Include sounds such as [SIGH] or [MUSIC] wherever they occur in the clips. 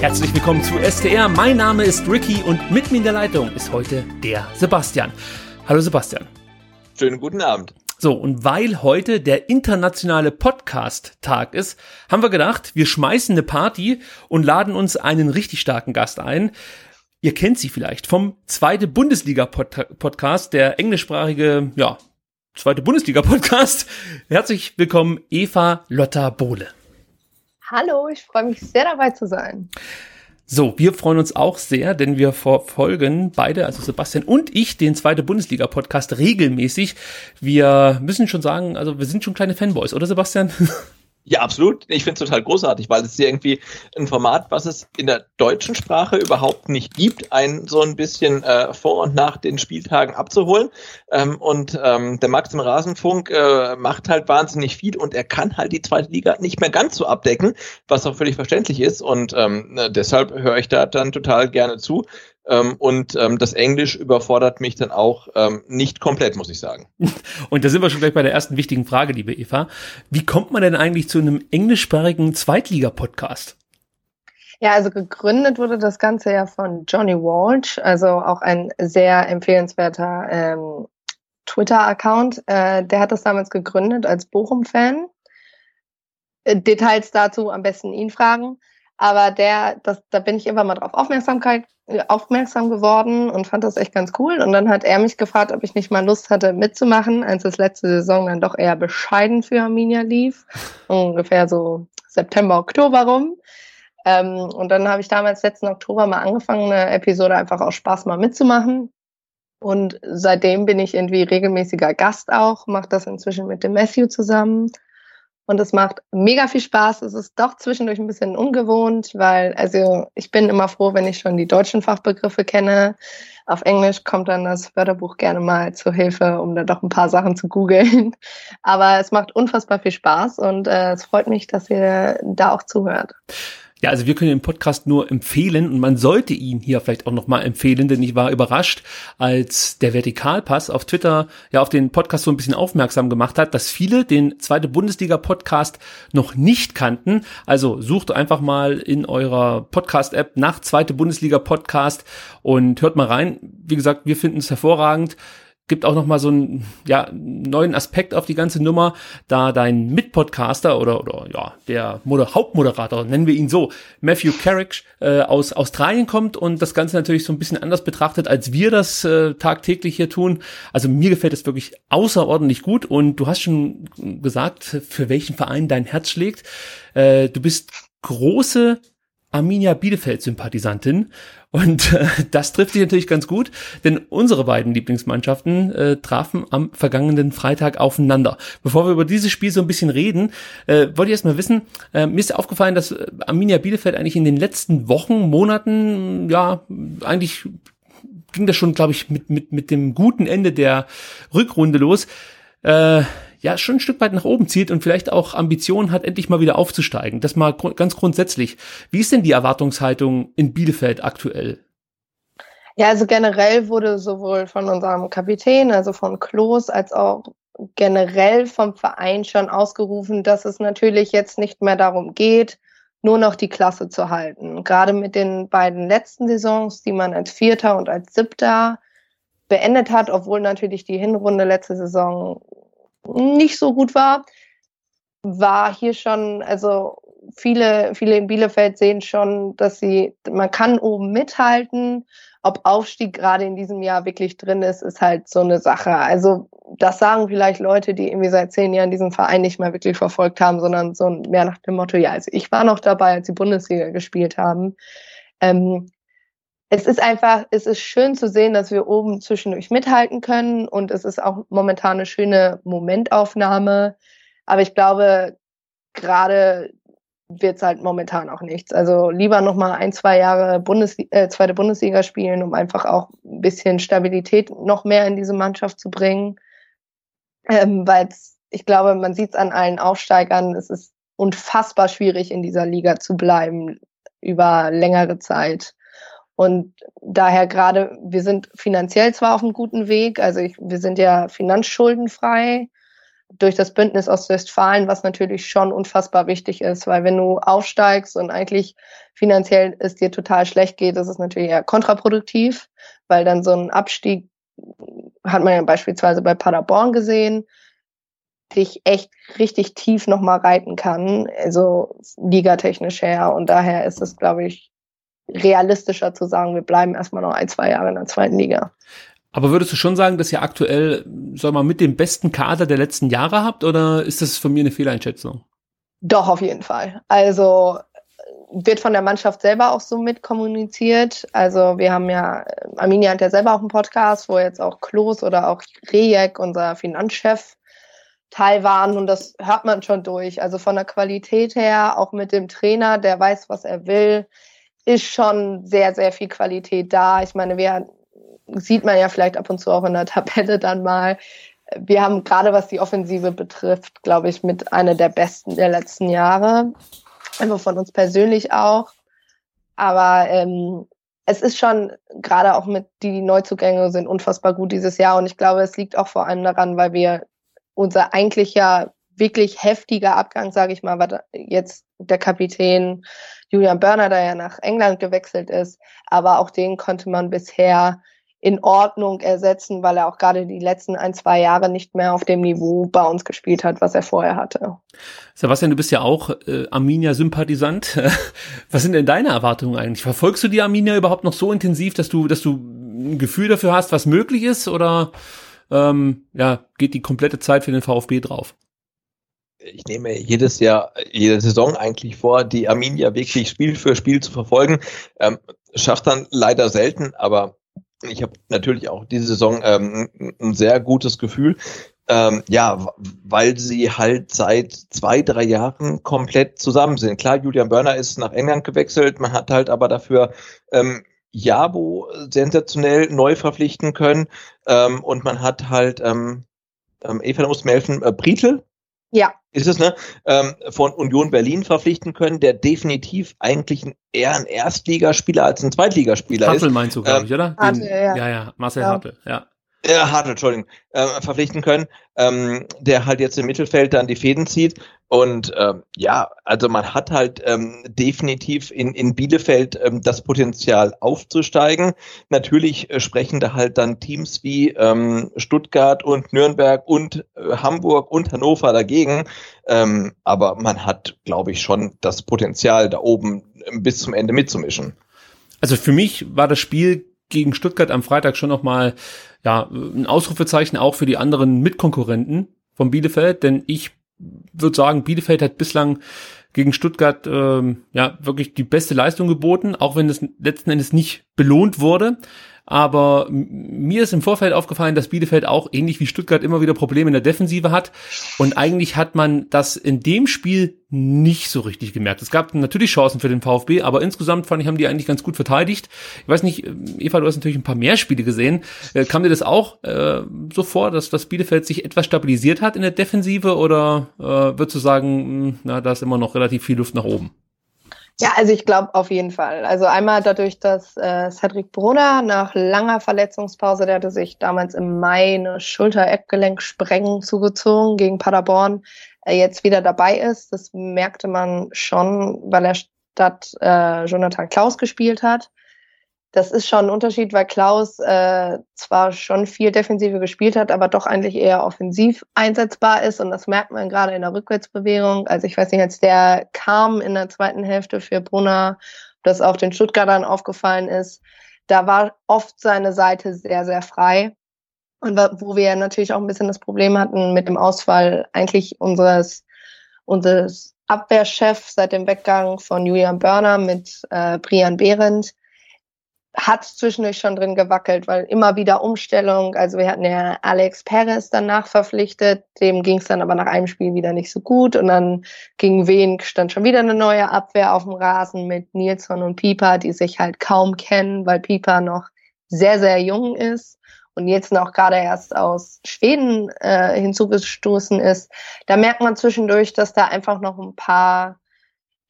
Herzlich willkommen zu STR. Mein Name ist Ricky und mit mir in der Leitung ist heute der Sebastian. Hallo Sebastian. Schönen guten Abend. So, und weil heute der internationale Podcast-Tag ist, haben wir gedacht, wir schmeißen eine Party und laden uns einen richtig starken Gast ein. Ihr kennt sie vielleicht vom zweite Bundesliga-Podcast, der englischsprachige, ja, zweite Bundesliga-Podcast. Herzlich willkommen, Eva Lotta Bohle. Hallo, ich freue mich sehr dabei zu sein. So, wir freuen uns auch sehr, denn wir verfolgen beide, also Sebastian und ich, den zweite Bundesliga-Podcast regelmäßig. Wir müssen schon sagen, also wir sind schon kleine Fanboys, oder Sebastian? [LAUGHS] Ja, absolut. Ich finde es total großartig, weil es ist irgendwie ein Format, was es in der deutschen Sprache überhaupt nicht gibt, ein so ein bisschen äh, vor und nach den Spieltagen abzuholen. Ähm, und ähm, der Max im Rasenfunk äh, macht halt wahnsinnig viel und er kann halt die zweite Liga nicht mehr ganz so abdecken, was auch völlig verständlich ist. Und ähm, deshalb höre ich da dann total gerne zu. Ähm, und ähm, das Englisch überfordert mich dann auch ähm, nicht komplett, muss ich sagen. [LAUGHS] Und da sind wir schon gleich bei der ersten wichtigen Frage, liebe Eva. Wie kommt man denn eigentlich zu einem englischsprachigen Zweitliga-Podcast? Ja, also gegründet wurde das Ganze ja von Johnny Walsh, also auch ein sehr empfehlenswerter ähm, Twitter-Account. Äh, der hat das damals gegründet als Bochum-Fan. Äh, Details dazu am besten ihn fragen. Aber der, das, da bin ich immer mal drauf Aufmerksamkeit, aufmerksam geworden und fand das echt ganz cool. Und dann hat er mich gefragt, ob ich nicht mal Lust hatte mitzumachen, als es letzte Saison dann doch eher bescheiden für Arminia lief. [LAUGHS] Ungefähr so September, Oktober rum. Ähm, und dann habe ich damals letzten Oktober mal angefangen, eine Episode einfach aus Spaß mal mitzumachen. Und seitdem bin ich irgendwie regelmäßiger Gast auch, mache das inzwischen mit dem Matthew zusammen. Und es macht mega viel Spaß. Es ist doch zwischendurch ein bisschen ungewohnt, weil, also ich bin immer froh, wenn ich schon die deutschen Fachbegriffe kenne. Auf Englisch kommt dann das Wörterbuch gerne mal zur Hilfe, um da doch ein paar Sachen zu googeln. Aber es macht unfassbar viel Spaß und äh, es freut mich, dass ihr da auch zuhört. Ja, also wir können den Podcast nur empfehlen und man sollte ihn hier vielleicht auch nochmal empfehlen, denn ich war überrascht, als der Vertikalpass auf Twitter ja auf den Podcast so ein bisschen aufmerksam gemacht hat, dass viele den zweite Bundesliga-Podcast noch nicht kannten. Also sucht einfach mal in eurer Podcast-App nach zweite Bundesliga-Podcast und hört mal rein. Wie gesagt, wir finden es hervorragend gibt auch noch mal so einen ja, neuen Aspekt auf die ganze Nummer, da dein Mitpodcaster oder, oder ja, der Moder Hauptmoderator, nennen wir ihn so, Matthew Carrick äh, aus Australien kommt und das Ganze natürlich so ein bisschen anders betrachtet, als wir das äh, tagtäglich hier tun. Also mir gefällt es wirklich außerordentlich gut und du hast schon gesagt, für welchen Verein dein Herz schlägt. Äh, du bist große Arminia Bielefeld-Sympathisantin. Und äh, das trifft sich natürlich ganz gut, denn unsere beiden Lieblingsmannschaften äh, trafen am vergangenen Freitag aufeinander. Bevor wir über dieses Spiel so ein bisschen reden, äh, wollte ich erstmal wissen, äh, mir ist aufgefallen, dass äh, Arminia Bielefeld eigentlich in den letzten Wochen, Monaten, ja, eigentlich ging das schon, glaube ich, mit, mit, mit dem guten Ende der Rückrunde los. Äh, ja schon ein Stück weit nach oben zieht und vielleicht auch Ambitionen hat, endlich mal wieder aufzusteigen. Das mal gr ganz grundsätzlich. Wie ist denn die Erwartungshaltung in Bielefeld aktuell? Ja, also generell wurde sowohl von unserem Kapitän, also von Klos, als auch generell vom Verein schon ausgerufen, dass es natürlich jetzt nicht mehr darum geht, nur noch die Klasse zu halten. Gerade mit den beiden letzten Saisons, die man als Vierter und als Siebter beendet hat, obwohl natürlich die Hinrunde letzte Saison nicht so gut war, war hier schon, also viele, viele in Bielefeld sehen schon, dass sie, man kann oben mithalten. Ob Aufstieg gerade in diesem Jahr wirklich drin ist, ist halt so eine Sache. Also das sagen vielleicht Leute, die irgendwie seit zehn Jahren diesen Verein nicht mehr wirklich verfolgt haben, sondern so mehr nach dem Motto, ja, also ich war noch dabei, als die Bundesliga gespielt haben. Ähm, es ist einfach, es ist schön zu sehen, dass wir oben zwischendurch mithalten können und es ist auch momentan eine schöne Momentaufnahme. Aber ich glaube, gerade wird es halt momentan auch nichts. Also lieber noch mal ein, zwei Jahre Bundesliga, äh, zweite Bundesliga spielen, um einfach auch ein bisschen Stabilität noch mehr in diese Mannschaft zu bringen. Ähm, Weil ich glaube, man sieht es an allen Aufsteigern, es ist unfassbar schwierig, in dieser Liga zu bleiben über längere Zeit. Und daher gerade, wir sind finanziell zwar auf einem guten Weg, also ich, wir sind ja finanzschuldenfrei durch das Bündnis Ostwestfalen, was natürlich schon unfassbar wichtig ist, weil wenn du aufsteigst und eigentlich finanziell es dir total schlecht geht, ist es natürlich eher kontraproduktiv, weil dann so ein Abstieg hat man ja beispielsweise bei Paderborn gesehen, dich echt richtig tief nochmal reiten kann, also ligatechnisch her. Und daher ist es, glaube ich, realistischer zu sagen, wir bleiben erstmal noch ein, zwei Jahre in der zweiten Liga. Aber würdest du schon sagen, dass ihr aktuell, soll man mit dem besten Kader der letzten Jahre habt oder ist das von mir eine Fehleinschätzung? Doch, auf jeden Fall. Also wird von der Mannschaft selber auch so mitkommuniziert. Also wir haben ja, Arminia hat ja selber auch einen Podcast, wo jetzt auch Klos oder auch Rejek, unser Finanzchef, Teil waren und das hört man schon durch. Also von der Qualität her, auch mit dem Trainer, der weiß, was er will, ist schon sehr, sehr viel Qualität da. Ich meine, wir sieht man ja vielleicht ab und zu auch in der Tabelle dann mal. Wir haben gerade was die Offensive betrifft, glaube ich, mit einer der besten der letzten Jahre. Also von uns persönlich auch. Aber ähm, es ist schon, gerade auch mit die Neuzugänge sind unfassbar gut dieses Jahr. Und ich glaube, es liegt auch vor allem daran, weil wir unser eigentlicher wirklich heftiger Abgang, sage ich mal, war jetzt der Kapitän Julian Börner, der ja nach England gewechselt ist. Aber auch den konnte man bisher in Ordnung ersetzen, weil er auch gerade die letzten ein, zwei Jahre nicht mehr auf dem Niveau bei uns gespielt hat, was er vorher hatte. Sebastian, du bist ja auch äh, Arminia-Sympathisant. [LAUGHS] was sind denn deine Erwartungen eigentlich? Verfolgst du die Arminia überhaupt noch so intensiv, dass du, dass du ein Gefühl dafür hast, was möglich ist? Oder ähm, ja, geht die komplette Zeit für den VfB drauf? Ich nehme jedes Jahr, jede Saison eigentlich vor, die Arminia wirklich Spiel für Spiel zu verfolgen. Ähm, schafft dann leider selten, aber ich habe natürlich auch diese Saison ähm, ein sehr gutes Gefühl. Ähm, ja, weil sie halt seit zwei, drei Jahren komplett zusammen sind. Klar, Julian Börner ist nach England gewechselt, man hat halt aber dafür ähm, Jabo sensationell neu verpflichten können ähm, und man hat halt ähm, ähm, Eva muss mir helfen, äh, Britel ja. Ist es, ne? Ähm, von Union Berlin verpflichten können, der definitiv eigentlich eher ein Erstligaspieler als ein Zweitligaspieler Hartl ist. Hartl meinst du, glaube ähm, ich, oder? Hartl, ja. ja, ja, Marcel ja. Hartl, ja äh, Hartl, Entschuldigung, äh, verpflichten können, ähm, der halt jetzt im Mittelfeld dann die Fäden zieht. Und ähm, ja, also man hat halt ähm, definitiv in, in Bielefeld ähm, das Potenzial aufzusteigen. Natürlich äh, sprechen da halt dann Teams wie ähm, Stuttgart und Nürnberg und äh, Hamburg und Hannover dagegen. Ähm, aber man hat, glaube ich, schon das Potenzial da oben äh, bis zum Ende mitzumischen. Also für mich war das Spiel gegen Stuttgart am Freitag schon nochmal ja, ein Ausrufezeichen auch für die anderen Mitkonkurrenten von Bielefeld, denn ich würde sagen, Bielefeld hat bislang gegen Stuttgart ähm, ja wirklich die beste Leistung geboten, auch wenn es letzten Endes nicht belohnt wurde. Aber mir ist im Vorfeld aufgefallen, dass Bielefeld auch ähnlich wie Stuttgart immer wieder Probleme in der Defensive hat. Und eigentlich hat man das in dem Spiel nicht so richtig gemerkt. Es gab natürlich Chancen für den VfB, aber insgesamt fand ich, haben die eigentlich ganz gut verteidigt. Ich weiß nicht, Eva, du hast natürlich ein paar mehr Spiele gesehen. Äh, kam dir das auch äh, so vor, dass das Bielefeld sich etwas stabilisiert hat in der Defensive oder äh, würdest du sagen, mh, na, da ist immer noch relativ viel Luft nach oben? Ja, also ich glaube auf jeden Fall. Also einmal dadurch, dass äh, Cedric Brunner nach langer Verletzungspause, der hatte sich damals im Mai eine Schulter-Eckgelenksprengung zugezogen gegen Paderborn, äh, jetzt wieder dabei ist. Das merkte man schon, weil er statt äh, Jonathan Klaus gespielt hat. Das ist schon ein Unterschied, weil Klaus äh, zwar schon viel Defensive gespielt hat, aber doch eigentlich eher offensiv einsetzbar ist. Und das merkt man gerade in der Rückwärtsbewegung. Also ich weiß nicht, als der kam in der zweiten Hälfte für Brunner, das auch den Stuttgartern aufgefallen ist, da war oft seine Seite sehr, sehr frei. Und wo wir natürlich auch ein bisschen das Problem hatten mit dem Ausfall eigentlich unseres, unseres Abwehrchef seit dem Weggang von Julian Börner mit äh, Brian Behrendt, hat zwischendurch schon drin gewackelt, weil immer wieder Umstellung. Also wir hatten ja Alex Perez danach verpflichtet, dem ging es dann aber nach einem Spiel wieder nicht so gut und dann gegen Wen stand schon wieder eine neue Abwehr auf dem Rasen mit Nilsson und Pieper, die sich halt kaum kennen, weil Pieper noch sehr, sehr jung ist und jetzt noch gerade erst aus Schweden äh, hinzugestoßen ist. Da merkt man zwischendurch, dass da einfach noch ein paar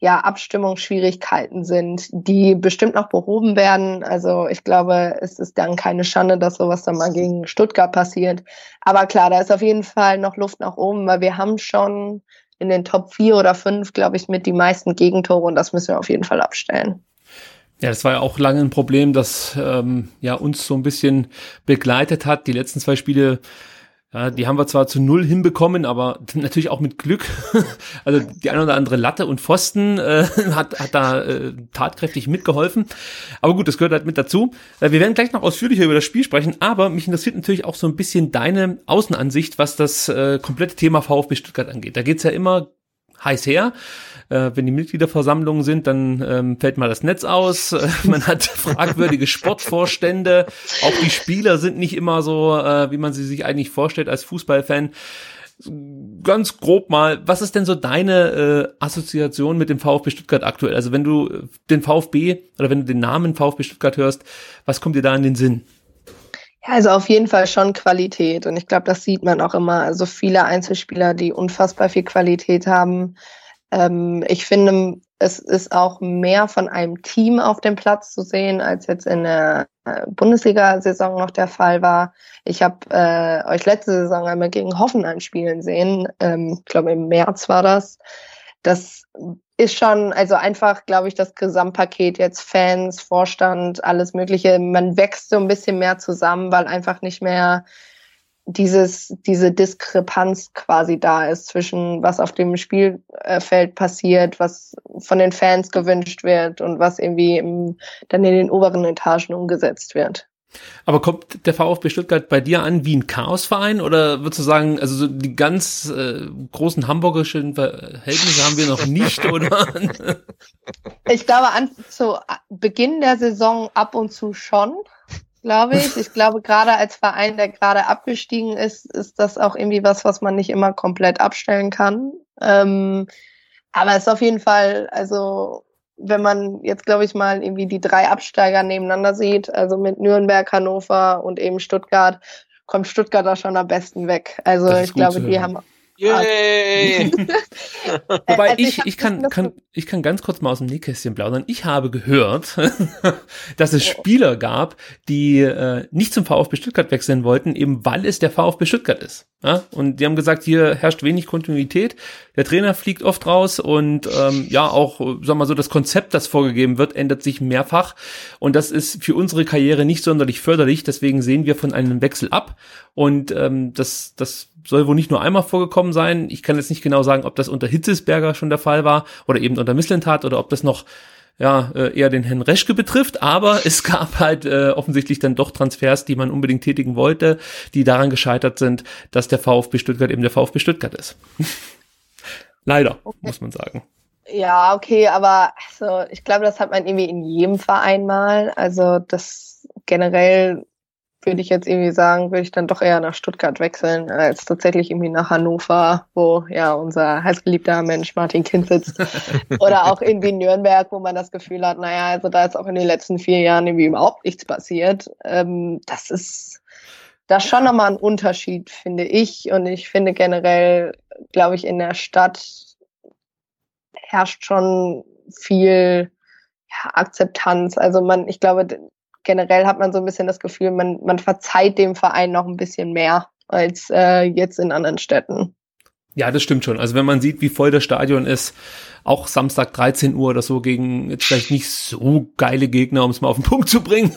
ja, Abstimmungsschwierigkeiten sind, die bestimmt noch behoben werden. Also ich glaube, es ist dann keine Schande, dass sowas dann mal gegen Stuttgart passiert. Aber klar, da ist auf jeden Fall noch Luft nach oben, weil wir haben schon in den Top 4 oder 5, glaube ich, mit die meisten Gegentore und das müssen wir auf jeden Fall abstellen. Ja, das war ja auch lange ein Problem, das ähm, ja uns so ein bisschen begleitet hat. Die letzten zwei Spiele ja, die haben wir zwar zu null hinbekommen, aber [LAUGHS] natürlich auch mit Glück. [LAUGHS] Also die eine oder andere Latte und Pfosten äh, [LAUGHS] hat, hat da äh, tatkräftig mitgeholfen. Aber gut, das gehört halt mit dazu. Äh, wir werden gleich noch ausführlicher über das Spiel sprechen, aber mich interessiert natürlich auch so ein bisschen deine Außenansicht, was das äh, komplette Thema VfB Stuttgart angeht. Da geht's ja immer heiß her. Äh, wenn die Mitgliederversammlungen sind, dann ähm, fällt mal das Netz aus. [LAUGHS] man hat fragwürdige Sportvorstände. Auch die Spieler sind nicht immer so, äh, wie man sie sich eigentlich vorstellt als Fußballfan. Ganz grob mal, was ist denn so deine äh, Assoziation mit dem VfB Stuttgart aktuell? Also wenn du den VfB oder wenn du den Namen VfB Stuttgart hörst, was kommt dir da in den Sinn? Ja, also auf jeden Fall schon Qualität. Und ich glaube, das sieht man auch immer. Also viele Einzelspieler, die unfassbar viel Qualität haben. Ähm, ich finde, es ist auch mehr von einem Team auf dem Platz zu sehen, als jetzt in der äh, Bundesliga-Saison noch der Fall war. Ich habe äh, euch letzte Saison einmal gegen Hoffenheim spielen sehen. Ähm, ich glaube, im März war das. Das ist schon, also einfach, glaube ich, das Gesamtpaket jetzt Fans, Vorstand, alles Mögliche. Man wächst so ein bisschen mehr zusammen, weil einfach nicht mehr dieses, diese Diskrepanz quasi da ist zwischen was auf dem Spielfeld passiert, was von den Fans gewünscht wird und was irgendwie im, dann in den oberen Etagen umgesetzt wird. Aber kommt der VfB Stuttgart bei dir an wie ein Chaosverein oder würdest du sagen, also so die ganz äh, großen hamburgischen Verhältnisse haben wir noch nicht, oder? [LAUGHS] ich glaube, an, zu Beginn der Saison ab und zu schon, glaube ich. Ich glaube, gerade als Verein, der gerade abgestiegen ist, ist das auch irgendwie was, was man nicht immer komplett abstellen kann. Ähm, aber es ist auf jeden Fall, also wenn man jetzt, glaube ich, mal irgendwie die drei Absteiger nebeneinander sieht, also mit Nürnberg, Hannover und eben Stuttgart, kommt Stuttgart da schon am besten weg. Also ich glaube, die haben Yay! [LAUGHS] Wobei also ich, ich, ich kann, kann, ich kann ganz kurz mal aus dem Nähkästchen plaudern. Ich habe gehört, [LAUGHS] dass es oh. Spieler gab, die äh, nicht zum VfB Stuttgart wechseln wollten, eben weil es der VfB Stuttgart ist. Ja? Und die haben gesagt, hier herrscht wenig Kontinuität, der Trainer fliegt oft raus und ähm, ja, auch, sag mal so, das Konzept, das vorgegeben wird, ändert sich mehrfach. Und das ist für unsere Karriere nicht sonderlich förderlich. Deswegen sehen wir von einem Wechsel ab. Und ähm, das, das soll wohl nicht nur einmal vorgekommen sein. Ich kann jetzt nicht genau sagen, ob das unter Hitzesberger schon der Fall war oder eben unter Misslintat oder ob das noch ja, äh, eher den Herrn Reschke betrifft, aber [LAUGHS] es gab halt äh, offensichtlich dann doch Transfers, die man unbedingt tätigen wollte, die daran gescheitert sind, dass der VfB Stuttgart eben der VfB Stuttgart ist. [LAUGHS] Leider, okay. muss man sagen. Ja, okay, aber also, ich glaube, das hat man irgendwie in jedem Verein mal. Also das generell würde ich jetzt irgendwie sagen, würde ich dann doch eher nach Stuttgart wechseln, als tatsächlich irgendwie nach Hannover, wo ja unser heißgeliebter Mensch Martin Kind sitzt. [LAUGHS] Oder auch irgendwie Nürnberg, wo man das Gefühl hat, naja, also da ist auch in den letzten vier Jahren irgendwie überhaupt nichts passiert. Ähm, das ist das ist schon nochmal ein Unterschied, finde ich. Und ich finde generell, glaube ich, in der Stadt herrscht schon viel ja, Akzeptanz. Also man, ich glaube, generell hat man so ein bisschen das Gefühl, man, man verzeiht dem Verein noch ein bisschen mehr als äh, jetzt in anderen Städten. Ja, das stimmt schon. Also wenn man sieht, wie voll das Stadion ist, auch Samstag 13 Uhr oder so gegen jetzt vielleicht nicht so geile Gegner, um es mal auf den [LAUGHS] Punkt zu bringen.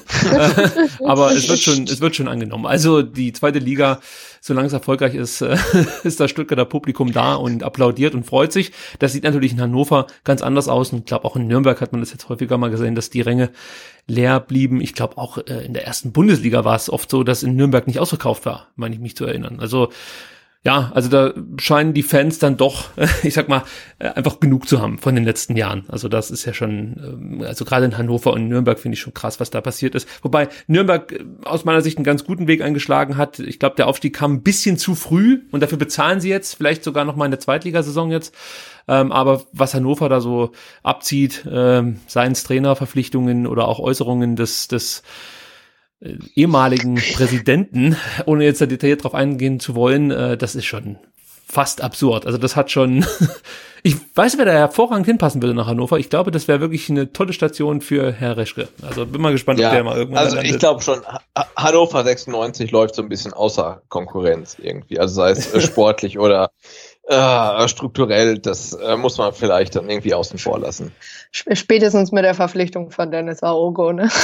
Aber es wird schon, es wird schon angenommen. Also die zweite Liga, solange es erfolgreich ist, [LAUGHS] ist das Stuttgarter Publikum da und applaudiert und freut sich. Das sieht natürlich in Hannover ganz anders aus und ich glaube auch in Nürnberg hat man das jetzt häufiger mal gesehen, dass die Ränge leer blieben. Ich glaube auch äh, in der ersten Bundesliga war es oft so, dass in Nürnberg nicht ausverkauft war, meine ich mich zu erinnern. Also ja, also da scheinen die Fans dann doch, [LAUGHS] ich sag mal, äh, einfach genug zu haben von den letzten Jahren. Also das ist ja schon, ähm, also gerade in Hannover und Nürnberg finde ich schon krass, was da passiert ist. Wobei Nürnberg äh, aus meiner Sicht einen ganz guten Weg eingeschlagen hat. Ich glaube, der Aufstieg kam ein bisschen zu früh und dafür bezahlen sie jetzt, vielleicht sogar noch mal in der Zweitligasaison jetzt. Ähm, aber was Hannover da so abzieht, ähm, seien es Trainerverpflichtungen oder auch Äußerungen des, des ehemaligen Präsidenten, ohne jetzt da detailliert drauf eingehen zu wollen, äh, das ist schon fast absurd. Also das hat schon, [LAUGHS] ich weiß, wer da hervorragend hinpassen würde nach Hannover. Ich glaube, das wäre wirklich eine tolle Station für Herr Reschke. Also bin mal gespannt, ja, ob der mal irgendwann. Also ich glaube schon, Hannover 96 läuft so ein bisschen außer Konkurrenz irgendwie. Also sei es äh, [LAUGHS] sportlich oder äh, strukturell, das äh, muss man vielleicht dann irgendwie außen vor lassen. Spätestens mit der Verpflichtung von Dennis Aogo, ne? [LAUGHS]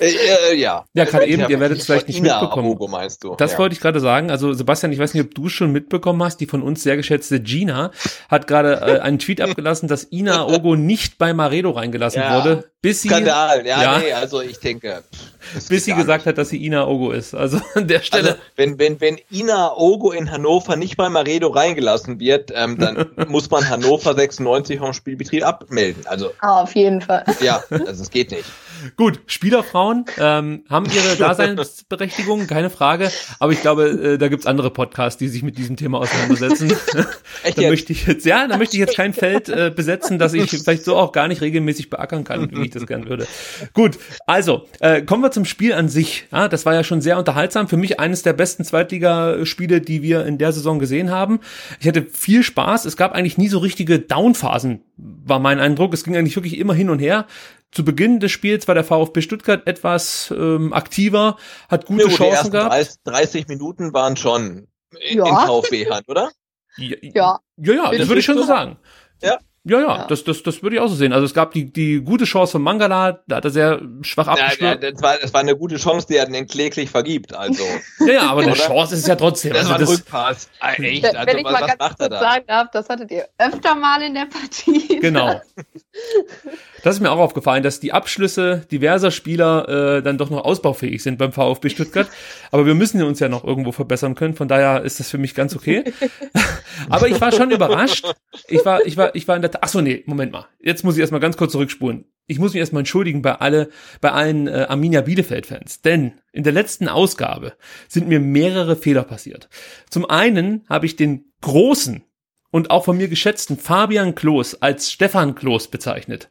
Äh, äh, ja. Ja, gerade eben, ihr werdet es vielleicht nicht Ina mitbekommen. Aogo meinst du? Das ja. wollte ich gerade sagen. Also Sebastian, ich weiß nicht, ob du es schon mitbekommen hast. Die von uns sehr geschätzte Gina hat gerade äh, einen Tweet abgelassen, dass Ina Ogo nicht bei Maredo reingelassen Ja. wurde, bis sie, Skandal, ja, Ja. nee, also ich denke. das bis sie gesagt hat, dass sie Ina Ogo ist. Also an der Stelle. Also, wenn, wenn, wenn Ina Ogo in Hannover nicht bei Maredo reingelassen wird, ähm, dann [LAUGHS] muss man Hannover 96 vom Spielbetrieb abmelden. Also, Ah, Auf jeden Fall. ja, also es geht nicht. Gut, Spielerfrauen ähm, haben ihre [LAUGHS] Daseinsberechtigung, keine Frage. Aber ich glaube, äh, da gibt's andere Podcasts, die sich mit diesem Thema auseinandersetzen. [LAUGHS] [LAUGHS] Echt da möchte ich jetzt, ja, da möchte ich jetzt kein Feld äh, besetzen, das ich vielleicht so auch gar nicht regelmäßig beackern kann, wie ich das gern würde. Gut, also äh, kommen wir zum Spiel an sich. Ja, das war ja schon sehr unterhaltsam. Für mich eines der besten Zweitligaspiele, die wir in der Saison gesehen haben. Ich hatte viel Spaß. Es gab eigentlich nie so richtige Downphasen, war mein Eindruck. Es ging eigentlich wirklich immer hin und her. Zu Beginn des Spiels war der VfB Stuttgart etwas ähm, aktiver, hat gute Ja, Chancen ersten gehabt. 30, 30 Minuten waren schon in Ja. VfB-Hand, oder? Ja, Ja. ja, ja, das würde ich schon so sagen. Ja. Ja, ja, Ja. das, das, das würde ich auch so sehen. Also es gab die, die gute Chance von Mangala, da hat er sehr schwach Ja, ja, das, war, das war eine gute Chance, die er den kläglich vergibt. Also, [LAUGHS] Ja, ja, aber eine? Chance ist es ja trotzdem. das Also war ein das, Rückpass. Echt? Wenn Also, ich was, mal was ganz kurz da? sagen darf, das hattet ihr öfter mal in der Partie. [LAUGHS] genau. Das ist mir auch aufgefallen, dass die Abschlüsse diverser Spieler äh, dann doch noch ausbaufähig sind beim VfB Stuttgart. Aber wir müssen uns ja noch irgendwo verbessern können. Von daher ist das für mich ganz okay. [LAUGHS] Aber ich war schon überrascht. Ich war, ich war, ich war in der. Ach so, nee, Moment mal. Jetzt muss ich erstmal ganz kurz zurückspulen. Ich muss mich erstmal entschuldigen bei alle, bei allen äh, Arminia Bielefeld-Fans, denn in der letzten Ausgabe sind mir mehrere Fehler passiert. Zum einen habe ich den großen und auch von mir geschätzten Fabian Klos als Stefan Klos bezeichnet.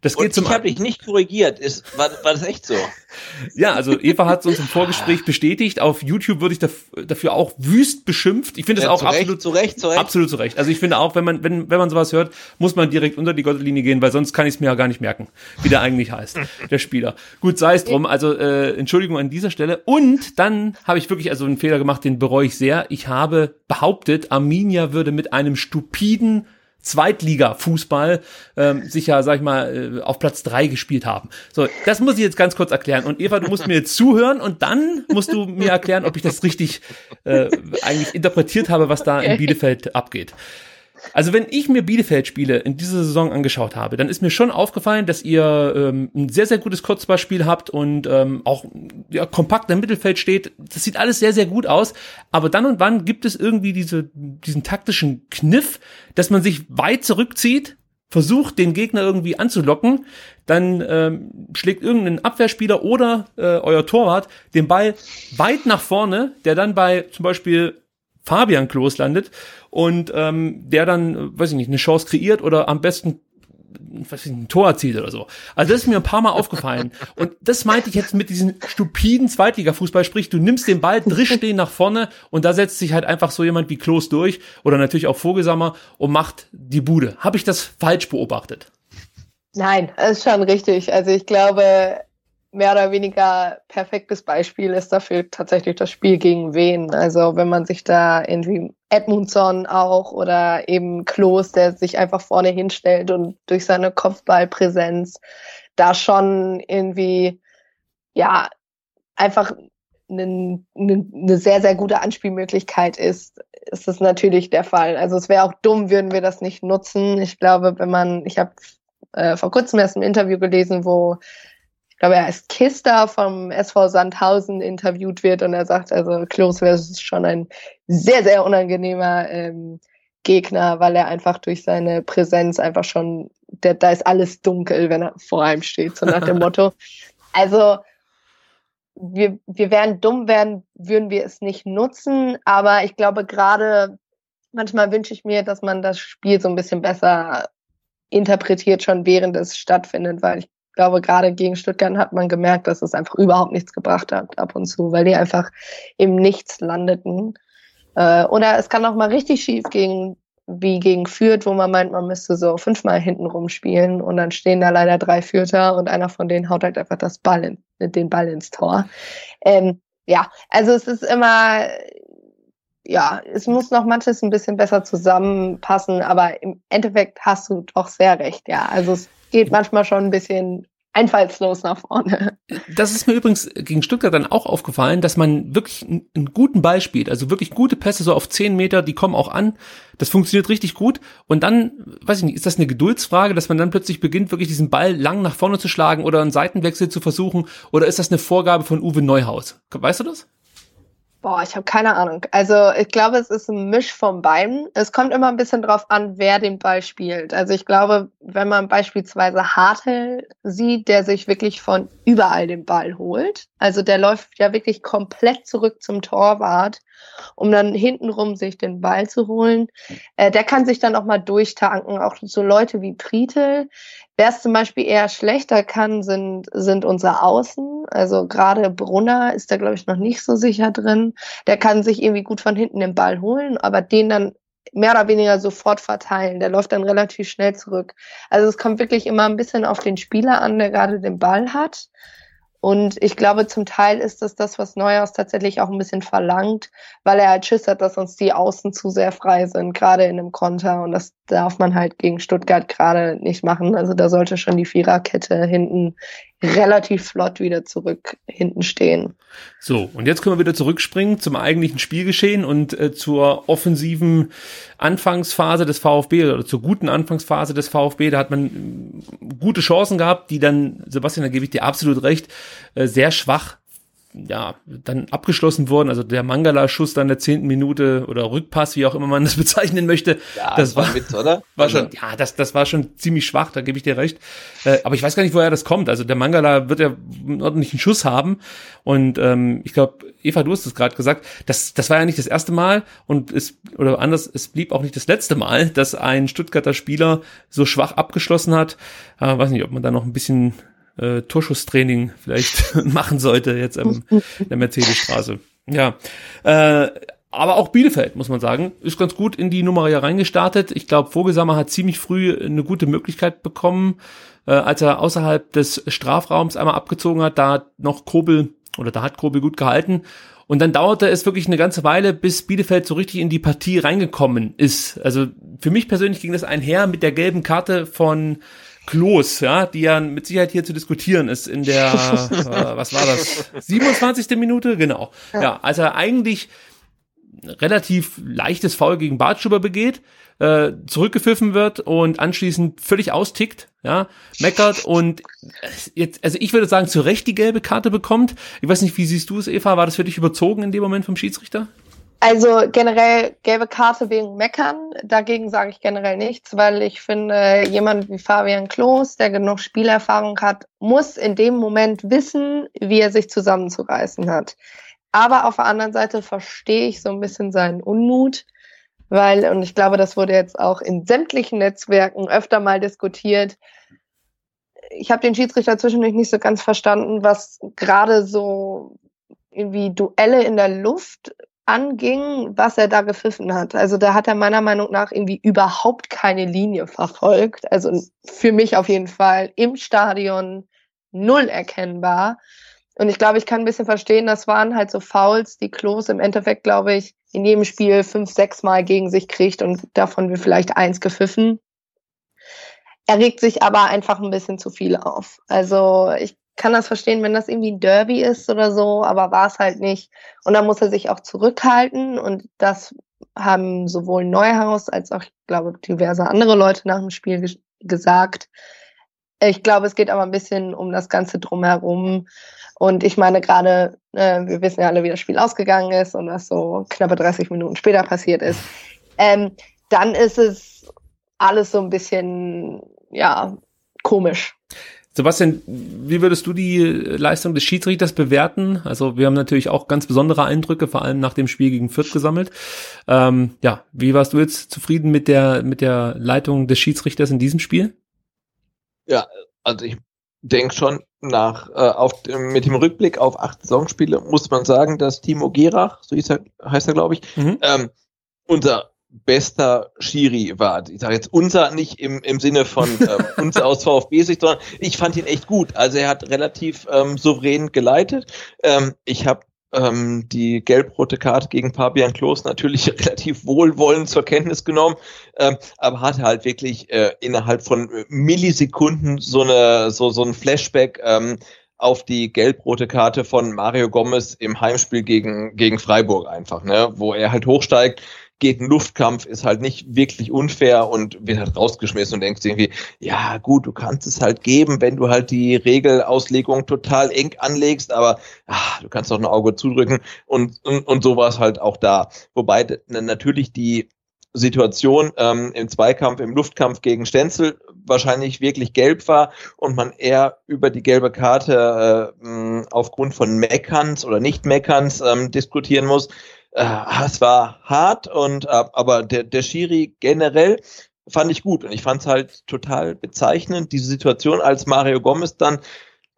Das geht Und zum ich habe dich nicht korrigiert. Ist, war, war das echt so? [LAUGHS] ja, also Eva hat uns im Vorgespräch bestätigt. Auf YouTube würde ich daf- dafür auch wüst beschimpft. Ich finde es Ja, auch absolut zu Recht, zu Recht. Absolut zu Recht. Also ich finde auch, wenn man, wenn, wenn man sowas hört, muss man direkt unter die Gürtellinie gehen, weil sonst kann ich es mir ja gar nicht merken, wie der eigentlich heißt, [LAUGHS] der Spieler. Gut, sei es drum. Also äh, Entschuldigung an dieser Stelle. Und dann habe ich wirklich also einen Fehler gemacht, den bereue ich sehr. Ich habe behauptet, Arminia würde mit einem stupiden Zweitliga-Fußball ähm, sicher, sag ich mal, äh, auf Platz drei gespielt haben. So, das muss ich jetzt ganz kurz erklären. Und Eva, du musst mir jetzt zuhören und dann musst du mir erklären, ob ich das richtig äh, eigentlich interpretiert habe, was da in Bielefeld abgeht. Also wenn ich mir Bielefeld-Spiele in dieser Saison angeschaut habe, dann ist mir schon aufgefallen, dass ihr ähm, ein sehr, sehr gutes Kurzballspiel habt und ähm, auch ja, kompakt im Mittelfeld steht. Das sieht alles sehr, sehr gut aus. Aber dann und wann gibt es irgendwie diese, diesen taktischen Kniff, dass man sich weit zurückzieht, versucht, den Gegner irgendwie anzulocken, dann ähm, schlägt irgendein Abwehrspieler oder äh, euer Torwart den Ball weit nach vorne, der dann bei zum Beispiel Fabian Klos landet und ähm, der dann, weiß ich nicht, eine Chance kreiert oder am besten was weiß ich, ein Tor erzielt oder so. Also das ist mir ein paar Mal aufgefallen. [LAUGHS] Und das meinte ich jetzt mit diesem stupiden Zweitliga-Fußball. Sprich, du nimmst den Ball, drischst den nach vorne und da setzt sich halt einfach so jemand wie Klos durch oder natürlich auch Vogelsammer und macht die Bude. Habe ich das falsch beobachtet? Nein, das ist schon richtig. Also ich glaube, mehr oder weniger perfektes Beispiel ist dafür tatsächlich das Spiel gegen Wen. Also wenn man sich da irgendwie Edmundson auch oder eben Klos, der sich einfach vorne hinstellt und durch seine Kopfballpräsenz da schon irgendwie, ja, einfach eine, eine, sehr, sehr gute Anspielmöglichkeit ist, ist das natürlich der Fall. Also es wäre auch dumm, würden wir das nicht nutzen. Ich glaube, wenn man, ich habe äh, vor kurzem erst ein Interview gelesen, wo ich glaube, er ist Kister vom SV Sandhausen interviewt wird und er sagt, also Klos wäre schon ein sehr, sehr unangenehmer ähm, Gegner, weil er einfach durch seine Präsenz einfach schon, der, da ist alles dunkel, wenn er vor einem steht, so nach dem [LAUGHS] Motto. Also wir, wir wären dumm werden, würden wir es nicht nutzen, aber ich glaube gerade manchmal wünsche ich mir, dass man das Spiel so ein bisschen besser interpretiert schon während es stattfindet, weil ich glaube, gerade gegen Stuttgart hat man gemerkt, dass es einfach überhaupt nichts gebracht hat ab und zu, weil die einfach im Nichts landeten. Äh, oder es kann auch mal richtig schief gehen, wie gegen Fürth, wo man meint, man müsste so fünfmal hinten rumspielen und dann stehen da leider drei Fürther und einer von denen haut halt einfach das Ball in, den Ball ins Tor. Ähm, ja, also es ist immer, ja, es muss noch manches ein bisschen besser zusammenpassen, aber im Endeffekt hast du doch sehr recht, ja. Also es geht manchmal schon ein bisschen einfallslos nach vorne. Das ist mir übrigens gegen Stuttgart dann auch aufgefallen, dass man wirklich einen, einen, guten Ball spielt. Also wirklich gute Pässe so auf zehn Meter, die kommen auch an. Das funktioniert richtig gut. Und dann, weiß ich nicht, ist das eine Geduldsfrage, dass man dann plötzlich beginnt, wirklich diesen Ball lang nach vorne zu schlagen oder einen Seitenwechsel zu versuchen? Oder ist das eine Vorgabe von Uwe Neuhaus? Weißt du das? Boah, ich habe keine Ahnung. Also ich glaube, es ist ein Misch von beiden. Es kommt immer ein bisschen drauf an, wer den Ball spielt. Also ich glaube, wenn man beispielsweise Hartel sieht, der sich wirklich von überall den Ball holt, also der läuft ja wirklich komplett zurück zum Torwart, um dann hintenrum sich den Ball zu holen. Äh, der kann sich dann auch mal durchtanken. Auch so Leute wie Pritel, Wer es zum Beispiel eher schlechter kann, sind, sind unsere Außen. Also gerade Brunner ist da, glaube ich, noch nicht so sicher drin. Der kann sich irgendwie gut von hinten den Ball holen, aber den dann mehr oder weniger sofort verteilen. Der läuft dann relativ schnell zurück. Also es kommt wirklich immer ein bisschen auf den Spieler an, der gerade den Ball hat. Und ich glaube, zum Teil ist das das, was Neuhaus tatsächlich auch ein bisschen verlangt, weil er halt Schiss hat, dass uns die Außen zu sehr frei sind, gerade in einem Konter. Und das darf man halt gegen Stuttgart gerade nicht machen. Also da sollte schon die Viererkette hinten relativ flott wieder zurück hinten stehen. So, und jetzt können wir wieder zurückspringen zum eigentlichen Spielgeschehen und äh, zur offensiven Anfangsphase des VfB oder zur guten Anfangsphase des VfB. Da hat man äh, gute Chancen gehabt, die dann, Sebastian, da gebe ich dir absolut recht, äh, sehr schwach ja, dann abgeschlossen worden. Also der Mangala-Schuss dann der zehnten Minute oder Rückpass, wie auch immer man das [LAUGHS] bezeichnen möchte. Ja, das, war, Witz, oder? War also. schon, ja, das, das war schon ziemlich schwach, da gebe ich dir recht. Äh, aber ich weiß gar nicht, woher das kommt. Also der Mangala wird ja einen ordentlichen Schuss haben. Und ähm, ich glaube, Eva, du hast es gerade gesagt, das, das war ja nicht das erste Mal und es, oder anders, es blieb auch nicht das letzte Mal, dass ein Stuttgarter Spieler so schwach abgeschlossen hat. Äh, weiß nicht, ob man da noch ein bisschen äh, Torschusstraining vielleicht [LAUGHS] machen sollte jetzt ähm, in der Mercedesstraße. Ja. Äh, aber auch Bielefeld, muss man sagen, ist ganz gut in die Nummer ja reingestartet. Ich glaube, Vogelsammer hat ziemlich früh eine gute Möglichkeit bekommen, äh, als er außerhalb des Strafraums einmal abgezogen hat. Da hat noch Kobel oder da hat Kobel gut gehalten. Und dann dauerte es wirklich eine ganze Weile, bis Bielefeld so richtig in die Partie reingekommen ist. Also für mich persönlich ging das einher mit der gelben Karte von Klos, ja, die ja mit Sicherheit hier zu diskutieren ist in der, [LAUGHS] äh, was war das, 27. Minute, genau. Ja, ja als er eigentlich relativ leichtes Foul gegen Bartschuber begeht, äh, zurückgepfiffen wird und anschließend völlig austickt, ja, meckert und jetzt, also ich würde sagen, zu Recht die gelbe Karte bekommt. Ich weiß nicht, wie siehst du es, Eva? War das für dich überzogen in dem Moment vom Schiedsrichter? Also generell gelbe Karte wegen Meckern. Dagegen sage ich generell nichts, weil ich finde, jemand wie Fabian Klos, der genug Spielerfahrung hat, muss in dem Moment wissen, wie er sich zusammenzureißen hat. Aber auf der anderen Seite verstehe ich so ein bisschen seinen Unmut, weil, und ich glaube, das wurde jetzt auch in sämtlichen Netzwerken öfter mal diskutiert, ich habe den Schiedsrichter zwischendurch nicht so ganz verstanden, was gerade so irgendwie Duelle in der Luft anging, was er da gepfiffen hat. Also da hat er meiner Meinung nach irgendwie überhaupt keine Linie verfolgt. Also für mich auf jeden Fall im Stadion null erkennbar. Und ich glaube, ich kann ein bisschen verstehen, das waren halt so Fouls, die Klos im Endeffekt, glaube ich, in jedem Spiel fünf, sechs Mal gegen sich kriegt und davon wird vielleicht eins gepfiffen. Er regt sich aber einfach ein bisschen zu viel auf. Also ich kann das verstehen, wenn das irgendwie ein Derby ist oder so, aber war es halt nicht. Und da muss er sich auch zurückhalten und das haben sowohl Neuhaus als auch, ich glaube, diverse andere Leute nach dem Spiel gesagt. Ich glaube, es geht aber ein bisschen um das Ganze drumherum. Und ich meine gerade, äh, wir wissen ja alle, wie das Spiel ausgegangen ist und was so knappe 30 Minuten später passiert ist. Ähm, dann ist es alles so ein bisschen, ja, komisch. Sebastian, wie würdest du die Leistung des Schiedsrichters bewerten? Also wir haben natürlich auch ganz besondere Eindrücke, vor allem nach dem Spiel gegen Fürth gesammelt. Ähm, ja, wie warst du jetzt zufrieden mit der mit der Leitung des Schiedsrichters in diesem Spiel? Ja, also ich denke schon nach äh, auf mit dem Rückblick auf acht Saisonspiele muss man sagen, dass Timo Gerach, so hieß er, heißt er glaube ich, mhm. ähm, unser bester Schiri war. Ich sage jetzt unser nicht im, im Sinne von [LAUGHS] ähm, unser aus VfB-Sicht, sondern ich fand ihn echt gut. Also er hat relativ ähm, souverän geleitet. Ähm, ich habe ähm, die gelb-rote Karte gegen Fabian Klos natürlich [LAUGHS] relativ wohlwollend zur Kenntnis genommen, ähm, aber hatte halt wirklich äh, innerhalb von Millisekunden so eine so so ein Flashback ähm, auf die gelb-rote Karte von Mario Gomez im Heimspiel gegen gegen Freiburg einfach, ne, wo er halt hochsteigt geht ein Luftkampf, ist halt nicht wirklich unfair und wird halt rausgeschmissen und denkst irgendwie, ja gut, du kannst es halt geben, wenn du halt die Regelauslegung total eng anlegst, aber ach, du kannst doch ein Auge zudrücken und, und, und so war es halt auch da. Wobei natürlich die Situation ähm, im Zweikampf, im Luftkampf gegen Stenzel wahrscheinlich wirklich gelb war und man eher über die gelbe Karte äh, aufgrund von Meckerns oder Nicht-Meckerns ähm, diskutieren muss äh, es war hart und äh, aber der, der Schiri generell fand ich gut. Und ich fand es halt total bezeichnend, diese Situation, als Mario Gomez dann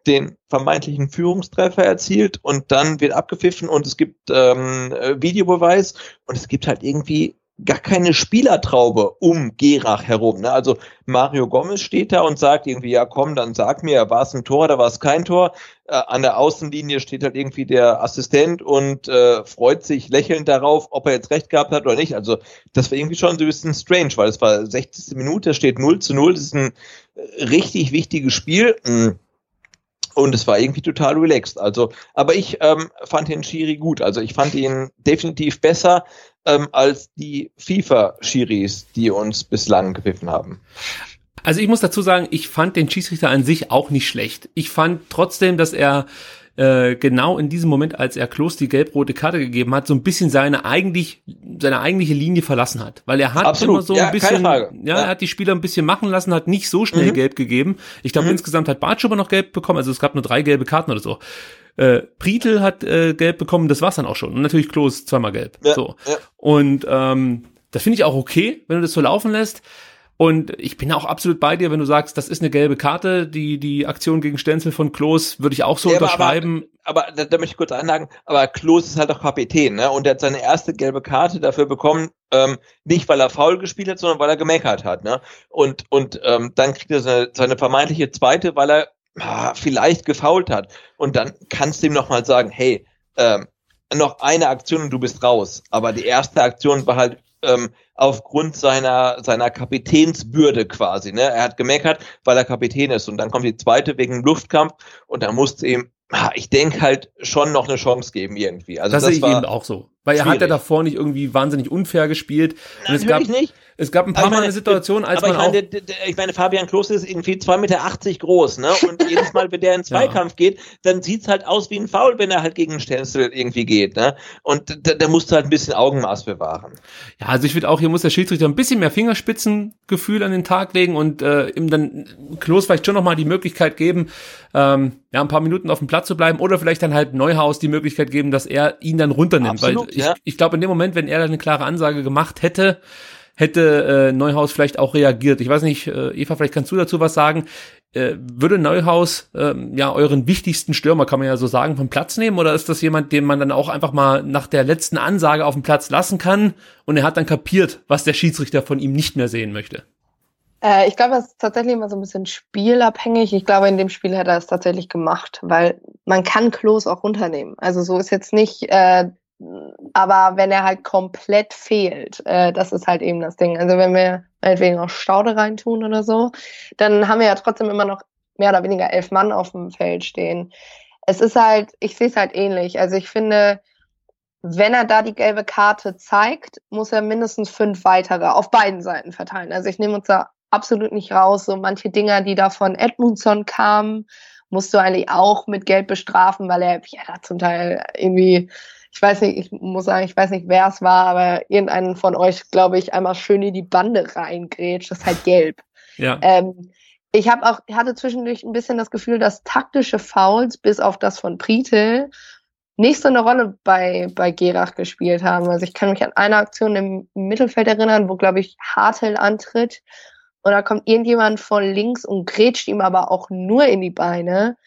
den vermeintlichen Führungstreffer erzielt und dann wird abgepfiffen und es gibt ähm, Videobeweis und es gibt halt irgendwie gar keine Spielertraube um Gerach herum. Ne? Also Mario Gomez steht da und sagt irgendwie, ja komm, dann sag mir, war es ein Tor oder war es kein Tor? Äh, an der Außenlinie steht halt irgendwie der Assistent und äh, freut sich lächelnd darauf, ob er jetzt recht gehabt hat oder nicht. Also das war irgendwie schon so ein bisschen strange, weil es war 60. Minute, steht 0 zu 0, das ist ein äh, richtig wichtiges Spiel. Mhm. Und es war irgendwie total relaxed. Also, aber ich ähm, fand den Schiri gut. Also ich fand ihn definitiv besser ähm, als die FIFA-Schiris, die uns bislang gepfiffen haben. Also ich muss dazu sagen, ich fand den Schiedsrichter an sich auch nicht schlecht. Ich fand trotzdem, dass er äh, genau in diesem Moment, als er Klos die gelb-rote Karte gegeben hat, so ein bisschen seine eigentlich seine eigentliche Linie verlassen hat, weil er hat Absolut. immer so ja, ein bisschen, ja, ja, er hat die Spieler ein bisschen machen lassen, hat nicht so schnell mhm. gelb gegeben. Ich glaube mhm. insgesamt hat Bartschuber noch gelb bekommen, also es gab nur drei gelbe Karten oder so. Äh, Prietl hat äh, gelb bekommen, das war's dann auch schon. Und natürlich Klos zweimal gelb. Ja, so. Ja. Und ähm, das finde ich auch okay, wenn du das so laufen lässt. Und ich bin auch absolut bei dir, wenn du sagst, das ist eine gelbe Karte, die, die Aktion gegen Stenzel von Klos würde ich auch so ja, unterschreiben. Aber, aber, da, da möchte ich kurz einhaken, aber Klos ist halt auch Kapitän, ne? Und er hat seine erste gelbe Karte dafür bekommen, ähm, nicht weil er faul gespielt hat, sondern weil er gemeckert hat, ne? Und, und ähm, dann kriegt er seine, seine vermeintliche zweite, weil er ah, vielleicht gefault hat. Und dann kannst du ihm nochmal sagen, hey, ähm, noch eine Aktion und du bist raus. Aber die erste Aktion war halt ähm, aufgrund seiner, seiner Kapitänsbürde quasi. Ne? Er hat gemeckert, weil er Kapitän ist. Und dann kommt die zweite wegen Luftkampf und da musste ihm, ich denke halt, schon noch eine Chance geben irgendwie. Also das, das sehe ich eben auch so. Weil er hat ja davor nicht irgendwie wahnsinnig unfair gespielt. Und Natürlich es gab, nicht. Es gab ein paar meine, Mal eine Situation, als man ich meine, auch... ich meine, Fabian Klos ist irgendwie 2,80 Meter groß, ne? Und [LAUGHS] jedes Mal, wenn der in Zweikampf ja. geht, dann sieht's halt aus wie ein Foul, wenn er halt gegen Stenzel irgendwie geht, ne? Und da, da musst du halt ein bisschen Augenmaß bewahren. Ja, also ich würde auch, hier muss der Schiedsrichter ein bisschen mehr Fingerspitzengefühl an den Tag legen und äh, ihm dann Klos vielleicht schon nochmal die Möglichkeit geben, ähm, ja, ein paar Minuten auf dem Platz zu bleiben oder vielleicht dann halt Neuhaus die Möglichkeit geben, dass er ihn dann runternimmt. Absolut, Weil ich, ja. ich glaube, in dem Moment, wenn er dann eine klare Ansage gemacht hätte, hätte äh, Neuhaus vielleicht auch reagiert. Ich weiß nicht, äh, Eva, vielleicht kannst du dazu was sagen. Äh, würde Neuhaus äh, ja euren wichtigsten Stürmer, kann man ja so sagen, vom Platz nehmen? Oder ist das jemand, den man dann auch einfach mal nach der letzten Ansage auf dem Platz lassen kann und er hat dann kapiert, was der Schiedsrichter von ihm nicht mehr sehen möchte? Äh, ich glaube, das ist tatsächlich immer so ein bisschen spielabhängig. Ich glaube, in dem Spiel hätte er es tatsächlich gemacht, weil man kann Klos auch runternehmen. Also so ist jetzt nicht, äh, aber wenn er halt komplett fehlt, äh, das ist halt eben das Ding. Also wenn wir meinetwegen auch Staude reintun oder so, dann haben wir ja trotzdem immer noch mehr oder weniger elf Mann auf dem Feld stehen. Es ist halt, ich sehe es halt ähnlich. Also ich finde, wenn er da die gelbe Karte zeigt, muss er mindestens fünf weitere auf beiden Seiten verteilen. Also ich nehme uns da absolut nicht raus. So manche Dinger, die da von Edmundson kamen, musst du eigentlich auch mit Geld bestrafen, weil er ja da zum Teil irgendwie, ich weiß nicht, ich muss sagen, ich weiß nicht, wer es war, aber irgendeinen von euch, glaube ich, einmal schön in die Bande reingrätscht. Das ist halt gelb. Ja. Ähm, ich habe auch hatte zwischendurch ein bisschen das Gefühl, dass taktische Fouls bis auf das von Pritel nicht so eine Rolle bei, bei Gerach gespielt haben. Also ich kann mich an eine Aktion im Mittelfeld erinnern, wo, glaube ich, Hartel antritt und da kommt irgendjemand von links und grätscht ihm aber auch nur in die Beine.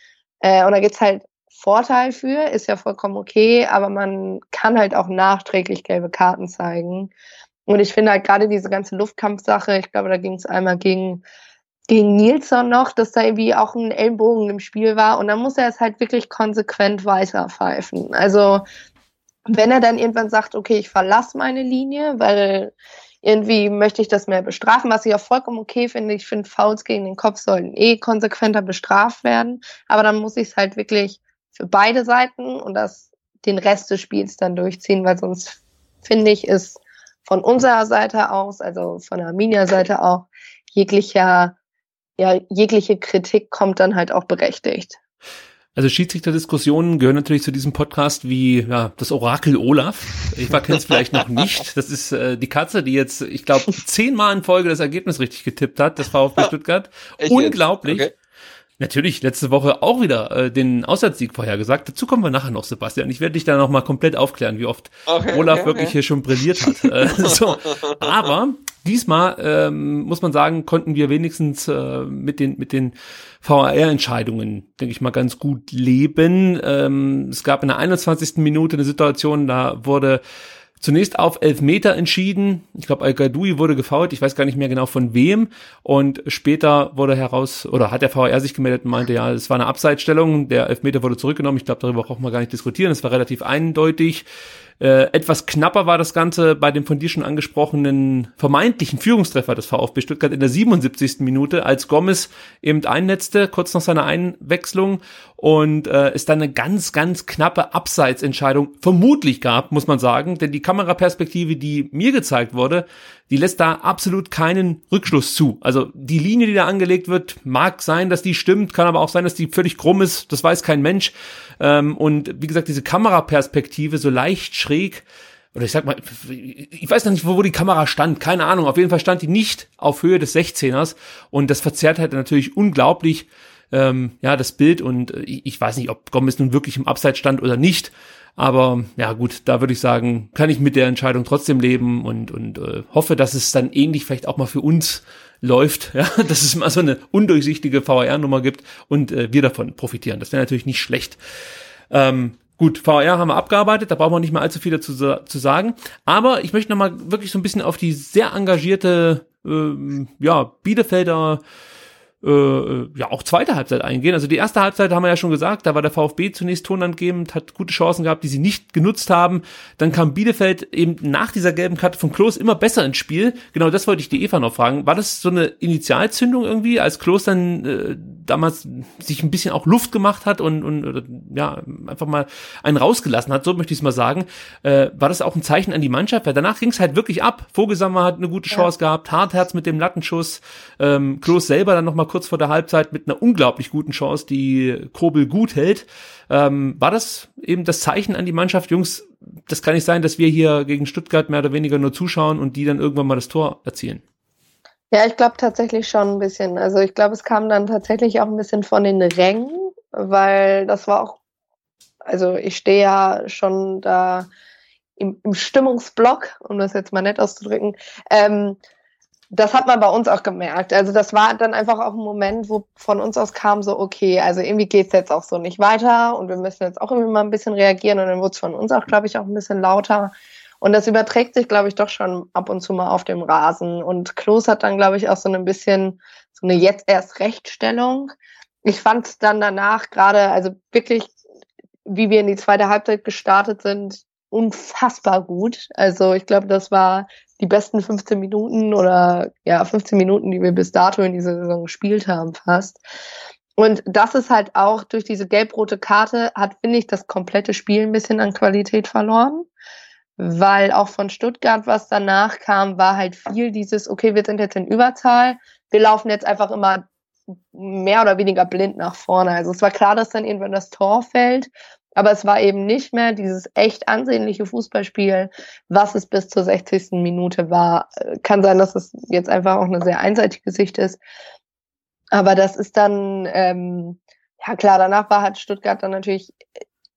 Äh, und da gibt's halt Vorteil für, ist ja vollkommen okay, aber man kann halt auch nachträglich gelbe Karten zeigen. Und ich finde halt gerade diese ganze Luftkampfsache, ich glaube, da ging es einmal gegen, gegen Nilsson noch, dass da irgendwie auch ein Ellenbogen im Spiel war. Und dann muss er es halt wirklich konsequent weiter pfeifen. Also wenn er dann irgendwann sagt, okay, ich verlasse meine Linie, weil irgendwie möchte ich das mehr bestrafen, was ich auch vollkommen okay finde. Ich finde, Fouls gegen den Kopf sollten eh konsequenter bestraft werden. Aber dann muss ich es halt wirklich für beide Seiten und das den Rest des Spiels dann durchziehen, weil sonst finde ich, ist von unserer Seite aus, also von der Arminia-Seite auch, jeglicher, ja, jegliche Kritik kommt dann halt auch berechtigt. Also Schiedsrichter-Diskussionen gehören natürlich zu diesem Podcast wie ja, das Orakel Olaf. Ich war kenne es vielleicht noch nicht. Das ist äh, die Katze, die jetzt, ich glaube, zehnmal in Folge das Ergebnis richtig getippt hat, das VfB Stuttgart. Unglaublich. Okay. Natürlich, letzte Woche auch wieder äh, den Auswärtssieg vorhergesagt. Dazu kommen wir nachher noch, Sebastian. Ich werde dich da noch mal komplett aufklären, wie oft okay, Olaf okay, wirklich okay. hier schon brilliert hat. äh, [LAUGHS] so. Aber diesmal ähm, muss man sagen, konnten wir wenigstens äh, mit den mit den VAR-Entscheidungen, denke ich mal, ganz gut leben. Ähm, es gab in der 21. Minute eine Situation, da wurde zunächst auf Elfmeter entschieden. Ich glaube, Al-Gadoui wurde gefault. Ich weiß gar nicht mehr genau von wem. Und später wurde heraus, oder hat der VAR sich gemeldet und meinte, ja, es war eine Abseitsstellung. Der Elfmeter wurde zurückgenommen. Ich glaube, darüber braucht man gar nicht diskutieren. Es war relativ eindeutig. Äh, etwas knapper war das Ganze bei dem von dir schon angesprochenen vermeintlichen Führungstreffer des VfB Stuttgart in der 77. Minute, als Gomez eben einnetzte, kurz nach seiner Einwechslung und äh, es dann eine ganz, ganz knappe Abseitsentscheidung vermutlich gab, muss man sagen, denn die Kameraperspektive, die mir gezeigt wurde, die lässt da absolut keinen Rückschluss zu. Also die Linie, die da angelegt wird, mag sein, dass die stimmt, kann aber auch sein, dass die völlig krumm ist, das weiß kein Mensch. Ähm, und wie gesagt, diese Kameraperspektive so leicht schräg, oder ich sag mal, ich weiß noch nicht, wo, wo die Kamera stand, keine Ahnung, auf jeden Fall stand die nicht auf Höhe des 16ers und das verzerrt halt natürlich unglaublich ähm, ja, das Bild. Und äh, ich weiß nicht, ob Gomez nun wirklich im Abseits stand oder nicht. Aber ja gut, da würde ich sagen, kann ich mit der Entscheidung trotzdem leben und, und äh, hoffe, dass es dann ähnlich vielleicht auch mal für uns läuft, [LAUGHS] ja, dass es mal so eine undurchsichtige VR-Nummer gibt und äh, wir davon profitieren. Das wäre natürlich nicht schlecht. Ähm, Gut, VR haben wir abgearbeitet, da brauchen wir nicht mehr allzu viel dazu zu sagen. Aber ich möchte nochmal wirklich so ein bisschen auf die sehr engagierte ähm, ja, Bielefelder äh, äh, ja auch zweite Halbzeit eingehen. Also die erste Halbzeit haben wir ja schon gesagt, da war der VfB zunächst tonangebend, hat gute Chancen gehabt, die sie nicht genutzt haben. Dann kam Bielefeld eben nach dieser gelben Karte von Klos immer besser ins Spiel. Genau das wollte ich die Eva noch fragen. War das so eine Initialzündung irgendwie, als Klos dann äh, damals sich ein bisschen auch Luft gemacht hat und, und ja, einfach mal einen rausgelassen hat, so möchte ich es mal sagen. Äh, war das auch ein Zeichen an die Mannschaft? Weil danach ging es halt wirklich ab. Vogelsammer hat eine gute Chance ja. gehabt, Hartherz mit dem Lattenschuss, ähm, Klos selber dann nochmal kurz vor der Halbzeit mit einer unglaublich guten Chance, die Kobel gut hält. Ähm, war das eben das Zeichen an die Mannschaft, Jungs, das kann nicht sein, dass wir hier gegen Stuttgart mehr oder weniger nur zuschauen und die dann irgendwann mal das Tor erzielen? Ja, ich glaube tatsächlich schon ein bisschen. Also ich glaube, es kam dann tatsächlich auch ein bisschen von den Rängen, weil das war auch, also ich stehe ja schon da im, im Stimmungsblock, um das jetzt mal nett auszudrücken. Ähm, das hat man bei uns auch gemerkt. Also das war dann einfach auch ein Moment, wo von uns aus kam so, okay, also irgendwie geht's jetzt auch so nicht weiter und wir müssen jetzt auch irgendwie mal ein bisschen reagieren und dann wurde es von uns auch, glaube ich, auch ein bisschen lauter. Und das überträgt sich, glaube ich, doch schon ab und zu mal auf dem Rasen. Und Klos hat dann, glaube ich, auch so ein bisschen so eine jetzt erst Rechtstellung. Ich fand es dann danach gerade, also wirklich, wie wir in die zweite Halbzeit gestartet sind, unfassbar gut. Also ich glaube, das war die besten 15 Minuten oder ja, 15 Minuten, die wir bis dato in dieser Saison gespielt haben, fast. Und das ist halt auch durch diese gelb-rote Karte hat, finde ich, das komplette Spiel ein bisschen an Qualität verloren weil auch von Stuttgart, was danach kam, war halt viel dieses, okay, wir sind jetzt in Überzahl, wir laufen jetzt einfach immer mehr oder weniger blind nach vorne. Also es war klar, dass dann irgendwann das Tor fällt, aber es war eben nicht mehr dieses echt ansehnliche Fußballspiel, was es bis zur 60. Minute war. Kann sein, dass es jetzt einfach auch eine sehr einseitige Sicht ist. Aber das ist dann, ähm, ja klar, danach war halt Stuttgart dann natürlich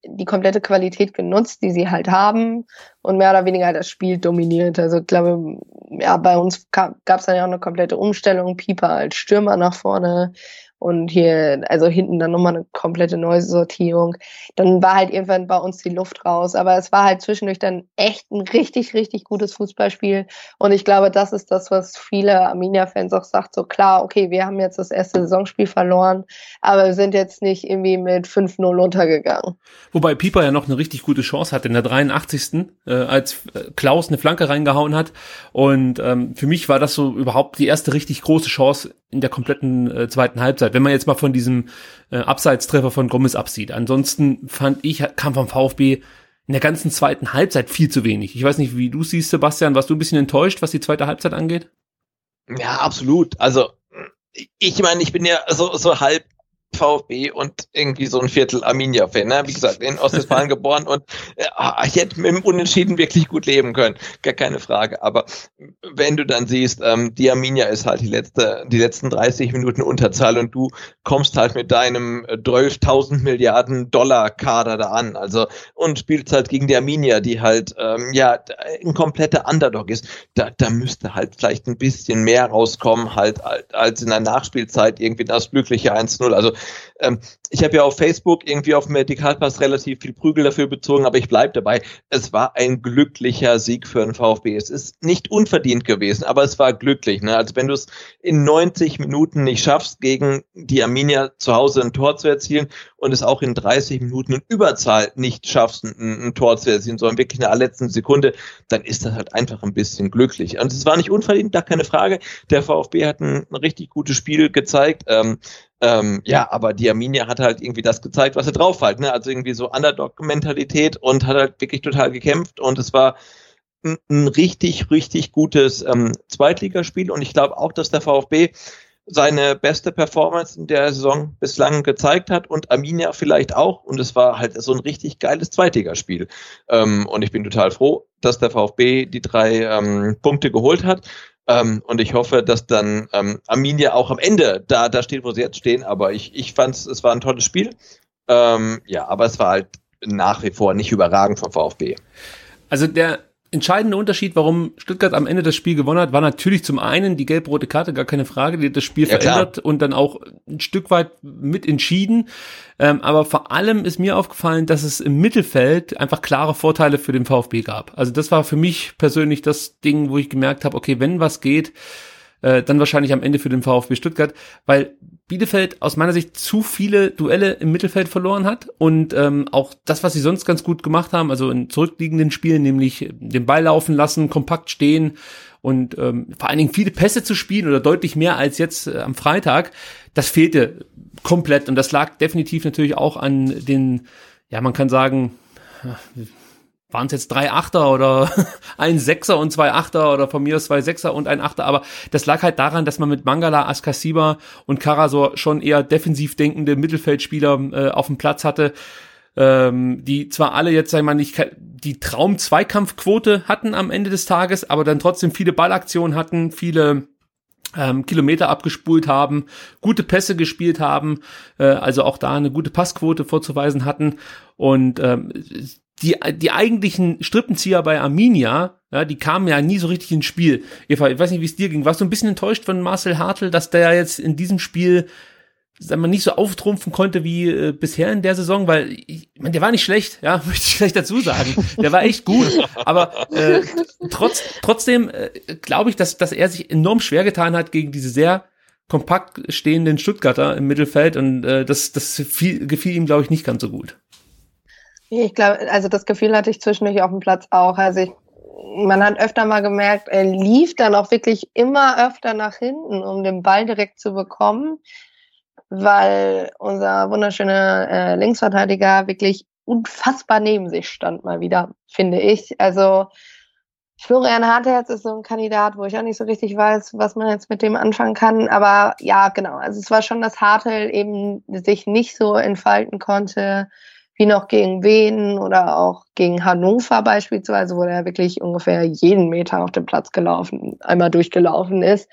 die komplette Qualität genutzt, die sie halt haben und mehr oder weniger das Spiel dominiert. Also ich glaube, ja, bei uns gab es dann ja auch eine komplette Umstellung. Pieper als Stürmer nach vorne, und hier, also hinten dann nochmal eine komplette neue Sortierung. Dann war halt irgendwann bei uns die Luft raus. Aber es war halt zwischendurch dann echt ein richtig, richtig gutes Fußballspiel. Und ich glaube, das ist das, was viele Arminia-Fans auch sagt. So klar, okay, wir haben jetzt das erste Saisonspiel verloren, aber wir sind jetzt nicht irgendwie mit 5-0 untergegangen. Wobei Pieper ja noch eine richtig gute Chance hatte in der 83. Äh, als Klaus eine Flanke reingehauen hat. Und ähm, für mich war das so überhaupt die erste richtig große Chance in der kompletten äh, zweiten Halbzeit, wenn man jetzt mal von diesem äh, Abseitstreffer von Gomez absieht. Ansonsten fand ich, kam vom VfB in der ganzen zweiten Halbzeit viel zu wenig. Ich weiß nicht, wie du siehst, Sebastian, warst du ein bisschen enttäuscht, was die zweite Halbzeit angeht? Ja, absolut. Also ich meine, ich bin ja so, so halb VfB und irgendwie so ein Viertel Arminia-Fan. Ne? Wie gesagt, in Ostwestfalen [LAUGHS] geboren und äh, ich hätte mit dem Unentschieden wirklich gut leben können. Gar keine Frage. Aber wenn du dann siehst, ähm, die Arminia ist halt die letzte, die letzten 30 Minuten Unterzahl und du kommst halt mit deinem 12.000 Milliarden Dollar Kader da an. Also und spielst halt gegen die Arminia, die halt ähm, ja ein kompletter Underdog ist. Da, da müsste halt vielleicht ein bisschen mehr rauskommen, halt als in der Nachspielzeit irgendwie das glückliche 1-0. Also ähm, ich habe ja auf Facebook irgendwie auf Medikalpass relativ viel Prügel dafür bezogen, aber ich bleibe dabei. Es war ein glücklicher Sieg für den VfB. Es ist nicht unverdient gewesen, aber es war glücklich. Ne? Also wenn du es in 90 Minuten nicht schaffst, gegen die Arminia zu Hause ein Tor zu erzielen und es auch in 30 Minuten in Überzahl nicht schaffst, ein, ein Tor zu erzielen, sondern wirklich in der letzten Sekunde, dann ist das halt einfach ein bisschen glücklich. Und es war nicht unverdient, da keine Frage. Der VfB hat ein, ein richtig gutes Spiel gezeigt. Ähm, ähm, ja, aber die Arminia hat halt irgendwie das gezeigt, was sie drauf halt, ne? Also irgendwie so Underdog-Mentalität und hat halt wirklich total gekämpft und es war ein, ein richtig, richtig gutes ähm, Zweitligaspiel und ich glaube auch, dass der VfB seine beste Performance in der Saison bislang gezeigt hat und Arminia vielleicht auch. Und es war halt so ein richtig geiles Zweitligaspiel. Ähm, und ich bin total froh, dass der VfB die drei ähm, Punkte geholt hat. Ähm, und ich hoffe, dass dann ähm, Arminia auch am Ende da, da steht, wo sie jetzt stehen. Aber ich, ich fand es war ein tolles Spiel. Ähm, ja, aber es war halt nach wie vor nicht überragend vom VfB. Also der entscheidende Unterschied, warum Stuttgart am Ende das Spiel gewonnen hat, war natürlich zum einen die gelb-rote Karte, gar keine Frage, die hat das Spiel ja, verändert klar. und dann auch ein Stück weit mit entschieden. Ähm, aber vor allem ist mir aufgefallen, dass es im Mittelfeld einfach klare Vorteile für den VfB gab. Also das war für mich persönlich das Ding, wo ich gemerkt habe, okay, wenn was geht, äh, dann wahrscheinlich am Ende für den VfB Stuttgart, weil Bielefeld aus meiner Sicht zu viele Duelle im Mittelfeld verloren hat und ähm, auch das, was sie sonst ganz gut gemacht haben, also in zurückliegenden Spielen, nämlich den Ball laufen lassen, kompakt stehen und ähm, vor allen Dingen viele Pässe zu spielen oder deutlich mehr als jetzt äh, am Freitag, das fehlte komplett und das lag definitiv natürlich auch an den, ja man kann sagen, waren es jetzt drei Achter oder [LAUGHS] ein Sechser und zwei Achter oder von mir aus zwei Sechser und ein Achter, aber das lag halt daran, dass man mit Mangala, Askasiba und Karasor schon eher defensiv denkende Mittelfeldspieler äh, auf dem Platz hatte, ähm, die zwar alle jetzt, sag ich mal, nicht die Traum-Zweikampfquote hatten am Ende des Tages, aber dann trotzdem viele Ballaktionen hatten, viele ähm, Kilometer abgespult haben, gute Pässe gespielt haben, äh, also auch da eine gute Passquote vorzuweisen hatten. Und ähm, die, die eigentlichen Strippenzieher bei Arminia, ja, die kamen ja nie so richtig ins Spiel. Eva, ich weiß nicht, wie es dir ging. Warst du ein bisschen enttäuscht von Marcel Hartl, dass der jetzt in diesem Spiel sagen wir, nicht so auftrumpfen konnte wie äh, bisher in der Saison, weil ich meine, der war nicht schlecht, ja, [LAUGHS] möchte ich gleich dazu sagen. Der war echt gut, aber äh, trotz, trotzdem äh, glaube ich, dass, dass er sich enorm schwer getan hat gegen diese sehr kompakt stehenden Stuttgarter im Mittelfeld und äh, das, das viel, gefiel ihm, glaube ich, nicht ganz so gut. Ich glaube, also das Gefühl hatte ich zwischendurch auf dem Platz auch. Also ich, man hat öfter mal gemerkt, er lief dann auch wirklich immer öfter nach hinten, um den Ball direkt zu bekommen, weil unser wunderschöner äh, Linksverteidiger wirklich unfassbar neben sich stand mal wieder, finde ich. Also Florian Hartherz ist so ein Kandidat, wo ich auch nicht so richtig weiß, was man jetzt mit dem anfangen kann. Aber ja, genau. Also es war schon, dass Hartel eben sich nicht so entfalten konnte wie noch gegen Wien oder auch gegen Hannover beispielsweise, wo er wirklich ungefähr jeden Meter auf dem Platz gelaufen, einmal durchgelaufen ist.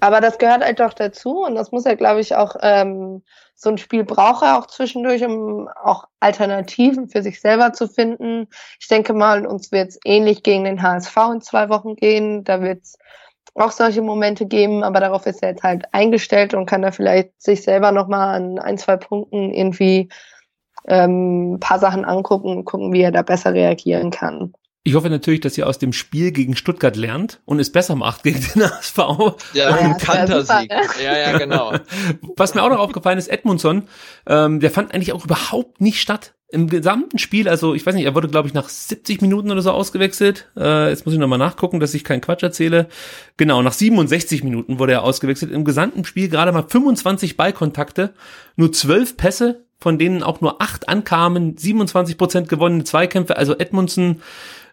Aber das gehört halt doch dazu und das muss er, glaube ich, auch ähm, so ein Spiel braucht er auch zwischendurch, um auch Alternativen für sich selber zu finden. Ich denke mal, uns wird es ähnlich gegen den HSV in zwei Wochen gehen. Da wird es auch solche Momente geben, aber darauf ist er jetzt halt eingestellt und kann da vielleicht sich selber nochmal an ein, zwei Punkten irgendwie ähm, ein paar Sachen angucken und gucken, wie er da besser reagieren kann. Ich hoffe natürlich, dass ihr aus dem Spiel gegen Stuttgart lernt und es besser macht gegen den HSV. Ja, ein Kantersieg. Ja, ja, genau. Was mir auch noch aufgefallen ist, Edmundson, ähm, der fand eigentlich auch überhaupt nicht statt. Im gesamten Spiel, also ich weiß nicht, er wurde, glaube ich, nach 70 Minuten oder so ausgewechselt. Äh, jetzt muss ich nochmal nachgucken, dass ich keinen Quatsch erzähle. Genau, nach 67 Minuten wurde er ausgewechselt. Im gesamten Spiel gerade mal 25 Ballkontakte, nur 12 Pässe, von denen auch nur 8 ankamen, 27 Prozent gewonnene Zweikämpfe. Also Edmundson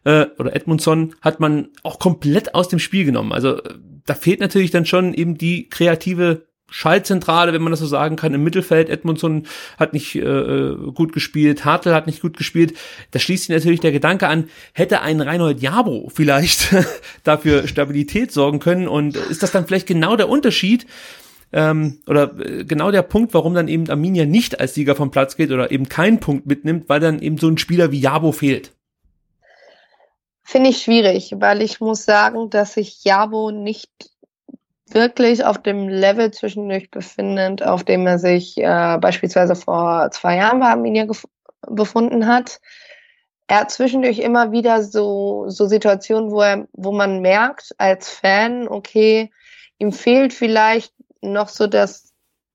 äh, oder Edmundson hat man auch komplett aus dem Spiel genommen. Also äh, da fehlt natürlich dann schon eben die kreative Schaltzentrale, wenn man das so sagen kann, im Mittelfeld. Edmundson hat nicht äh, gut gespielt, Hartl hat nicht gut gespielt. Da schließt sich natürlich der Gedanke an, hätte ein Reinhold Jabo vielleicht [LAUGHS] dafür Stabilität sorgen können und ist das dann vielleicht genau der Unterschied, ähm, oder äh, genau der Punkt, warum dann eben Arminia nicht als Sieger vom Platz geht oder eben keinen Punkt mitnimmt, weil dann eben so ein Spieler wie Jabo fehlt. Finde ich schwierig, weil ich muss sagen, dass sich Jabo nicht wirklich auf dem Level zwischendurch befindet, auf dem er sich äh, beispielsweise vor zwei Jahren bei Arminia befunden hat. Er hat zwischendurch immer wieder so, so Situationen, wo er, wo man merkt als Fan, okay, ihm fehlt vielleicht noch so das,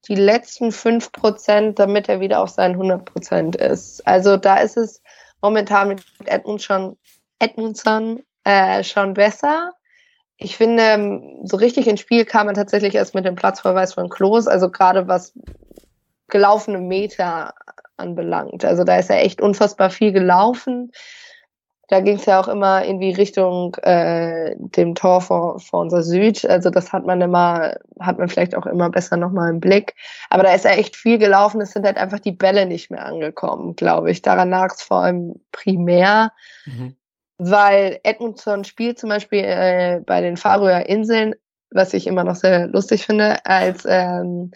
die letzten fünf Prozent, damit er wieder auf seinen 100 Prozent ist. Also da ist es momentan mit Edmund schon Edmundson äh, schon besser. Ich finde, so richtig ins Spiel kam er tatsächlich erst mit dem Platzverweis von Klos, also gerade was gelaufene Meter anbelangt. Also da ist er echt unfassbar viel gelaufen. Da ging es ja auch immer irgendwie Richtung äh, dem Tor vor, vor unser Süd. Also das hat man immer, hat man vielleicht auch immer besser nochmal im Blick. Aber da ist er echt viel gelaufen. Es sind halt einfach die Bälle nicht mehr angekommen, glaube ich. Daran lag es vor allem primär. Mhm weil Edmundson spielt zum Beispiel äh, bei den Färöer Inseln, was ich immer noch sehr lustig finde, als ähm,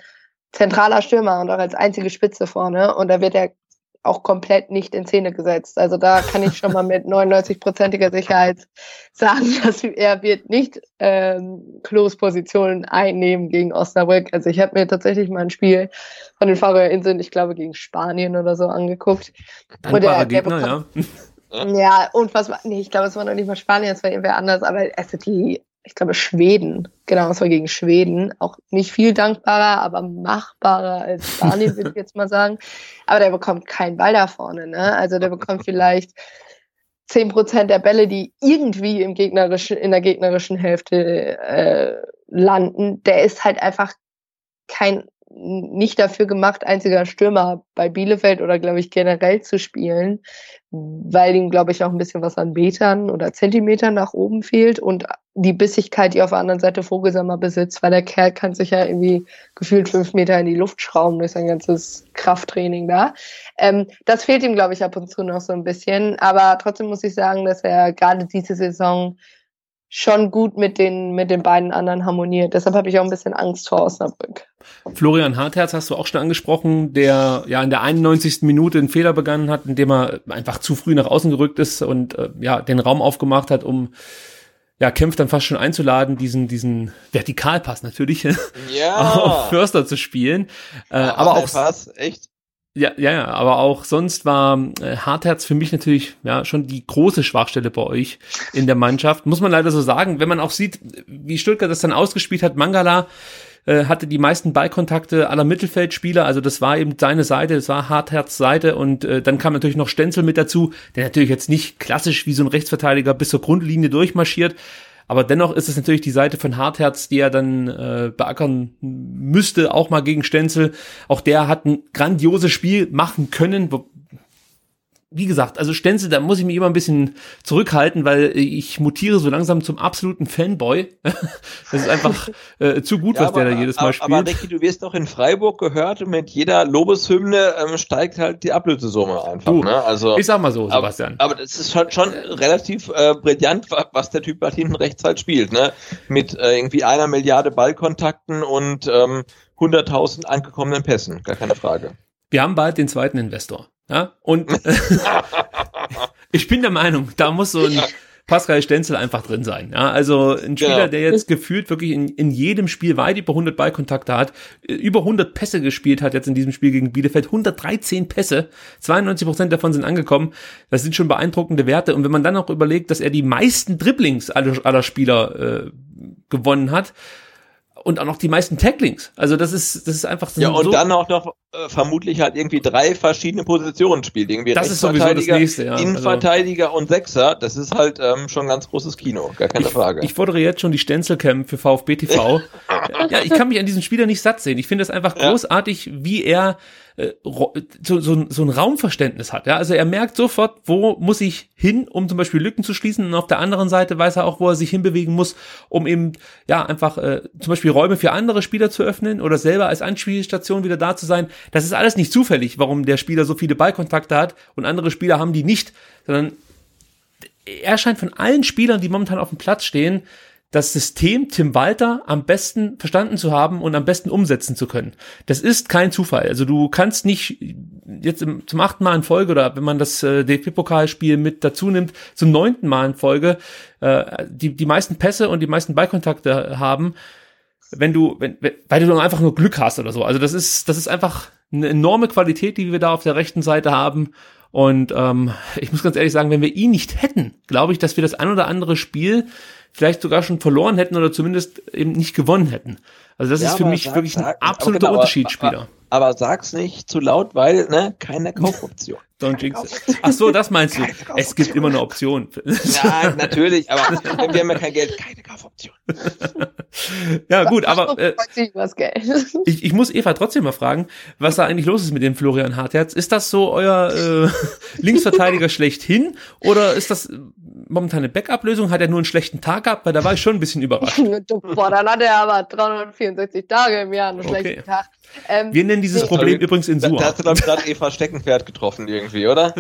zentraler Stürmer und auch als einzige Spitze vorne. Und da wird er auch komplett nicht in Szene gesetzt. Also da kann ich schon mal mit [LAUGHS] 99-prozentiger Sicherheit sagen, dass er wird nicht ähm, Close-Positionen einnehmen gegen Osnabrück. Also ich habe mir tatsächlich mal ein Spiel von den Färöer Inseln, ich glaube gegen Spanien oder so, angeguckt. Dankbarer und der, der Gegner, ja. Ja, unfassbar. Nee, ich glaube, es war noch nicht mal Spanien, es war irgendwer anders, aber also die, ich glaube, Schweden. Genau, es war gegen Schweden. Auch nicht viel dankbarer, aber machbarer als Spanien, würde ich jetzt mal sagen. Aber der bekommt keinen Ball da vorne, ne? Also der bekommt vielleicht zehn Prozent der Bälle, die irgendwie im gegnerischen, in der gegnerischen Hälfte äh, landen. Der ist halt einfach kein nicht dafür gemacht, einziger Stürmer bei Bielefeld oder glaube ich generell zu spielen, weil ihm glaube ich auch ein bisschen was an Metern oder Zentimetern nach oben fehlt und die Bissigkeit, die auf der anderen Seite Vogelsammer besitzt, weil der Kerl kann sich ja irgendwie gefühlt fünf Meter in die Luft schrauben durch sein ganzes Krafttraining da. Ähm, das fehlt ihm glaube ich ab und zu noch so ein bisschen, aber trotzdem muss ich sagen, dass er gerade diese Saison schon gut mit den, mit den beiden anderen harmoniert. Deshalb habe ich auch ein bisschen Angst vor Osnabrück. Florian Hartherz hast du auch schon angesprochen, der ja in der 91. Minute einen Fehler begangen hat, indem er einfach zu früh nach außen gerückt ist und äh, ja den Raum aufgemacht hat, um ja, kämpft dann fast schon einzuladen, diesen, diesen Vertikalpass natürlich Ja. [LAUGHS] auf Förster zu spielen. Äh, Ja, aber der auch Pass, echt. Ja, ja, ja, aber auch sonst war äh, Hartherz für mich natürlich ja schon die große Schwachstelle bei euch in der Mannschaft. Muss man leider so sagen, wenn man auch sieht, wie Stuttgart das dann ausgespielt hat. Mangala äh, hatte die meisten Ballkontakte aller Mittelfeldspieler, also das war eben seine Seite, das war Hartherz Seite und äh, dann kam natürlich noch Stenzel mit dazu, der natürlich jetzt nicht klassisch wie so ein Rechtsverteidiger bis zur Grundlinie durchmarschiert, aber dennoch ist es natürlich die Seite von Hartherz, die er dann äh, beackern müsste, auch mal gegen Stenzel. Auch der hat ein grandioses Spiel machen können. Wie gesagt, also Stenzel, da muss ich mich immer ein bisschen zurückhalten, weil ich mutiere so langsam zum absoluten Fanboy. [LAUGHS] das ist einfach äh, zu gut, was der da jedes Mal aber, spielt. Aber Ricky, du wirst doch in Freiburg gehört und mit jeder Lobeshymne ähm, steigt halt die Ablösesumme einfach. Du, ne? Also, ich sag mal so, aber, Sebastian. aber das ist schon, schon relativ äh, brillant, wa- was der Typ halt hinten rechts halt spielt. Ne? Mit äh, irgendwie einer Milliarde Ballkontakten und ähm, 100.000 angekommenen Pässen. Gar keine Frage. Wir haben bald den zweiten Investor. Ja? Und [LAUGHS] ich bin der Meinung, da muss so ein Pascal Stenzel einfach drin sein. Ja, also ein Spieler, Genau. der jetzt gefühlt wirklich in, in jedem Spiel weit über 100 Ballkontakte hat, über 100 Pässe gespielt hat jetzt in diesem Spiel gegen Bielefeld, 113 Pässe, 92 Prozent davon sind angekommen. Das sind schon beeindruckende Werte. Und wenn man dann noch überlegt, dass er die meisten Dribblings aller, aller Spieler äh, gewonnen hat und auch noch die meisten Tacklings, also das ist das ist einfach das Ja, und so, dann auch noch äh, vermutlich halt irgendwie drei verschiedene Positionen spielt. Irgendwie Das ist sowieso das Nächste, ja. Also Innenverteidiger und Sechser. Das ist halt ähm, schon ganz großes Kino. Gar keine Frage. Ich fordere jetzt schon die Stenzelcam für VfB TV. [LAUGHS] ja, ich kann mich an diesen Spieler nicht satt sehen. Ich finde es einfach Ja. großartig, wie er äh, so, so, so ein Raumverständnis hat. Ja? Also er merkt sofort, wo muss ich hin, um zum Beispiel Lücken zu schließen. Und auf der anderen Seite weiß er auch, wo er sich hinbewegen muss, um eben ja einfach äh, zum Beispiel Räume für andere Spieler zu öffnen oder selber als Anspielstation wieder da zu sein. Das ist alles nicht zufällig, warum der Spieler so viele Ballkontakte hat und andere Spieler haben die nicht, sondern er scheint von allen Spielern, die momentan auf dem Platz stehen, das System Tim Walter am besten verstanden zu haben und am besten umsetzen zu können. Das ist kein Zufall. Also du kannst nicht jetzt zum achten Mal in Folge oder wenn man das äh, DFB-Pokalspiel mit dazu nimmt, zum neunten Mal in Folge äh, die, die meisten Pässe und die meisten Ballkontakte haben, wenn du, wenn, weil du dann einfach nur Glück hast oder so. Also das ist, das ist einfach eine enorme Qualität, die wir da auf der rechten Seite haben. Und ähm, ich muss ganz ehrlich sagen, wenn wir ihn nicht hätten, glaube ich, dass wir das ein oder andere Spiel vielleicht sogar schon verloren hätten oder zumindest eben nicht gewonnen hätten. Also das Ja, ist für aber mich sag- wirklich ein sag- absoluter genau, aber- Unterschiedsspieler. Aber sag's nicht zu laut, weil ne, keine Kaufoption. Don't jinx it. Ach so, das meinst du. Es gibt immer eine Option. ja, natürlich, aber wir haben ja kein Geld, keine Kaufoption. ja gut, aber äh, ich, ich muss Eva trotzdem mal fragen, was da eigentlich los ist mit dem Florian Hartherz. Ist das so euer äh, Linksverteidiger [LAUGHS] schlechthin oder ist das äh, momentan eine Backup-Lösung? Hat er nur einen schlechten Tag gehabt? Weil da war ich schon ein bisschen überrascht. [LAUGHS] Boah, dann hat er aber 364 Tage im Jahr einen Okay. schlechten Tag. Ähm, Wir nennen dieses Nee. Problem übrigens in Da, da Sua. hast du, glaube ich, gerade Eva Steckenpferd getroffen irgendwie, oder?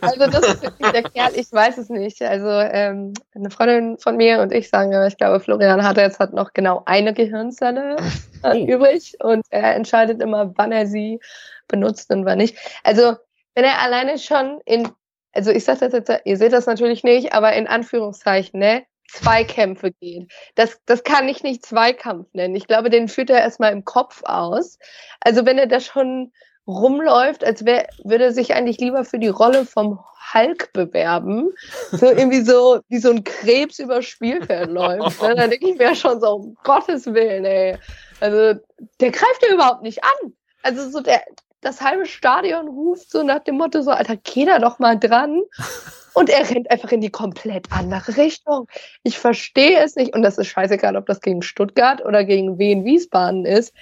Also das ist wirklich der Kerl, ich weiß es nicht. Also ähm, eine Freundin von mir und ich sagen, aber ich glaube, Florian hat jetzt hat noch genau eine Gehirnzelle [LAUGHS] Oh. übrig und er entscheidet immer, wann er sie benutzt und wann nicht. Also wenn er alleine schon in, also ich sage das jetzt, ihr seht das natürlich nicht, aber in Anführungszeichen, ne? Zweikämpfe geht. Das, das kann ich nicht Zweikampf nennen. Ich glaube, den führt er erstmal im Kopf aus. Also wenn er da schon rumläuft, als wär, würde er sich eigentlich lieber für die Rolle vom Hulk bewerben. So irgendwie so, wie so ein Krebs über Spielfeld läuft. Ne? Da denke ich mir schon so, um Gottes Willen, ey. Also, der greift ja überhaupt nicht an. Also so der, das halbe Stadion ruft so nach dem Motto so, Alter, geh da doch mal dran. [LAUGHS] Und er rennt einfach in die komplett andere Richtung. Ich verstehe es nicht. Und das ist scheißegal, ob das gegen Stuttgart oder gegen Wien Wiesbaden ist.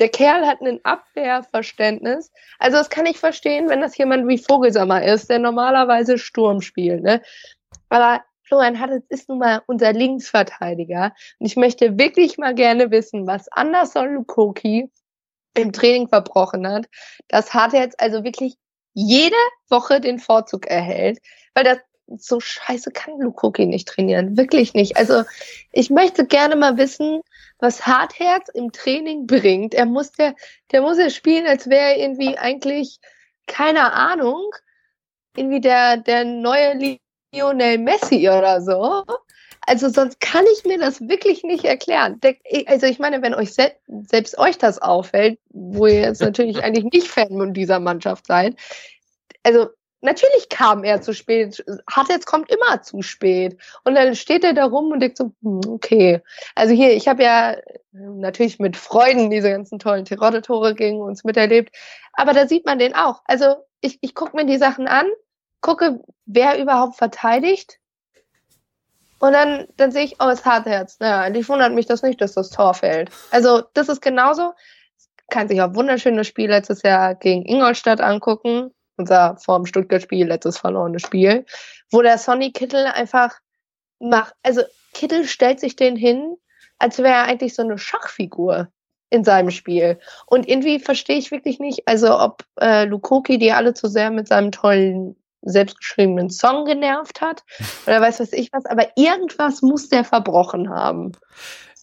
Der Kerl hat ein Abwehrverständnis. Also das kann ich verstehen, wenn das jemand wie Vogelsammer ist, der normalerweise Sturm spielt. Ne? Aber Florian Hattels ist nun mal unser Linksverteidiger. Und ich möchte wirklich mal gerne wissen, was Anderson Lukoki im Training verbrochen hat, dass Hartherz also wirklich jede Woche den Vorzug erhält, weil das so scheiße kann Lukoki nicht trainieren. Wirklich nicht. Also ich möchte gerne mal wissen, was Hartherz im Training bringt. Er muss der, der muss ja spielen, als wäre er irgendwie eigentlich, keine Ahnung, irgendwie der, der neue Lionel Messi oder so. Also sonst kann ich mir das wirklich nicht erklären. Also ich meine, wenn euch se selbst euch das auffällt, wo ihr jetzt natürlich [LAUGHS] eigentlich nicht Fan dieser Mannschaft seid, also natürlich kam er zu spät. Hat jetzt kommt immer zu spät. Und dann steht er da rum und denkt so, hm, okay. Also hier, ich habe ja natürlich mit Freuden diese ganzen tollen Terodde-Tore gegen uns miterlebt. Aber da sieht man den auch. Also ich, ich gucke mir die Sachen an, gucke, wer überhaupt verteidigt. Und dann, dann sehe ich, oh, es hat Herz. Naja, eigentlich wundert mich das nicht, dass das Tor fällt. Also, das ist genauso. Kann sich auch wunderschönes Spiel letztes Jahr gegen Ingolstadt angucken. Unser vorm Stuttgart-Spiel, letztes verlorenes Spiel. Wo der Sonny Kittel einfach macht, also Kittel stellt sich den hin, als wäre er eigentlich so eine Schachfigur in seinem Spiel. Und irgendwie verstehe ich wirklich nicht, also ob äh, Lukoki die alle zu sehr mit seinem tollen selbstgeschriebenen Song genervt hat [LAUGHS] oder weiß was ich was, aber irgendwas muss der verbrochen haben.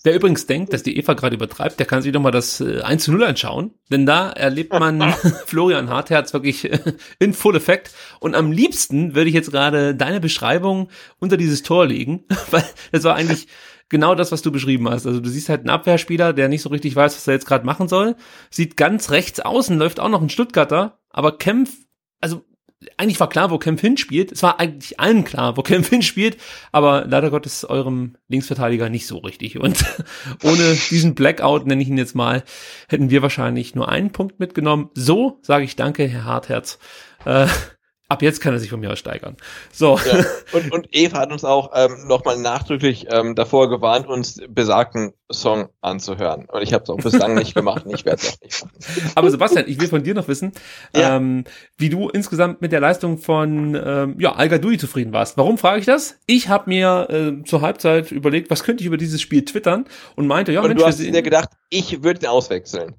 Wer übrigens denkt, dass die Eva gerade übertreibt, der kann sich doch mal das äh, 1 zu 0 anschauen, denn da erlebt man [LAUGHS] [LAUGHS] Florian Hartherz wirklich äh, in Full Effekt und am liebsten würde ich jetzt gerade deine Beschreibung unter dieses Tor legen, weil das war eigentlich genau das, was du beschrieben hast. Also du siehst halt einen Abwehrspieler, der nicht so richtig weiß, was er jetzt gerade machen soll, sieht ganz rechts außen, läuft auch noch ein Stuttgarter, aber kämpft, also eigentlich war klar, wo Kempf hinspielt. Es war eigentlich allen klar, wo Kempf hinspielt, aber leider Gottes eurem Linksverteidiger nicht so richtig. Und [LAUGHS] ohne diesen Blackout, nenne ich ihn jetzt mal, hätten wir wahrscheinlich nur einen Punkt mitgenommen. So sage ich danke, Herr Hartherz. Äh, ab jetzt kann er sich von mir aus steigern. So. Ja. Und, und Eva hat uns auch ähm, nochmal nachdrücklich ähm, davor gewarnt, uns besagten Song anzuhören. Und ich habe es auch bislang nicht gemacht und ich werde es auch nicht machen. Aber Sebastian, ich will von dir noch wissen, ja. ähm, wie du insgesamt mit der Leistung von ähm, ja, Al Gadoui zufrieden warst. Warum frage ich das? Ich habe mir äh, zur Halbzeit überlegt, was könnte ich über dieses Spiel twittern und meinte, ja, und Mensch, du hast dir gedacht, ich würde ihn auswechseln.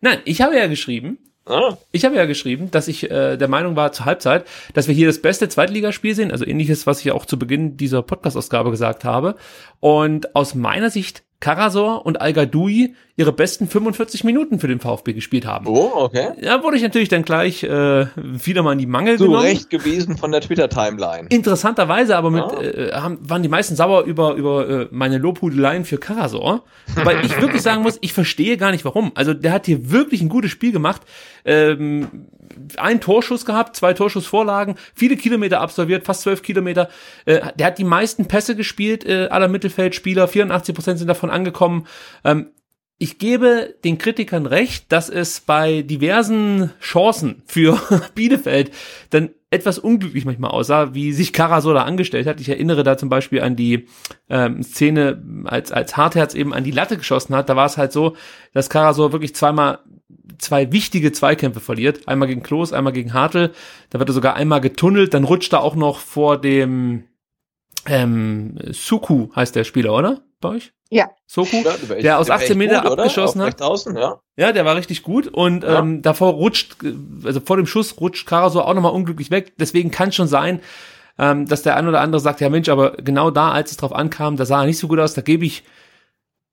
Nein, ich habe ja geschrieben, Ah. Ich habe ja geschrieben, dass ich äh, der Meinung war zur Halbzeit, dass wir hier das beste Zweitligaspiel sehen, also ähnliches, was ich auch zu Beginn dieser Podcast-Ausgabe gesagt habe. Und aus meiner Sicht Karasor und Al ihre besten 45 Minuten für den VfB gespielt haben. Oh, okay. Ja, wurde ich natürlich dann gleich äh, wieder mal in die Mangel so genommen. recht gewesen von der Twitter-Timeline. Interessanterweise aber mit, ah. äh, haben, waren die meisten sauer über, über äh, meine Lobhudeleien für Karasor. Weil ich wirklich sagen muss, ich verstehe gar nicht warum. Also der hat hier wirklich ein gutes Spiel gemacht. Ähm, ein Torschuss gehabt, zwei Torschussvorlagen, viele Kilometer absolviert, fast zwölf Kilometer. Äh, der hat die meisten Pässe gespielt äh, aller Mittelfeldspieler, 84 Prozent sind davon angekommen. Ähm, ich gebe den Kritikern recht, dass es bei diversen Chancen für [LAUGHS] Bielefeld dann etwas unglücklich manchmal aussah, wie sich Karasola angestellt hat. Ich erinnere da zum Beispiel an die ähm, Szene, als, als Hartherz eben an die Latte geschossen hat. Da war es halt so, dass Karasola wirklich zweimal zwei wichtige Zweikämpfe verliert. Einmal gegen Klos, einmal gegen Hartl. Da wird er sogar einmal getunnelt. Dann rutscht er auch noch vor dem ähm, Suku heißt der Spieler, oder? Bei euch? Ja. Soku, ja, der aus 18 Meter gut, abgeschossen hat. Außen, ja. ja, der war richtig gut und ja. ähm, davor rutscht, also vor dem Schuss rutscht Karaso auch nochmal unglücklich weg. Deswegen kann schon sein, ähm, dass der ein oder andere sagt, ja Mensch, aber genau da, als es drauf ankam, da sah er nicht so gut aus, da gebe ich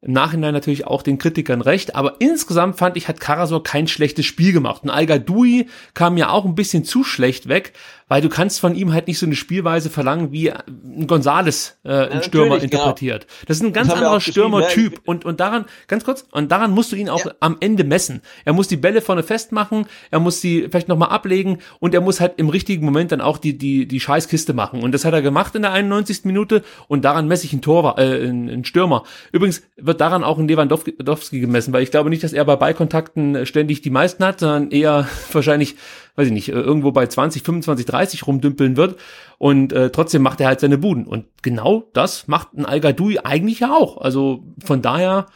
im Nachhinein natürlich auch den Kritikern recht, aber insgesamt fand ich, hat Karasor kein schlechtes Spiel gemacht. Und Al Dui kam ja auch ein bisschen zu schlecht weg, weil du kannst von ihm halt nicht so eine Spielweise verlangen, wie ein Gonzales äh, ein ja, Stürmer genau. interpretiert. Genau. Das ist ein ganz anderer Stürmertyp ja, und und daran ganz kurz und daran musst du ihn auch ja. am Ende messen. Er muss die Bälle vorne festmachen, er muss sie vielleicht noch mal ablegen und er muss halt im richtigen Moment dann auch die die die Scheißkiste machen und das hat er gemacht in der 91. Minute und daran messe ich einen Tor äh, einen Stürmer. Übrigens wird daran auch ein Lewandowski gemessen, weil ich glaube nicht, dass er bei Ballkontakten ständig die meisten hat, sondern eher [LAUGHS] wahrscheinlich weiß ich nicht, äh, irgendwo bei 20, 25, 30 rumdümpeln wird und äh, trotzdem macht er halt seine Buden. Und genau das macht ein Al eigentlich ja auch. Also von daher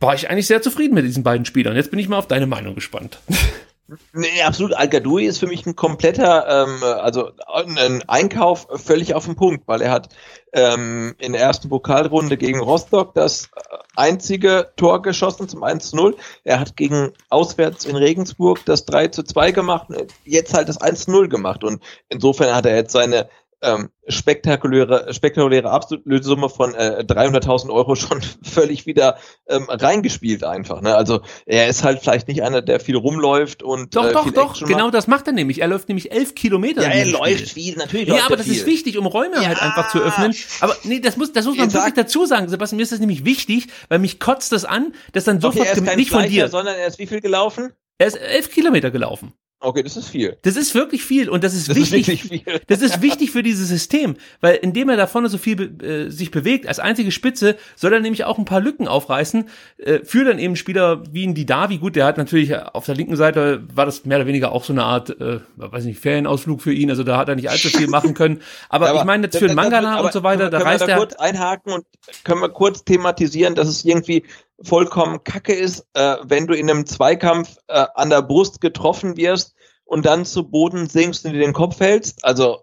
war ich eigentlich sehr zufrieden mit diesen beiden Spielern. Jetzt bin ich mal auf deine Meinung gespannt. [LAUGHS] Nee, absolut. al ist für mich ein kompletter, ähm, also ein Einkauf völlig auf den Punkt, weil er hat ähm, in der ersten Pokalrunde gegen Rostock das einzige Tor geschossen zum 1-0. Er hat gegen auswärts in Regensburg das 3 2 gemacht, jetzt halt das 1-0 gemacht. Und insofern hat er jetzt seine ähm, spektakuläre, spektakuläre Ablösesumme von äh, 300.000 Euro schon [LAUGHS] völlig wieder ähm, reingespielt einfach. Ne? Also er ist halt vielleicht nicht einer, der viel rumläuft und Doch, äh, doch, doch, Action genau macht. das macht er nämlich. Er läuft nämlich elf Kilometer. Ja, er läuft Spiel. viel, natürlich Ja, aber er das viel. ist wichtig, um Räume halt Ja. einfach zu öffnen. Aber nee, das muss, das muss man Jetzt wirklich dazu sagen, Sebastian. Mir ist das nämlich wichtig, weil mich kotzt das an, dass dann Okay, sofort er kein nicht von Schleicher, dir. sondern er ist wie viel gelaufen? Er ist elf Kilometer gelaufen. Okay, das ist viel. Das ist wirklich viel und das ist Das ist wichtig. wirklich viel. [LAUGHS] Das ist wichtig für dieses System, weil indem er da vorne so viel äh, sich bewegt, als einzige Spitze, soll er nämlich auch ein paar Lücken aufreißen, äh, für dann eben Spieler wie ein Didavi, gut, der hat natürlich auf der linken Seite, war das mehr oder weniger auch so eine Art, äh, weiß nicht, Ferienausflug für ihn, also da hat er nicht allzu viel machen können, aber, ich meine jetzt für das- Mangala aber und so weiter, da können wir reißt da er, kurz einhaken und können wir kurz thematisieren, dass es irgendwie vollkommen kacke ist, äh, wenn du in einem Zweikampf äh, an der Brust getroffen wirst und dann zu Boden sinkst und dir den Kopf hältst. Also,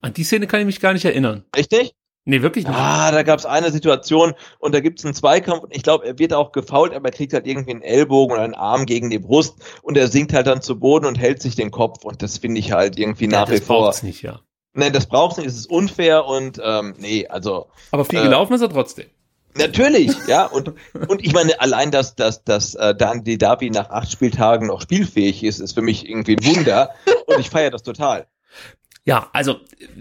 an die Szene kann ich mich gar nicht erinnern. richtig? Nee, wirklich nicht. Ah, da gab es eine Situation und da gibt es einen Zweikampf und ich glaube, er wird auch gefault, aber er kriegt halt irgendwie einen Ellbogen oder einen Arm gegen die Brust und er sinkt halt dann zu Boden und hält sich den Kopf und das finde ich halt irgendwie Ja, nach wie das vor. braucht's nicht, ja. Nein, das braucht's nicht, es ist unfair und ähm, nee, also Aber viel Äh, gelaufen ist er trotzdem. Natürlich, [LAUGHS] ja, und, und ich meine, allein, dass, dass, dass äh, Dan Didavi nach acht Spieltagen noch spielfähig ist, ist für mich irgendwie ein Wunder und ich feiere das total. Ja, also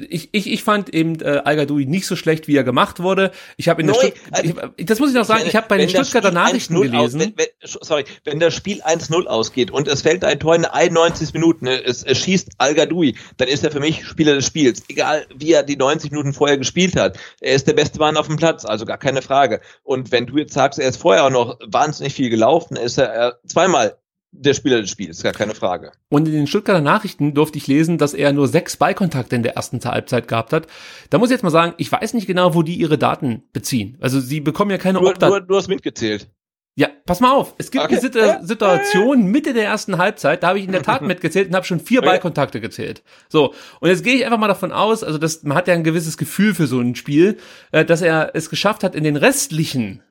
ich, ich, ich fand eben äh, al nicht so schlecht, wie er gemacht wurde. Ich habe in der Neu- also, ich, das muss ich noch sagen, ich habe bei den Stuttgarter Nachrichten 1-0 Aus, gelesen. wenn, wenn, sorry, wenn das Spiel 1-0 ausgeht und es fällt ein Tor in 91 Minuten, ne, es, es schießt al dann ist er für mich Spieler des Spiels. Egal, wie er die 90 Minuten vorher gespielt hat. Er ist der beste Mann auf dem Platz, also gar keine Frage. Und wenn du jetzt sagst, er ist vorher auch noch wahnsinnig viel gelaufen, ist er zweimal der Spieler des Spiels, gar keine Frage. Und in den Stuttgarter Nachrichten durfte ich lesen, dass er nur sechs Ballkontakte in der ersten Halbzeit gehabt hat. Da muss ich jetzt mal sagen, ich weiß nicht genau, wo die ihre Daten beziehen. Also sie bekommen ja keine Nur, Obda nur, du hast mitgezählt. Ja, pass mal auf. Es gibt Okay. eine Situ Situation Mitte der ersten Halbzeit, da habe ich in der Tat [LAUGHS] mitgezählt und habe schon vier. Ballkontakte gezählt. So, und jetzt gehe ich einfach mal davon aus, also das, man hat ja ein gewisses Gefühl für so ein Spiel, äh, dass er es geschafft hat, in den restlichen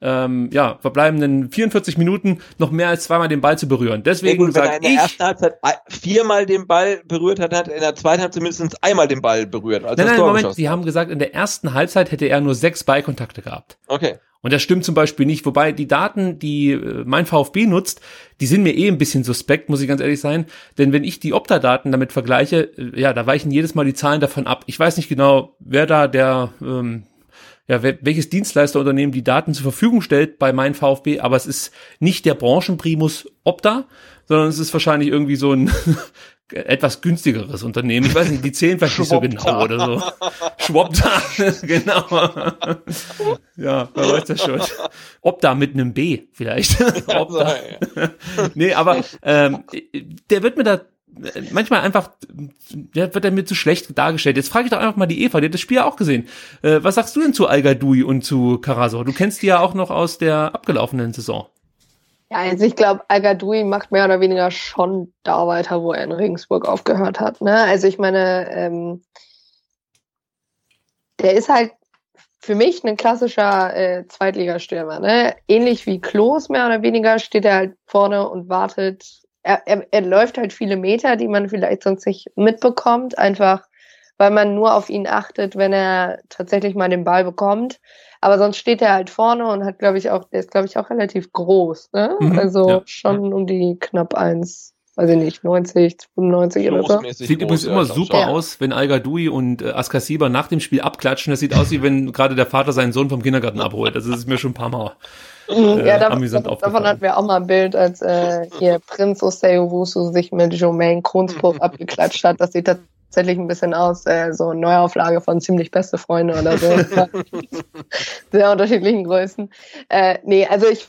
ähm, ja, verbleibenden 44 Minuten noch mehr als zweimal den Ball zu berühren. Ja, Deswegen gut, wenn er in der ich, ersten Halbzeit viermal den Ball berührt hat, hat er in der zweiten Halbzeit mindestens einmal den Ball berührt. Nein, nein, Moment, die hat. haben gesagt, in der ersten Halbzeit hätte er nur sechs Ballkontakte gehabt. Okay. Und das stimmt zum Beispiel nicht. Wobei die Daten, die äh, mein VfB nutzt, die sind mir eh ein bisschen suspekt, muss ich ganz ehrlich sein. Denn wenn ich die Opta-Daten damit vergleiche, äh, ja, da weichen jedes Mal die Zahlen davon ab. Ich weiß nicht genau, wer da der, ähm, ja, welches Dienstleisterunternehmen die Daten zur Verfügung stellt bei mein VfB, aber es ist nicht der Branchenprimus Opta, sondern es ist wahrscheinlich irgendwie so ein [LAUGHS] etwas günstigeres Unternehmen. Ich weiß nicht, die zählen vielleicht nicht so genau oder so. Schwopta, [LAUGHS] genau. ja, wer weiß das schon. Opta mit einem B vielleicht. [LAUGHS] Opta. nee, aber ähm, der wird mir da manchmal einfach, der wird er mir zu schlecht dargestellt. Jetzt frage ich doch einfach mal die Eva, die hat das Spiel ja auch gesehen. Äh, was sagst du denn zu al und zu Karasor? Du kennst die ja auch noch aus der abgelaufenen Saison. Ja, also ich glaube, al macht mehr oder weniger schon da weiter, wo er in Regensburg aufgehört hat. Ne? Also ich meine, ähm, der ist halt für mich ein klassischer äh, Zweitligastürmer. Ne? Ähnlich wie Klos mehr oder weniger steht er halt vorne und wartet. Er, er, er läuft halt viele Meter, die man vielleicht sonst nicht mitbekommt, einfach weil man nur auf ihn achtet, wenn er tatsächlich mal den Ball bekommt. Aber sonst steht er halt vorne und hat, glaube ich, auch, der ist, glaube ich, auch relativ groß. Ne? Mhm, also ja. schon um die knapp eins, weiß ich nicht, 90, 95 oder so. Sieht groß, übrigens ja, immer super schon. aus, wenn al und äh, Askasiba nach dem Spiel abklatschen. Das sieht aus, wie wenn gerade der Vater seinen Sohn vom Kindergarten abholt. Das ist mir schon ein paar Mal. Mhm, äh, ja, da, amüsant davon, hatten wir auch mal ein Bild, als äh, hier Prinz Osei-Owusu sich mit Jomaine Kronspruch [LAUGHS] abgeklatscht hat. Das sieht tatsächlich ein bisschen aus, äh, so eine Neuauflage von Ziemlich Beste Freunde oder so. [LAUGHS] Sehr unterschiedlichen Größen. Äh, nee, also ich,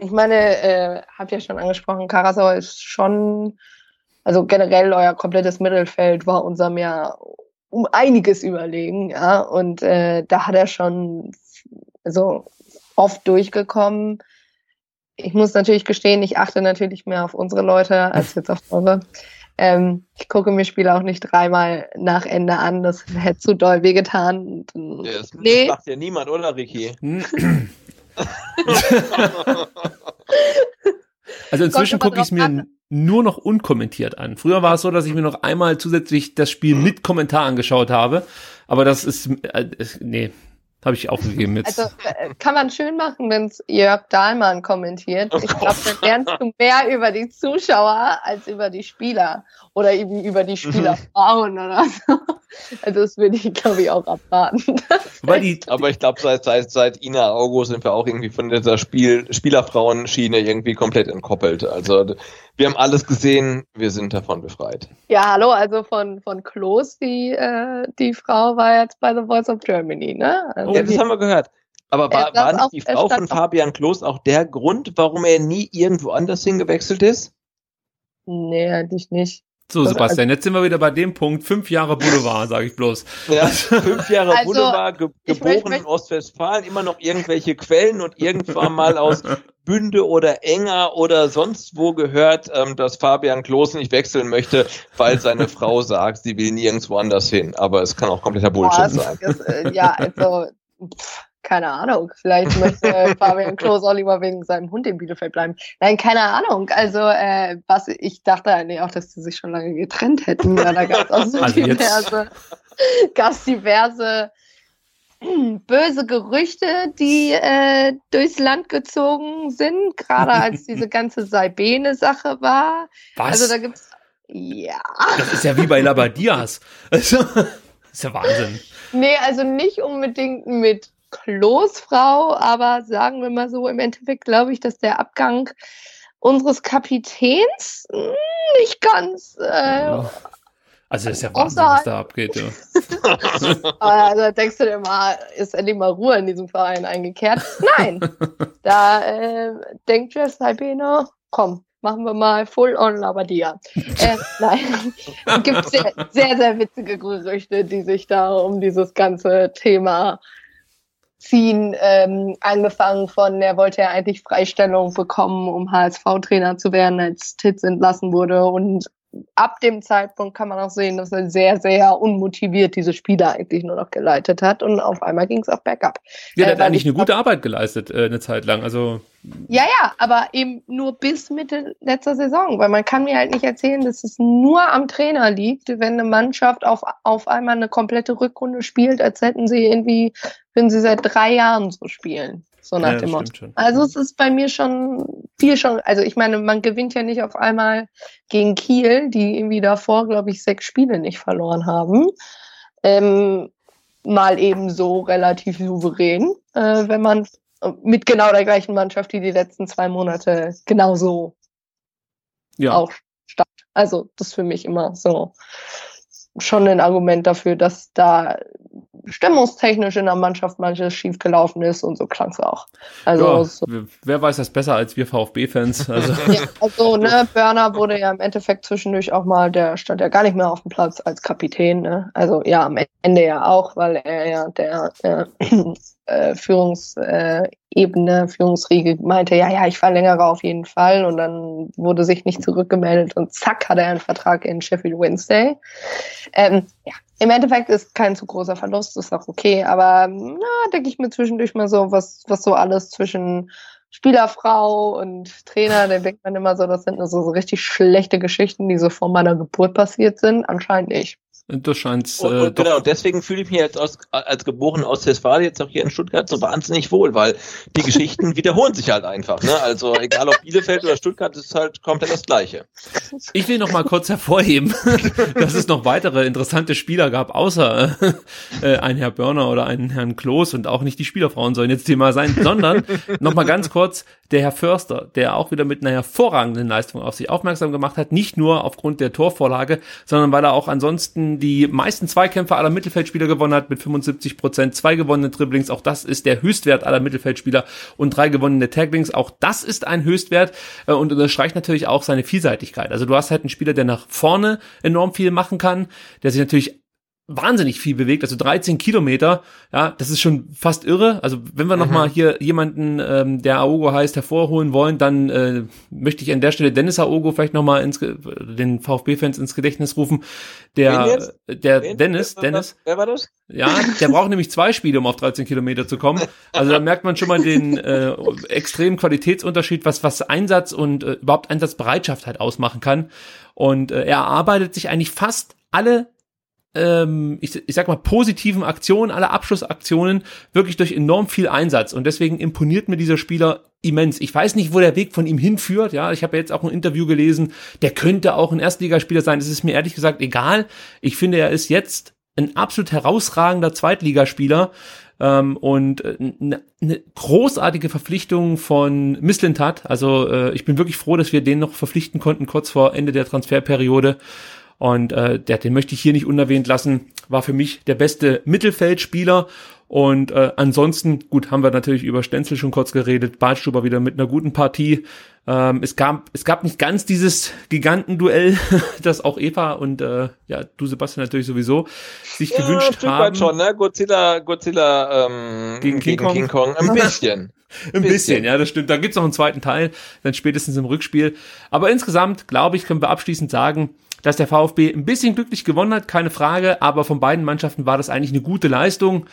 ich meine, äh, habt ihr schon angesprochen, Karasau ist schon, also generell euer komplettes Mittelfeld war unserem ja um einiges überlegen, ja, und äh, da hat er schon, also oft durchgekommen. Ich muss natürlich gestehen, ich achte natürlich mehr auf unsere Leute als jetzt auf eure. Ähm, ich gucke mir Spiele auch nicht dreimal nach Ende an, das hätte zu doll wehgetan. Ja, das, Nee. das macht ja niemand, oder Ricky? [CLEARS THROAT] [LAUGHS] Also inzwischen gucke ich es mir nur noch unkommentiert an. Früher war es so, dass ich mir noch einmal zusätzlich das Spiel mit Kommentar angeschaut habe. Aber das ist, äh, nee, habe ich aufgegeben jetzt. Also äh, kann man schön machen, wenn es Jörg Dahlmann kommentiert. Oh ich glaube, da lernst du mehr über die Zuschauer als über die Spieler oder eben über die Spielerfrauen oder so. Also das würde ich, glaube ich, auch abraten. Die, aber ich glaube, seit, seit, seit Ina Augo sind wir auch irgendwie von dieser Spiel, Spielerfrauenschiene irgendwie komplett entkoppelt. Also wir haben alles gesehen, wir sind davon befreit. Ja, hallo, also von, von Klos, die, äh, die Frau war jetzt bei The Voice of Germany, ne? Also oh, ja, das haben wir gehört. Aber war, war nicht die Frau von Fabian Klos auch der Grund, warum er nie irgendwo anders hingewechselt ist? Nee, eigentlich nicht. So, Sebastian, jetzt sind wir wieder bei dem Punkt, fünf Jahre Boulevard, sage ich bloß. Ja, [LAUGHS] fünf Jahre also, Boulevard, ge geboren in Ostwestfalen, immer noch irgendwelche Quellen und irgendwann mal aus Bünde oder Enger oder sonst wo gehört, ähm, dass Fabian Klos nicht wechseln möchte, weil seine Frau sagt, sie will nirgendwo anders hin. Aber es kann auch kompletter Bullshit Boah, sein. Ist, äh, ja, also... Pff keine Ahnung, vielleicht möchte [LAUGHS] Fabian Klos auch lieber wegen seinem Hund in Bielefeld bleiben. Nein, keine Ahnung. Also, äh, was ich dachte eigentlich auch, dass sie sich schon lange getrennt hätten. Ja, da gab es auch [LAUGHS] so also diverse, gab's diverse [CLEARS THROAT] böse Gerüchte, die äh, durchs Land gezogen sind, gerade als diese [LAUGHS] ganze Saibene-Sache war. Was? Also da gibt's ja. Das ist ja wie bei Labadias. Also, das ist ja Wahnsinn. Nee, also nicht unbedingt mit Klosfrau, aber sagen wir mal so, im Endeffekt glaube ich, dass der Abgang unseres Kapitäns hm, nicht ganz. Äh, also das ist ja Wahnsinn, was da abgeht. Ja. [LAUGHS] also da denkst du dir mal, ist endlich mal Ruhe in diesem Verein eingekehrt? Nein, [LAUGHS] da äh, denkt Jeff Salbene, komm, machen wir mal Full on Labadia. [LAUGHS] äh, nein, es gibt sehr, sehr, sehr witzige Gerüchte, die sich da um dieses ganze Thema ziehen, ähm, angefangen von, er wollte ja eigentlich Freistellung bekommen, um HSV-Trainer zu werden, als Titz entlassen wurde und ab dem Zeitpunkt kann man auch sehen, dass er sehr, sehr unmotiviert diese Spiele eigentlich nur noch geleitet hat und auf einmal ging es auch bergab. Ja, der äh, hat eigentlich eine gute Arbeit geleistet, äh, eine Zeit lang. Also ja, ja, aber eben nur bis Mitte letzter Saison, weil man kann mir halt nicht erzählen, dass es nur am Trainer liegt, wenn eine Mannschaft auf, auf einmal eine komplette Rückrunde spielt, als hätten sie irgendwie, wenn sie seit drei Jahren so spielen. So nach ja, dem Motto. Also es ist bei mir schon viel schon, also ich meine, man gewinnt ja nicht auf einmal gegen Kiel, die irgendwie davor, glaube ich, sechs Spiele nicht verloren haben. Ähm, mal eben so relativ souverän, äh, wenn man mit genau der gleichen Mannschaft, die die letzten zwei Monate genauso ja. auch stand. Also das ist für mich immer so schon ein Argument dafür, dass da stimmungstechnisch in der Mannschaft manches schief gelaufen ist und so klang es auch. Also ja, so. wer weiß das besser als wir VfB-Fans? Also. [LAUGHS] ja, also ne, Burner wurde ja im Endeffekt zwischendurch auch mal, der stand ja gar nicht mehr auf dem Platz als Kapitän. Ne? Also ja, am Ende ja auch, weil er ja der äh, [CLEARS THROAT] äh, Führungsebene, Führungsriege meinte, ja, ja, ich verlängere auf jeden Fall und dann wurde sich nicht zurückgemeldet und zack, hat er einen Vertrag in Sheffield Wednesday. Ähm, ja, im Endeffekt ist kein zu großer Verlust, ist auch okay, aber na, denke ich mir zwischendurch mal so, was, was so alles zwischen Spielerfrau und Trainer, da denkt man immer so, das sind nur so, so richtig schlechte Geschichten, die so vor meiner Geburt passiert sind. Anscheinend nicht. Du scheinst. Und, und äh, genau, deswegen fühle ich mich jetzt als, als geboren aus Westfalen jetzt auch hier in Stuttgart so wahnsinnig wohl, weil die Geschichten [LAUGHS] wiederholen sich halt einfach. Ne? Also egal ob Bielefeld oder Stuttgart, ist halt komplett das Gleiche. Ich will noch mal kurz hervorheben, [LAUGHS] dass es noch weitere interessante Spieler gab, außer äh, ein Herr Börner oder einen Herrn Kloß und auch nicht die Spielerfrauen sollen jetzt Thema sein, sondern noch mal ganz kurz der Herr Förster, der auch wieder mit einer hervorragenden Leistung auf sich aufmerksam gemacht hat, nicht nur aufgrund der Torvorlage, sondern weil er auch ansonsten die meisten Zweikämpfe aller Mittelfeldspieler gewonnen hat mit 75 Prozent, zwei gewonnene Dribblings, auch das ist der Höchstwert aller Mittelfeldspieler und drei gewonnene Taglings, auch das ist ein Höchstwert äh, und unterstreicht natürlich auch seine Vielseitigkeit. Also du hast halt einen Spieler, der nach vorne enorm viel machen kann, der sich natürlich wahnsinnig viel bewegt, also 13 Kilometer, ja, das ist schon fast irre. Also wenn wir mhm. noch mal hier jemanden, ähm, der Aogo heißt, hervorholen wollen, dann äh, möchte ich an der Stelle Dennis Aogo vielleicht noch mal ins, den VfB-Fans ins Gedächtnis rufen. Der, der Wen? Dennis, wer, Dennis. Wer war das? Ja, der braucht nämlich zwei Spiele, um auf 13 Kilometer zu kommen. Also da merkt man schon mal den äh, extremen Qualitätsunterschied, was was Einsatz und äh, überhaupt Einsatzbereitschaft halt ausmachen kann. Und äh, er arbeitet sich eigentlich fast alle ähm, ich, ich sag mal, positiven Aktionen, alle Abschlussaktionen wirklich durch enorm viel Einsatz. Und deswegen imponiert mir dieser Spieler immens. Ich weiß nicht, wo der Weg von ihm hinführt. Ja, ich habe jetzt auch ein Interview gelesen, der könnte auch ein Erstligaspieler sein. Es ist mir ehrlich gesagt egal. Ich finde, er ist jetzt ein absolut herausragender Zweitligaspieler. Ähm, und eine äh, ne großartige Verpflichtung von Misslintat. Also äh, ich bin wirklich froh, dass wir den noch verpflichten konnten, kurz vor Ende der Transferperiode. Und äh, der, den möchte ich hier nicht unerwähnt lassen. War für mich der beste Mittelfeldspieler. Und äh, ansonsten, gut, haben wir natürlich über Stenzel schon kurz geredet. Badstuber wieder mit einer guten Partie. Ähm, es, gab, es gab nicht ganz dieses Gigantenduell, [LAUGHS] das auch Eva und äh, ja, du Sebastian natürlich sowieso sich ja, gewünscht haben. Weit schon, ne? Godzilla, Godzilla ähm, gegen, King, gegen Kong. King Kong. Ein [LAUGHS] bisschen. Ein bisschen. bisschen, ja, das stimmt. Da gibt's noch einen zweiten Teil, dann spätestens im Rückspiel. Aber insgesamt, glaube ich, können wir abschließend sagen, dass der VfB ein bisschen glücklich gewonnen hat, keine Frage, aber von beiden Mannschaften war das eigentlich eine gute Leistung.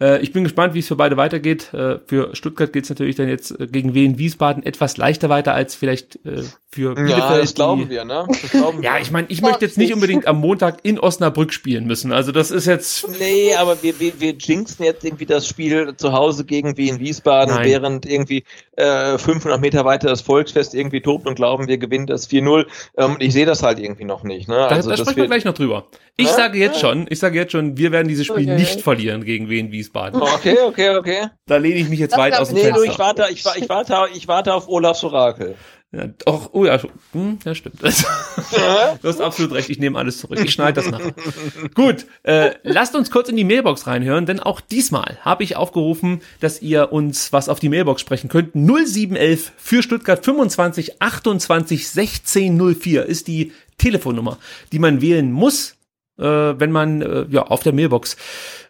Äh, ich bin gespannt, wie es für beide weitergeht. Äh, für Stuttgart geht es natürlich dann jetzt äh, gegen Wien Wiesbaden etwas leichter weiter als vielleicht äh, für Bielefeld. Ja, das glauben wir, ne? Das glauben [LAUGHS] ja, ich meine, ich möchte jetzt nicht unbedingt am Montag in Osnabrück spielen müssen. Also das ist jetzt. Nee, aber wir, wir, wir jinxen jetzt irgendwie das Spiel zu Hause gegen Wien Wiesbaden, Nein. während irgendwie äh, 500 Meter weiter das Volksfest irgendwie tobt und glauben, wir gewinnen das 4-0. Ähm, ich sehe das halt irgendwie noch nicht. Ne? Also, da, da sprechen wir gleich noch drüber. Ich ja? sage jetzt schon, ich sage jetzt schon, wir werden dieses Spiel okay. nicht verlieren gegen Wien Wiesbaden. Okay, okay, okay. Da lehne ich mich jetzt das weit aus dem nee, Fenster. Du, ich warte, ich, ich warte, ich warte auf Olafs Orakel. Ja, doch, oh ja, hm, ja stimmt. [LAUGHS] du hast absolut recht, ich nehme alles zurück. Ich schneide das nach. [LAUGHS] Gut, äh, lasst uns kurz in die Mailbox reinhören, denn auch diesmal habe ich aufgerufen, dass ihr uns was auf die Mailbox sprechen könnt. 0711 für Stuttgart 25 28 16 04 ist die Telefonnummer, die man wählen muss, äh, wenn man äh, ja auf der Mailbox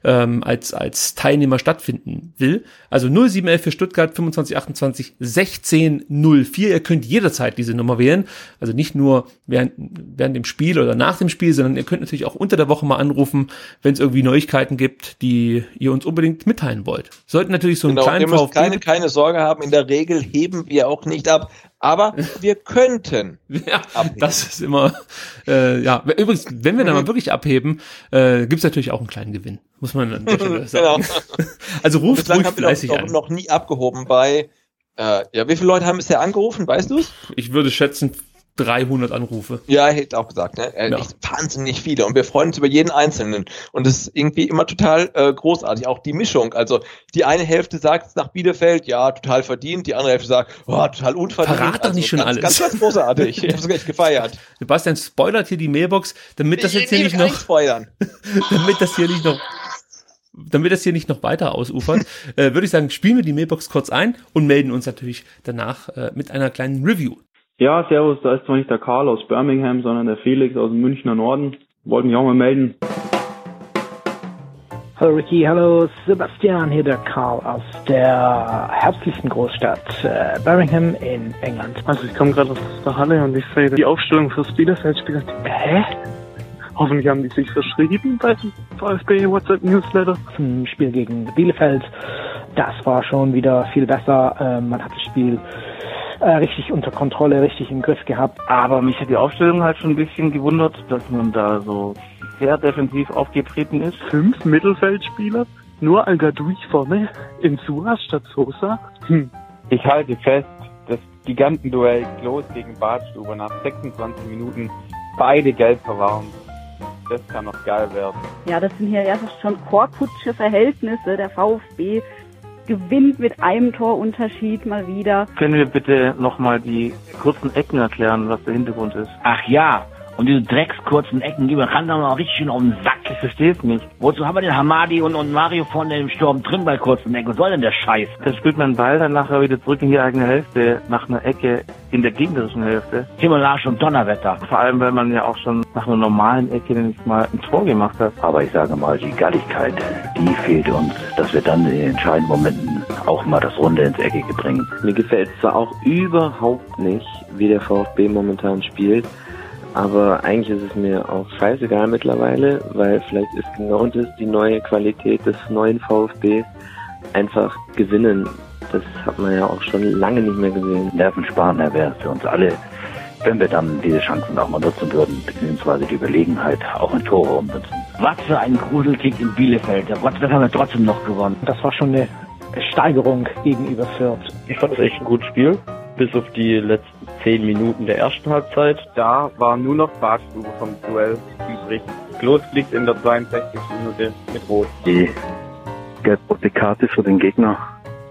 ähm, als, als Teilnehmer stattfinden will. Also 0711 für Stuttgart 2528 1604. Ihr könnt jederzeit diese Nummer wählen. Also nicht nur während, während dem Spiel oder nach dem Spiel, sondern ihr könnt natürlich auch unter der Woche mal anrufen, wenn es irgendwie Neuigkeiten gibt, die ihr uns unbedingt mitteilen wollt. Sollten natürlich so einen genau, kleinen ihr müsst keine, keine Sorge haben. In der Regel heben wir auch nicht ab aber wir könnten. [LAUGHS] ja, abheben. das ist immer, äh, ja. Übrigens, wenn wir dann mal wirklich abheben, äh, gibt es natürlich auch einen kleinen Gewinn. Muss man an der sagen. genau. [LAUGHS] Also ruft ruhig fleißig an. noch nie abgehoben bei, äh, ja, wie viele Leute haben bisher angerufen, weißt du's? Ich würde schätzen 300 Anrufe. Ja, hätte auch gesagt, ne? Äh, ja. Echt wahnsinnig viele und wir freuen uns über jeden einzelnen und es ist irgendwie immer total äh, großartig, auch die Mischung. Also die eine Hälfte sagt nach Bielefeld, ja, total verdient, die andere Hälfte sagt, oh, total unverdient. Verrat doch also nicht schon ganz, alles. Ganz, ganz großartig. Ich hab's echt gefeiert. [LAUGHS] Sebastian spoilert hier die Mailbox, damit das jetzt hier nicht noch spoilern. [LAUGHS] damit das hier nicht noch damit das hier nicht noch weiter ausufert, äh, würde ich sagen, spielen wir die Mailbox kurz ein und melden uns natürlich danach äh, mit einer kleinen Review. Ja, servus, da ist zwar nicht der Karl aus Birmingham, sondern der Felix aus dem Münchner Norden. Wollte mich auch mal melden. Hallo Ricky, hallo Sebastian, hier der Karl aus der herzlichen Großstadt äh, Birmingham in England. Also ich komme gerade aus der Halle und ich sehe die Aufstellung fürs Bielefeld-Spiel. Hä? Hoffentlich haben die sich verschrieben bei dem VfB WhatsApp Newsletter. Zum Spiel gegen Bielefeld, das war schon wieder viel besser. Ähm, man hat das Spiel äh, richtig unter Kontrolle, richtig im Griff gehabt. Aber mich hat die Aufstellung halt schon ein bisschen gewundert, dass man da so sehr defensiv aufgetreten ist. Fünf Mittelfeldspieler, nur al vorne, in Sura statt Sosa. Hm. Ich halte fest, das Gigantenduell Klos gegen Badstube nach 26 Minuten beide gelb verwarnt. Das kann noch geil werden. Ja, das sind hier ja schon Korkutsche Verhältnisse. Der VfB gewinnt mit einem Torunterschied mal wieder. Können wir bitte nochmal die kurzen Ecken erklären, was der Hintergrund ist? Ach ja, Und diese dreckskurzen Ecken, die ran dann auch richtig schön auf den Sack. Ich verstehe es nicht. Wozu haben wir den Hamadi und, und Mario vorne im Sturm drin bei kurzen Ecken? Was soll denn der Scheiß? Dann spielt man den Ball dann nachher wieder zurück in die eigene Hälfte, nach einer Ecke in der gegnerischen Hälfte. Himmelage und Donnerwetter. Vor allem, weil man ja auch schon nach einer normalen Ecke nicht mal ein Tor gemacht hat. Aber ich sage mal, die Galligkeit, die fehlt uns, dass wir dann in den entscheidenden Momenten auch mal das Runde ins Eckige bringen. Mir gefällt zwar auch überhaupt nicht, wie der VfB momentan spielt, aber eigentlich ist es mir auch scheißegal mittlerweile, weil vielleicht ist genau das die neue Qualität des neuen VfB. Einfach gewinnen. Das hat man ja auch schon lange nicht mehr gesehen. Nervensparender wäre es für uns alle, wenn wir dann diese Chancen auch mal nutzen würden, beziehungsweise die Überlegenheit auch in Tore umsetzen. Was für ein Gruselkick in Bielefeld. Gott, das haben wir trotzdem noch gewonnen. Das war schon eine Steigerung gegenüber Fürth. Ich fand es echt ein gutes Spiel, bis auf die letzten zehn Minuten der ersten Halbzeit. Da war nur noch Badstube vom Duell übrig. Klos fliegt in der 62. Minute mit Rot. Die gelb-rote Karte für den Gegner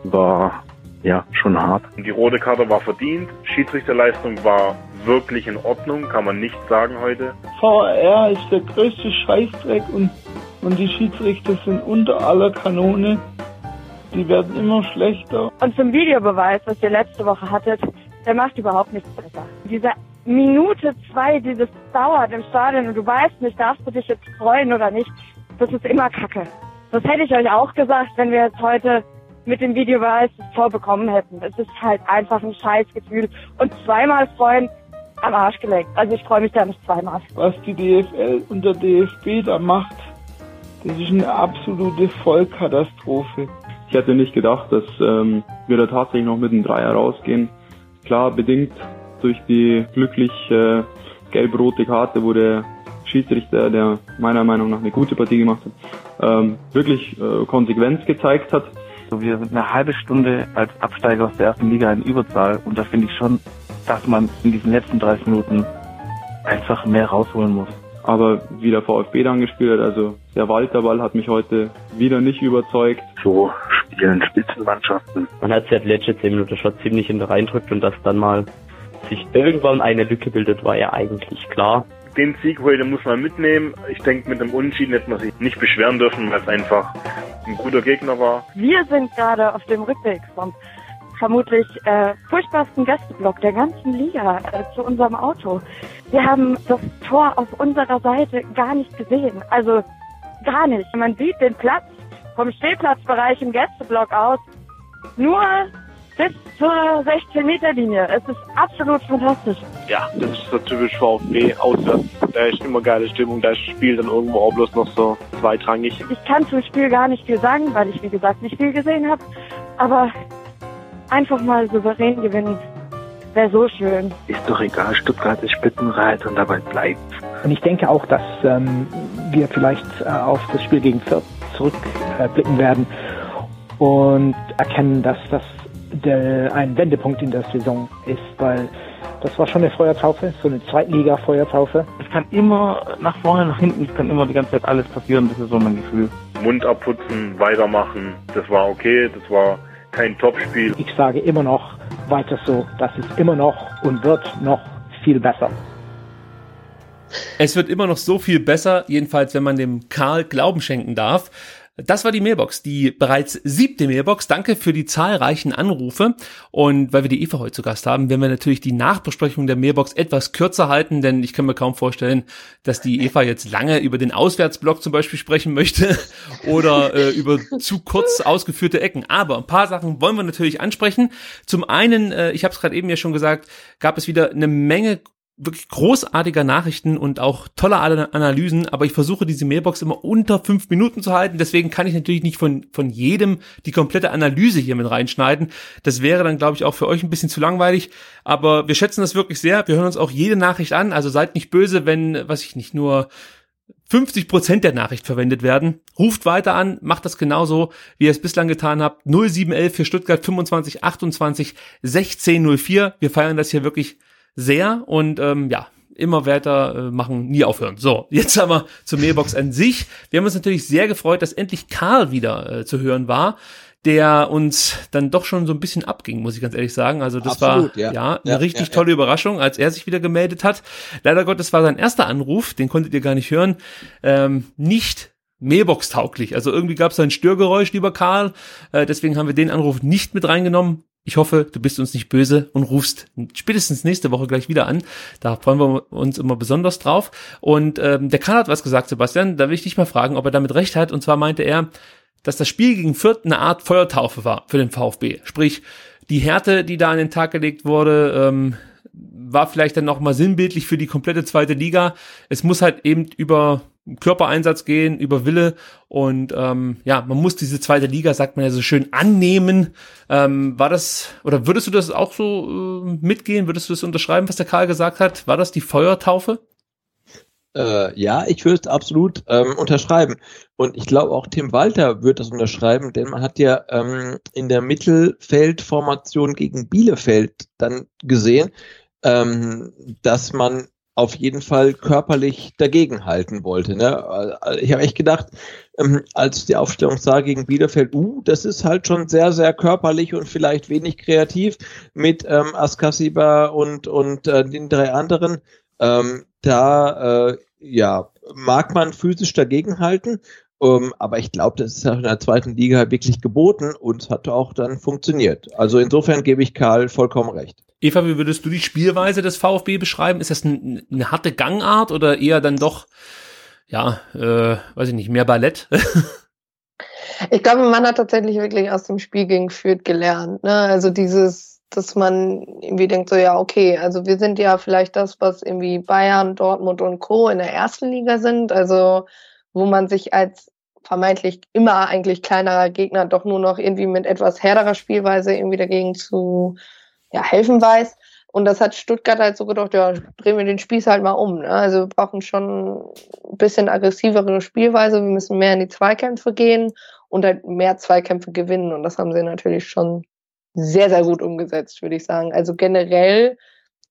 war ja schon hart. Die rote Karte war verdient, Schiedsrichterleistung war wirklich in Ordnung, kann man nicht sagen heute. VR ist der größte Scheißdreck und, und die Schiedsrichter sind unter aller Kanone. Die werden immer schlechter. Und zum Videobeweis, was ihr letzte Woche hattet, der macht überhaupt nichts besser. Diese Minute zwei, die das dauert im Stadion und du weißt nicht, darfst du dich jetzt freuen oder nicht, das ist immer Kacke. Das hätte ich euch auch gesagt, wenn wir jetzt heute mit dem Videobeweis das Tor bekommen hätten. Es ist halt einfach ein Scheißgefühl. Und zweimal freuen, am Arsch geleckt. Also ich freue mich da nicht zweimal. Was die DFL und der DFB da macht, das ist eine absolute Vollkatastrophe. Ich hätte nicht gedacht, dass ähm, wir da tatsächlich noch mit einem Dreier rausgehen. Klar, bedingt durch die glücklich äh, gelb-rote Karte, wo der Schiedsrichter, der meiner Meinung nach eine gute Partie gemacht hat, ähm, wirklich äh, Konsequenz gezeigt hat. So, wir sind eine halbe Stunde als Absteiger aus der ersten Liga in Überzahl und da finde ich schon, dass man in diesen letzten 30 Minuten einfach mehr rausholen muss. Aber wie der VfB dann gespielt hat, also der Walterball hat mich heute wieder nicht überzeugt. So spielen Spitzenmannschaften. Man hat sich letzte 10 Minuten schon ziemlich in der reindrückt und dass dann mal sich irgendwann eine Lücke bildet, war ja eigentlich klar. Den Sieg heute muss man mitnehmen. Ich denke, mit dem Unentschieden hätte man sich nicht beschweren dürfen, weil es einfach ein guter Gegner war. Wir sind gerade auf dem Rückweg vom vermutlich äh, furchtbarsten Gästeblock der ganzen Liga äh, zu unserem Auto. Wir haben das Tor auf unserer Seite gar nicht gesehen. Also gar nicht. Man sieht den Platz vom Stehplatzbereich im Gästeblock aus nur bis zur 16-Meter-Linie. Es ist absolut fantastisch. Ja, das ist so typisch VfB auswärts. Da ist immer geile Stimmung, da ist das Spiel dann irgendwo auch bloß noch so zweitrangig. Ich kann zum Spiel gar nicht viel sagen, weil ich wie gesagt nicht viel gesehen habe. Aber einfach mal souverän gewinnen wäre so schön. Ist doch egal, Stuttgart ist Spitzenreiter und dabei bleibt. Und ich denke auch, dass ähm, wir vielleicht äh, auf das Spiel gegen Fürth zurückblicken äh, werden und erkennen, dass das der, ein Wendepunkt in der Saison ist, weil das war schon eine Feuertaufe, so eine Zweitliga-Feuertaufe. Es kann immer nach vorne, nach hinten, es kann immer die ganze Zeit alles passieren, das ist so mein Gefühl. Mund abputzen, weitermachen, das war okay, das war kein Topspiel. Ich sage immer noch weiter so, das ist immer noch und wird noch viel besser. Es wird immer noch so viel besser, jedenfalls wenn man dem Karl Glauben schenken darf. Das war die Mailbox, die bereits siebte Mailbox. Danke für die zahlreichen Anrufe. Und weil wir die Eva heute zu Gast haben, werden wir natürlich die Nachbesprechung der Mailbox etwas kürzer halten, denn ich kann mir kaum vorstellen, dass die Eva jetzt lange über den Auswärtsblock zum Beispiel sprechen möchte [LAUGHS] oder äh, über zu kurz ausgeführte Ecken. Aber ein paar Sachen wollen wir natürlich ansprechen. Zum einen, äh, ich habe es gerade eben ja schon gesagt, gab es wieder eine Menge wirklich großartiger Nachrichten und auch tolle Analysen, aber ich versuche diese Mailbox immer unter fünf Minuten zu halten, deswegen kann ich natürlich nicht von, von jedem die komplette Analyse hier mit reinschneiden. Das wäre dann, glaube ich, auch für euch ein bisschen zu langweilig, aber wir schätzen das wirklich sehr. Wir hören uns auch jede Nachricht an, also seid nicht böse, wenn, was ich nicht, nur 50 Prozent der Nachricht verwendet werden. Ruft weiter an, macht das genauso, wie ihr es bislang getan habt. 0711 für Stuttgart 25 28 16 04. Wir feiern das hier wirklich sehr und ähm, ja, immer weiter äh, machen, nie aufhören. So, jetzt aber zur Mailbox an sich. Wir haben uns natürlich sehr gefreut, dass endlich Karl wieder äh, zu hören war. der uns dann doch schon so ein bisschen abging, muss ich ganz ehrlich sagen. Also das Absolut, war ja. ja, eine Ja, richtig ja, tolle Überraschung, als er sich wieder gemeldet hat. Leider Gottes war sein erster Anruf, den konntet ihr gar nicht hören, ähm, nicht Mailbox-tauglich. Also irgendwie gab es ein Störgeräusch, lieber Karl. Äh, deswegen haben wir den Anruf nicht mit reingenommen. Ich hoffe, du bist uns nicht böse und rufst spätestens nächste Woche gleich wieder an. Da freuen wir uns immer besonders drauf. Und ähm, der Karl hat was gesagt, Sebastian. Da will ich dich mal fragen, ob er damit recht hat. Und zwar meinte er, dass das Spiel gegen Fürth eine Art Feuertaufe war für den VfB. Sprich, die Härte, die da an den Tag gelegt wurde, ähm, war vielleicht dann noch mal sinnbildlich für die komplette zweite Liga. Es muss halt eben über Körpereinsatz gehen, über Wille und ähm, ja, man muss diese zweite Liga, sagt man ja so schön, annehmen. Ähm, war das oder würdest du das auch so äh, mitgehen? Würdest du das unterschreiben, was der Karl gesagt hat? War das die Feuertaufe? Äh, ja, ich würde es absolut ähm, unterschreiben. Und ich glaube auch Tim Walter wird das unterschreiben, denn man hat ja ähm, in der Mittelfeldformation gegen Bielefeld dann gesehen, ähm, dass man auf jeden Fall körperlich dagegenhalten wollte. Ne? Ich habe echt gedacht, ähm, als die Aufstellung sah gegen Bielefeld, uh, das ist halt schon sehr, sehr körperlich und vielleicht wenig kreativ mit ähm, Askasiba und, und äh, den drei anderen. Ähm, da äh, ja, mag man physisch dagegenhalten, ähm, aber ich glaube, das ist ja in der zweiten Liga wirklich geboten und hat auch dann funktioniert. Also insofern gebe ich Karl vollkommen recht. Eva, wie würdest du die Spielweise des VfB beschreiben? Ist das ein, eine harte Gangart oder eher dann doch, ja, äh, weiß ich nicht, mehr Ballett? [LAUGHS] Ich glaube, man hat tatsächlich wirklich aus dem Spiel gegen Fürth gelernt. Ne? Also dieses, dass man irgendwie denkt so, ja, okay, also wir sind ja vielleicht das, was irgendwie Bayern, Dortmund und Co. in der ersten Liga sind. Also wo man sich als vermeintlich immer eigentlich kleinerer Gegner doch nur noch irgendwie mit etwas härterer Spielweise irgendwie dagegen zu ja, helfen weiß. Und das hat Stuttgart halt so gedacht, ja, drehen wir den Spieß halt mal um. Ne? Also wir brauchen schon ein bisschen aggressivere Spielweise, wir müssen mehr in die Zweikämpfe gehen und halt mehr Zweikämpfe gewinnen. Und das haben sie natürlich schon sehr, sehr gut umgesetzt, würde ich sagen. Also generell,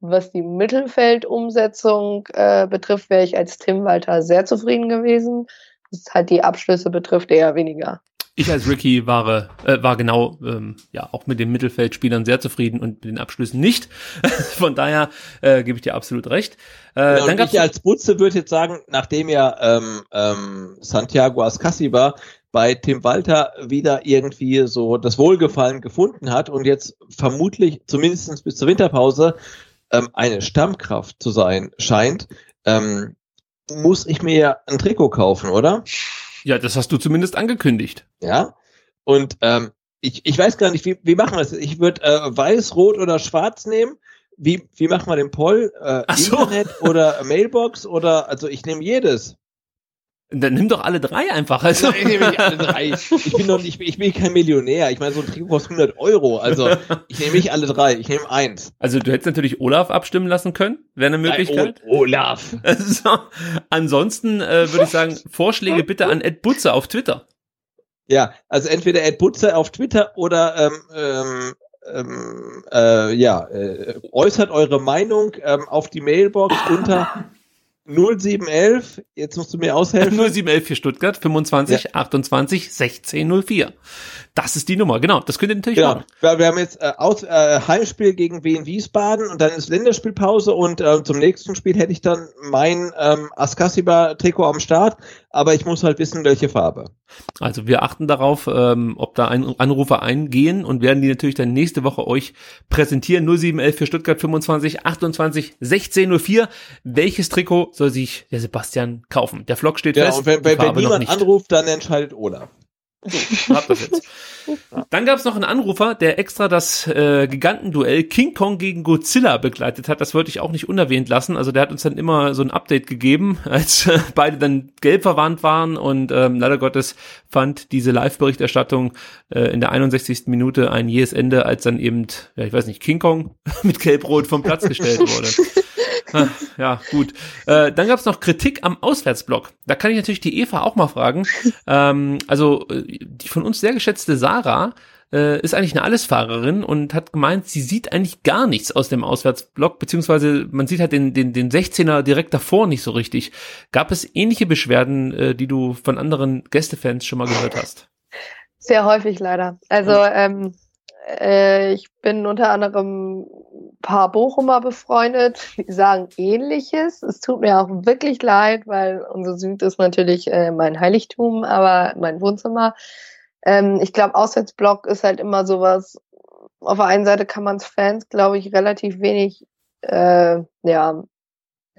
was die Mittelfeldumsetzung äh, betrifft, wäre ich als Tim Walter sehr zufrieden gewesen. Was halt die Abschlüsse betrifft, eher weniger. Ich als Ricky war, äh, war genau ähm, ja auch mit den Mittelfeldspielern sehr zufrieden und mit den Abschlüssen nicht. [LAUGHS] Von daher äh, gebe ich dir absolut recht. Äh, ja, dann ich als Butze würde jetzt sagen, nachdem ja ähm, ähm, Santiago Ascasiba bei Tim Walter wieder irgendwie so das Wohlgefallen gefunden hat und jetzt vermutlich zumindest bis zur Winterpause ähm, eine Stammkraft zu sein scheint, ähm, muss ich mir ja ein Trikot kaufen, oder? Ja, das hast du zumindest angekündigt. Ja. Und ähm, ich, ich weiß gar nicht, wie, wie machen wir das? Ich würde äh, weiß, rot oder schwarz nehmen. Wie, wie machen wir den Poll? Äh, so. Internet oder Mailbox oder also ich nehme jedes. Dann nimm doch alle drei einfach. Also. Nein, nehme ich alle drei. Ich bin doch nicht, ich bin kein Millionär. Ich meine, so ein Trikot kostet 100 Euro. Also ich nehme nicht alle drei. Ich nehme eins. Also du hättest natürlich Olaf abstimmen lassen können. Wäre eine Möglichkeit. Nein, Olaf. [LAUGHS] So. Ansonsten äh, würde ich sagen, Vorschläge bitte an Ed Butzer auf Twitter. Ja, also entweder Ed Butzer auf Twitter oder ähm, ähm, ähm, äh, ja, äh, äußert eure Meinung ähm, auf die Mailbox unter 0711, jetzt musst du mir aushelfen. 0711 für Stuttgart, 25 ja. 28 16 04. Das ist die Nummer, genau. Das könnt ihr natürlich genau. machen. Wir, wir haben jetzt äh, aus, äh, Heimspiel gegen Wien Wiesbaden und dann ist Länderspielpause und äh, zum nächsten Spiel hätte ich dann mein ähm, Askasiba-Trikot am Start, aber ich muss halt wissen, welche Farbe. Also wir achten darauf, ähm, ob da ein Anrufer eingehen und werden die natürlich dann nächste Woche euch präsentieren. 0711 für Stuttgart 25 28 16 04. Welches Trikot soll sich der Sebastian kaufen? Der Vlog steht ja, fest. Und wenn, wenn, wenn niemand anruft, dann entscheidet Olaf. So, habt das jetzt. [LAUGHS] Dann gab es noch einen Anrufer, der extra das äh, Gigantenduell King Kong gegen Godzilla begleitet hat. Das wollte ich auch nicht unerwähnt lassen. Also der hat uns dann immer so ein Update gegeben, [LAUGHS] als äh, beide dann gelb verwandt waren und ähm, leider Gottes fand diese Live-Berichterstattung äh, in der 61. Minute ein jähes Ende, als dann eben, ja ich weiß nicht, King Kong [LAUGHS] mit Gelb-Rot vom Platz gestellt [LAUGHS] wurde. [LAUGHS] Ja, gut. Äh, dann gab es noch Kritik am Auswärtsblock. Da kann ich natürlich die Eva auch mal fragen. [LAUGHS] ähm, also die von uns sehr geschätzte Sarah äh, ist eigentlich eine Allesfahrerin und hat gemeint, sie sieht eigentlich gar nichts aus dem Auswärtsblock, beziehungsweise man sieht halt den, den, den 16er direkt davor nicht so richtig. Gab es ähnliche Beschwerden, äh, die du von anderen Gästefans schon mal gehört hast? Sehr häufig leider. Also ähm, äh, ich bin unter anderem paar Bochumer befreundet, die sagen ähnliches. Es tut mir auch wirklich leid, weil unser Süd ist natürlich äh, mein Heiligtum, aber mein Wohnzimmer. Ähm, ich glaube, Auswärtsblock ist halt immer sowas. Auf der einen Seite kann man es Fans, glaube ich, relativ wenig äh, ja,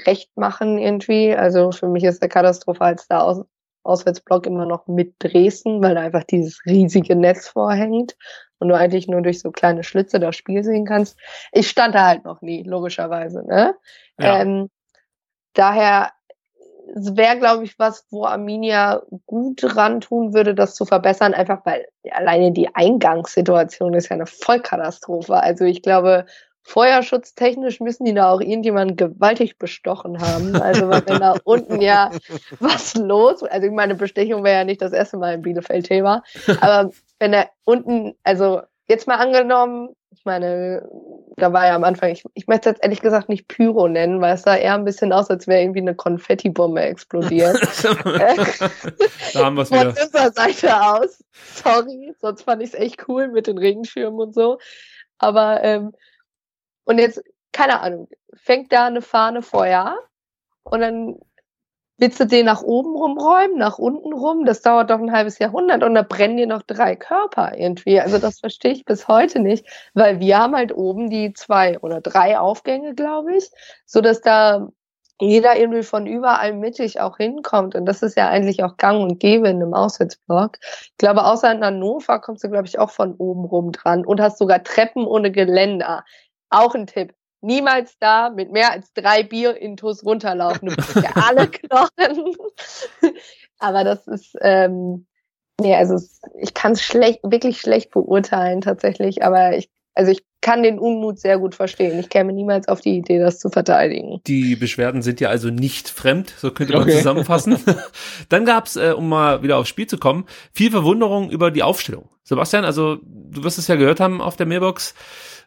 recht machen irgendwie. Also für mich ist der katastrophalste Aus Auswärtsblock immer noch mit Dresden, weil da einfach dieses riesige Netz vorhängt und du eigentlich nur durch so kleine Schlitze das Spiel sehen kannst. Ich stand da halt noch nie, logischerweise. Ne? Ja. Ähm, daher wäre, glaube ich, was, wo Arminia gut ran tun würde, das zu verbessern, einfach weil alleine die Eingangssituation ist ja eine Vollkatastrophe. Also ich glaube, feuerschutztechnisch müssen die da auch irgendjemanden gewaltig bestochen haben. Also wenn da [LAUGHS] unten ja was los, also meine Bestechung wäre ja nicht das erste Mal in Bielefeld Thema, aber wenn da unten, also jetzt mal angenommen, ich meine, da war ja am Anfang, ich, ich möchte jetzt ehrlich gesagt nicht Pyro nennen, weil es sah eher ein bisschen aus, als wäre irgendwie eine Konfettibombe explodiert. [LAUGHS] da haben wir es wieder. Von Seite aus. Sorry, sonst fand ich es echt cool mit den Regenschirmen und so. Aber ähm, und jetzt, keine Ahnung, fängt da eine Fahne Feuer und dann willst du den nach oben rumräumen, nach unten rum? Das dauert doch ein halbes Jahrhundert und da brennen dir noch drei Körper irgendwie. Also das verstehe ich bis heute nicht, weil wir haben halt oben die zwei oder drei Aufgänge, glaube ich, so dass da jeder irgendwie von überall mittig auch hinkommt. Und das ist ja eigentlich auch gang und gäbe in einem Auswärtsblock. Ich glaube, außer in Hannover kommst du, glaube ich, auch von oben rum dran und hast sogar Treppen ohne Geländer. Auch ein Tipp. Niemals da mit mehr als drei Bier-Intos runterlaufen. Du bist ja alle [LAUGHS] Knochen. aber das ist, ähm, nee, also ich kann es schlecht, wirklich schlecht beurteilen tatsächlich, aber ich, also ich kann den Unmut sehr gut verstehen. Ich käme niemals auf die Idee, das zu verteidigen. Die Beschwerden sind ja also nicht fremd, so könnte man okay. zusammenfassen. [LAUGHS] Dann gab's, äh, um mal wieder aufs Spiel zu kommen, viel Verwunderung über die Aufstellung. Sebastian, also du wirst es ja gehört haben auf der Mailbox.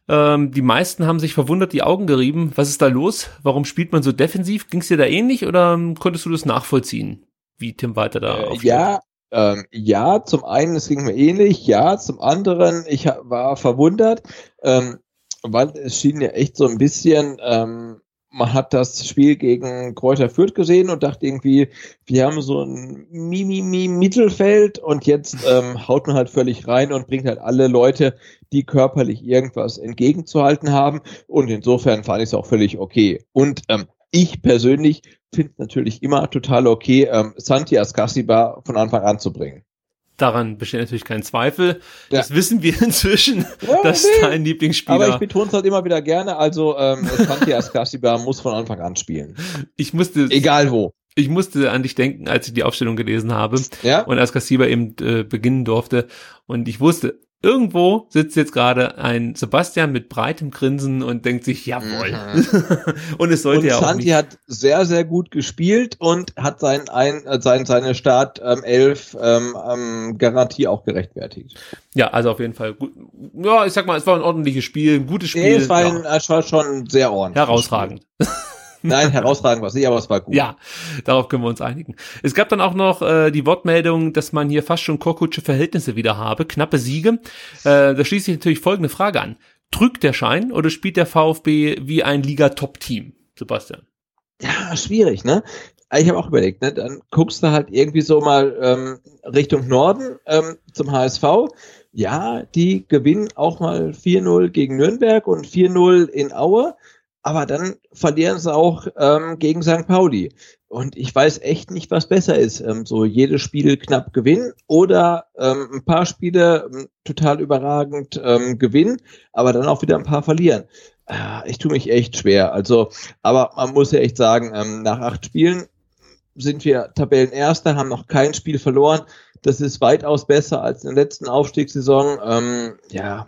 Ähm, die meisten haben sich verwundert die Augen gerieben. Was ist da los? Warum spielt man so defensiv? Ging es dir da ähnlich oder ähm, konntest du das nachvollziehen, wie Tim Walter da äh, Ja, ähm, ja, zum einen, es ging mir ähnlich, ja, zum anderen, ich war verwundert, ähm, weil es schien ja echt so ein bisschen ähm, man hat das Spiel gegen Kräuter Fürth gesehen und dachte irgendwie, wir haben so ein Mimimi Mittelfeld und jetzt ähm, haut man halt völlig rein und bringt halt alle Leute, die körperlich irgendwas entgegenzuhalten haben. Und insofern fand ich es auch völlig okay. Und ähm, ich persönlich finde natürlich immer total okay, ähm, Santi Ascasiba von Anfang an zu bringen. Daran besteht natürlich kein Zweifel. Ja. Das wissen wir [LAUGHS] inzwischen, ja, dass nee. dein Lieblingsspieler. Aber ich betone es halt immer wieder gerne. Also ähm, Santi Ascasiba [LAUGHS] muss von Anfang an spielen. Ich musste. Egal wo. Ich musste an dich denken, als ich die Aufstellung gelesen habe ja? und Ascasiba eben äh, beginnen durfte. Und ich wusste, Irgendwo sitzt jetzt gerade ein Sebastian mit breitem Grinsen und denkt sich, jawohl. Mhm. [LAUGHS] und es sollte und ja auch Santi nicht. hat sehr, sehr gut gespielt und hat sein, ein, äh, sein, seine Start ähm, elf ähm, ähm, Garantie auch gerechtfertigt. Ja, also auf jeden Fall gut. Ja, ich sag mal, es war ein ordentliches Spiel, ein gutes Spiel. Nee, es war, ja. ein, es war schon sehr ordentlich. Herausragend. Nein, herausragend war es nicht, aber es war gut. Ja, darauf können wir uns einigen. Es gab dann auch noch äh, die Wortmeldung, dass man hier fast schon Korkutsche Verhältnisse wieder habe, knappe Siege. Äh, da schließt sich natürlich folgende Frage an. Trügt der Schein oder spielt der VfB wie ein Liga-Top-Team, Sebastian? Ja, schwierig, ne? Ich habe auch überlegt, ne? Dann guckst du halt irgendwie so mal ähm, Richtung Norden ähm, zum HSV. Ja, die gewinnen auch mal 4-0 gegen Nürnberg und 4-0 in Aue aber dann verlieren sie auch ähm, gegen St. Pauli. Und ich weiß echt nicht, was besser ist. Ähm, so jedes Spiel knapp gewinnen oder ähm, ein paar Spiele ähm, total überragend ähm, gewinnen, aber dann auch wieder ein paar verlieren. Äh, ich tue mich echt schwer. Also, aber man muss ja echt sagen, ähm, nach acht Spielen sind wir Tabellenerster, haben noch kein Spiel verloren. Das ist weitaus besser als in der letzten Aufstiegssaison. Ähm, ja.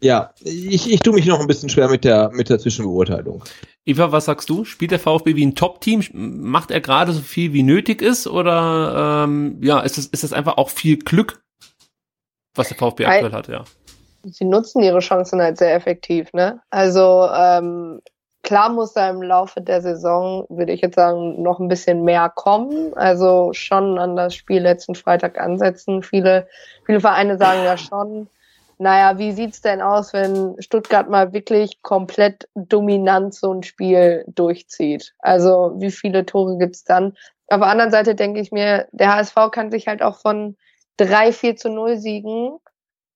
Ja, ich, ich tue mich noch ein bisschen schwer mit der, mit der Zwischenbeurteilung. Eva, was sagst du? Spielt der VfB wie ein Top-Team? Macht er gerade so viel wie nötig ist? Oder ähm, ja, ist das, ist das einfach auch viel Glück, was der VfB aktuell hat, ja? Sie nutzen ihre Chancen halt sehr effektiv, ne? Also ähm, klar muss da im Laufe der Saison, würde ich jetzt sagen, noch ein bisschen mehr kommen. Also schon an das Spiel letzten Freitag ansetzen. Viele, viele Vereine sagen ja schon, naja, wie sieht's denn aus, wenn Stuttgart mal wirklich komplett dominant so ein Spiel durchzieht? Also wie viele Tore gibt's dann? Auf der anderen Seite denke ich mir, der HSV kann sich halt auch von drei 4 zu 0 Siegen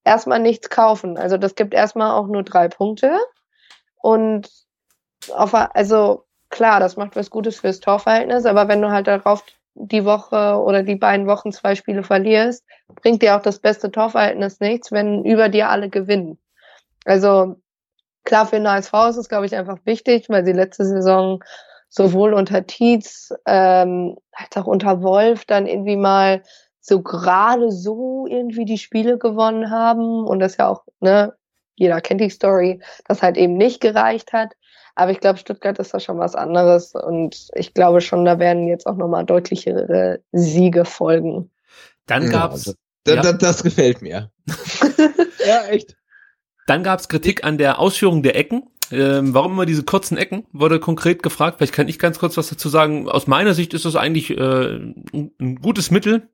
erstmal nichts kaufen. Also das gibt erstmal auch nur drei Punkte. Und auf, also klar, das macht was Gutes fürs Torverhältnis, aber wenn du halt darauf die Woche oder die beiden Wochen zwei Spiele verlierst, bringt dir auch das beste Torverhältnis nichts, wenn über dir alle gewinnen. Also klar, für den HSV ist es, glaube ich, einfach wichtig, weil sie letzte Saison sowohl unter Tietz ähm, als auch unter Wolf dann irgendwie mal so gerade so irgendwie die Spiele gewonnen haben und das ja auch, ne, jeder kennt die Story, das halt eben nicht gereicht hat. Aber ich glaube, Stuttgart ist da schon was anderes und ich glaube schon, da werden jetzt auch nochmal deutlichere Siege folgen. Dann gab's. Ja, das, ja. das, das gefällt mir. [LAUGHS] ja, echt. Dann gab's Kritik an der Ausführung der Ecken. Ähm, warum immer diese kurzen Ecken? Wurde konkret gefragt. Vielleicht kann ich ganz kurz was dazu sagen. Aus meiner Sicht ist das eigentlich äh, ein gutes Mittel,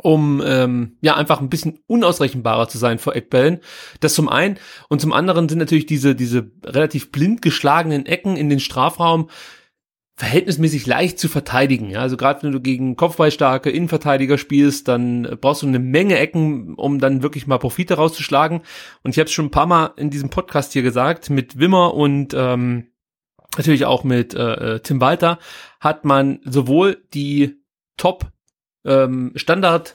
um ähm, ja einfach ein bisschen unausrechenbarer zu sein vor Eckbällen. Das zum einen und zum anderen sind natürlich diese diese relativ blind geschlagenen Ecken in den Strafraum verhältnismäßig leicht zu verteidigen. Ja, also gerade wenn du gegen kopfballstarke Innenverteidiger spielst, dann brauchst du eine Menge Ecken, um dann wirklich mal Profite rauszuschlagen. Und ich habe es schon ein paar Mal in diesem Podcast hier gesagt, mit Wimmer und ähm, natürlich auch mit äh, äh Tim Walter hat man sowohl die Top ähm, Standard,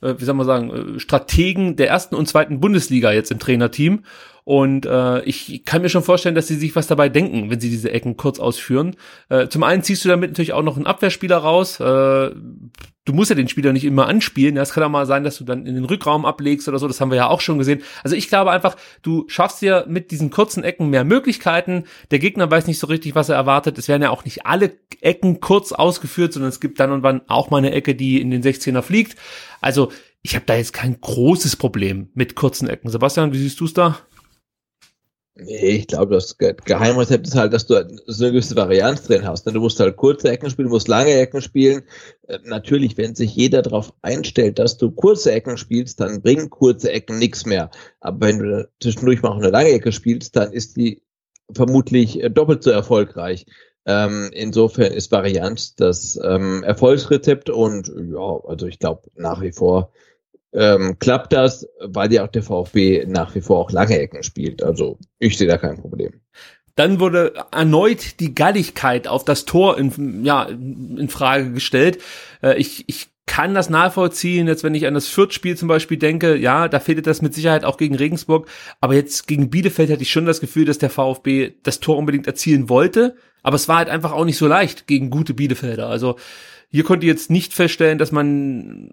äh, wie soll man sagen, äh, Strategen der ersten und zweiten Bundesliga jetzt im Trainerteam. Und äh, ich kann mir schon vorstellen, dass sie sich was dabei denken, wenn sie diese Ecken kurz ausführen. Äh, zum einen ziehst du damit natürlich auch noch einen Abwehrspieler raus. Äh, du musst ja den Spieler nicht immer anspielen. Es kann auch mal sein, dass du dann in den Rückraum ablegst oder so. Das haben wir ja auch schon gesehen. Also ich glaube einfach, du schaffst dir mit diesen kurzen Ecken mehr Möglichkeiten. Der Gegner weiß nicht so richtig, was er erwartet. Es werden ja auch nicht alle Ecken kurz ausgeführt, sondern es gibt dann und wann auch mal eine Ecke, die in den 16er fliegt. Also ich habe da jetzt kein großes Problem mit kurzen Ecken. Sebastian, wie siehst du es da? Nee, ich glaube, das Geheimrezept ist halt, dass du so eine gewisse Varianz drin hast. Ne? Du musst halt kurze Ecken spielen, du musst lange Ecken spielen. Äh, natürlich, wenn sich jeder darauf einstellt, dass du kurze Ecken spielst, dann bringen kurze Ecken nichts mehr. Aber wenn du zwischendurch mal auch eine lange Ecke spielst, dann ist die vermutlich äh, doppelt so erfolgreich. Ähm, insofern ist Varianz das ähm, Erfolgsrezept und ja, also ich glaube nach wie vor ähm, klappt das, weil ja auch der VfB nach wie vor auch lange Ecken spielt. Also ich sehe da kein Problem. Dann wurde erneut die Galligkeit auf das Tor in, ja, in Frage gestellt. Äh, ich, ich kann das nachvollziehen, jetzt wenn ich an das Fürth-Spiel zum Beispiel denke, ja, da fehlte das mit Sicherheit auch gegen Regensburg, aber jetzt gegen Bielefeld hatte ich schon das Gefühl, dass der VfB das Tor unbedingt erzielen wollte, aber es war halt einfach auch nicht so leicht gegen gute Bielefelder. Also hier konnte jetzt nicht feststellen, dass man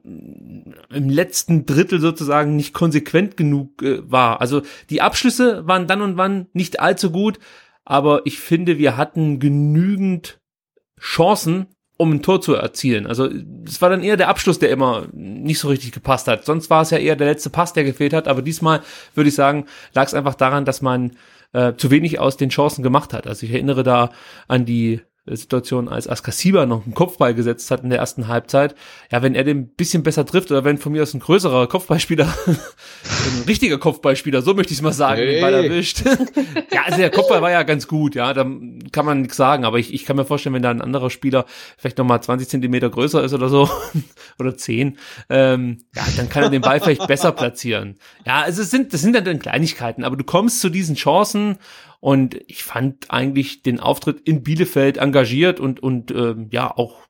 im letzten Drittel sozusagen nicht konsequent genug äh, war. Also die Abschlüsse waren dann und wann nicht allzu gut, aber ich finde, wir hatten genügend Chancen, um ein Tor zu erzielen. Also es war dann eher der Abschluss, der immer nicht so richtig gepasst hat. Sonst war es ja eher der letzte Pass, der gefehlt hat. Aber diesmal würde ich sagen, lag es einfach daran, dass man äh, zu wenig aus den Chancen gemacht hat. Also ich erinnere da an die Situation, als Askasiba noch einen Kopfball gesetzt hat in der ersten Halbzeit. Ja, wenn er den ein bisschen besser trifft oder wenn von mir aus ein größerer Kopfballspieler, [LAUGHS] ein richtiger Kopfballspieler, so möchte ich es mal sagen, hey. den Ball erwischt. [LAUGHS] ja, also der Kopfball war ja ganz gut, ja, da kann man nichts sagen, aber ich, ich kann mir vorstellen, wenn da ein anderer Spieler vielleicht nochmal 20 Zentimeter größer ist oder so, [LAUGHS] oder 10, ähm, ja, dann kann er den Ball vielleicht besser platzieren. Ja, also es sind, das sind dann Kleinigkeiten, aber du kommst zu diesen Chancen und ich fand eigentlich den Auftritt in Bielefeld engagiert und, und ähm, ja auch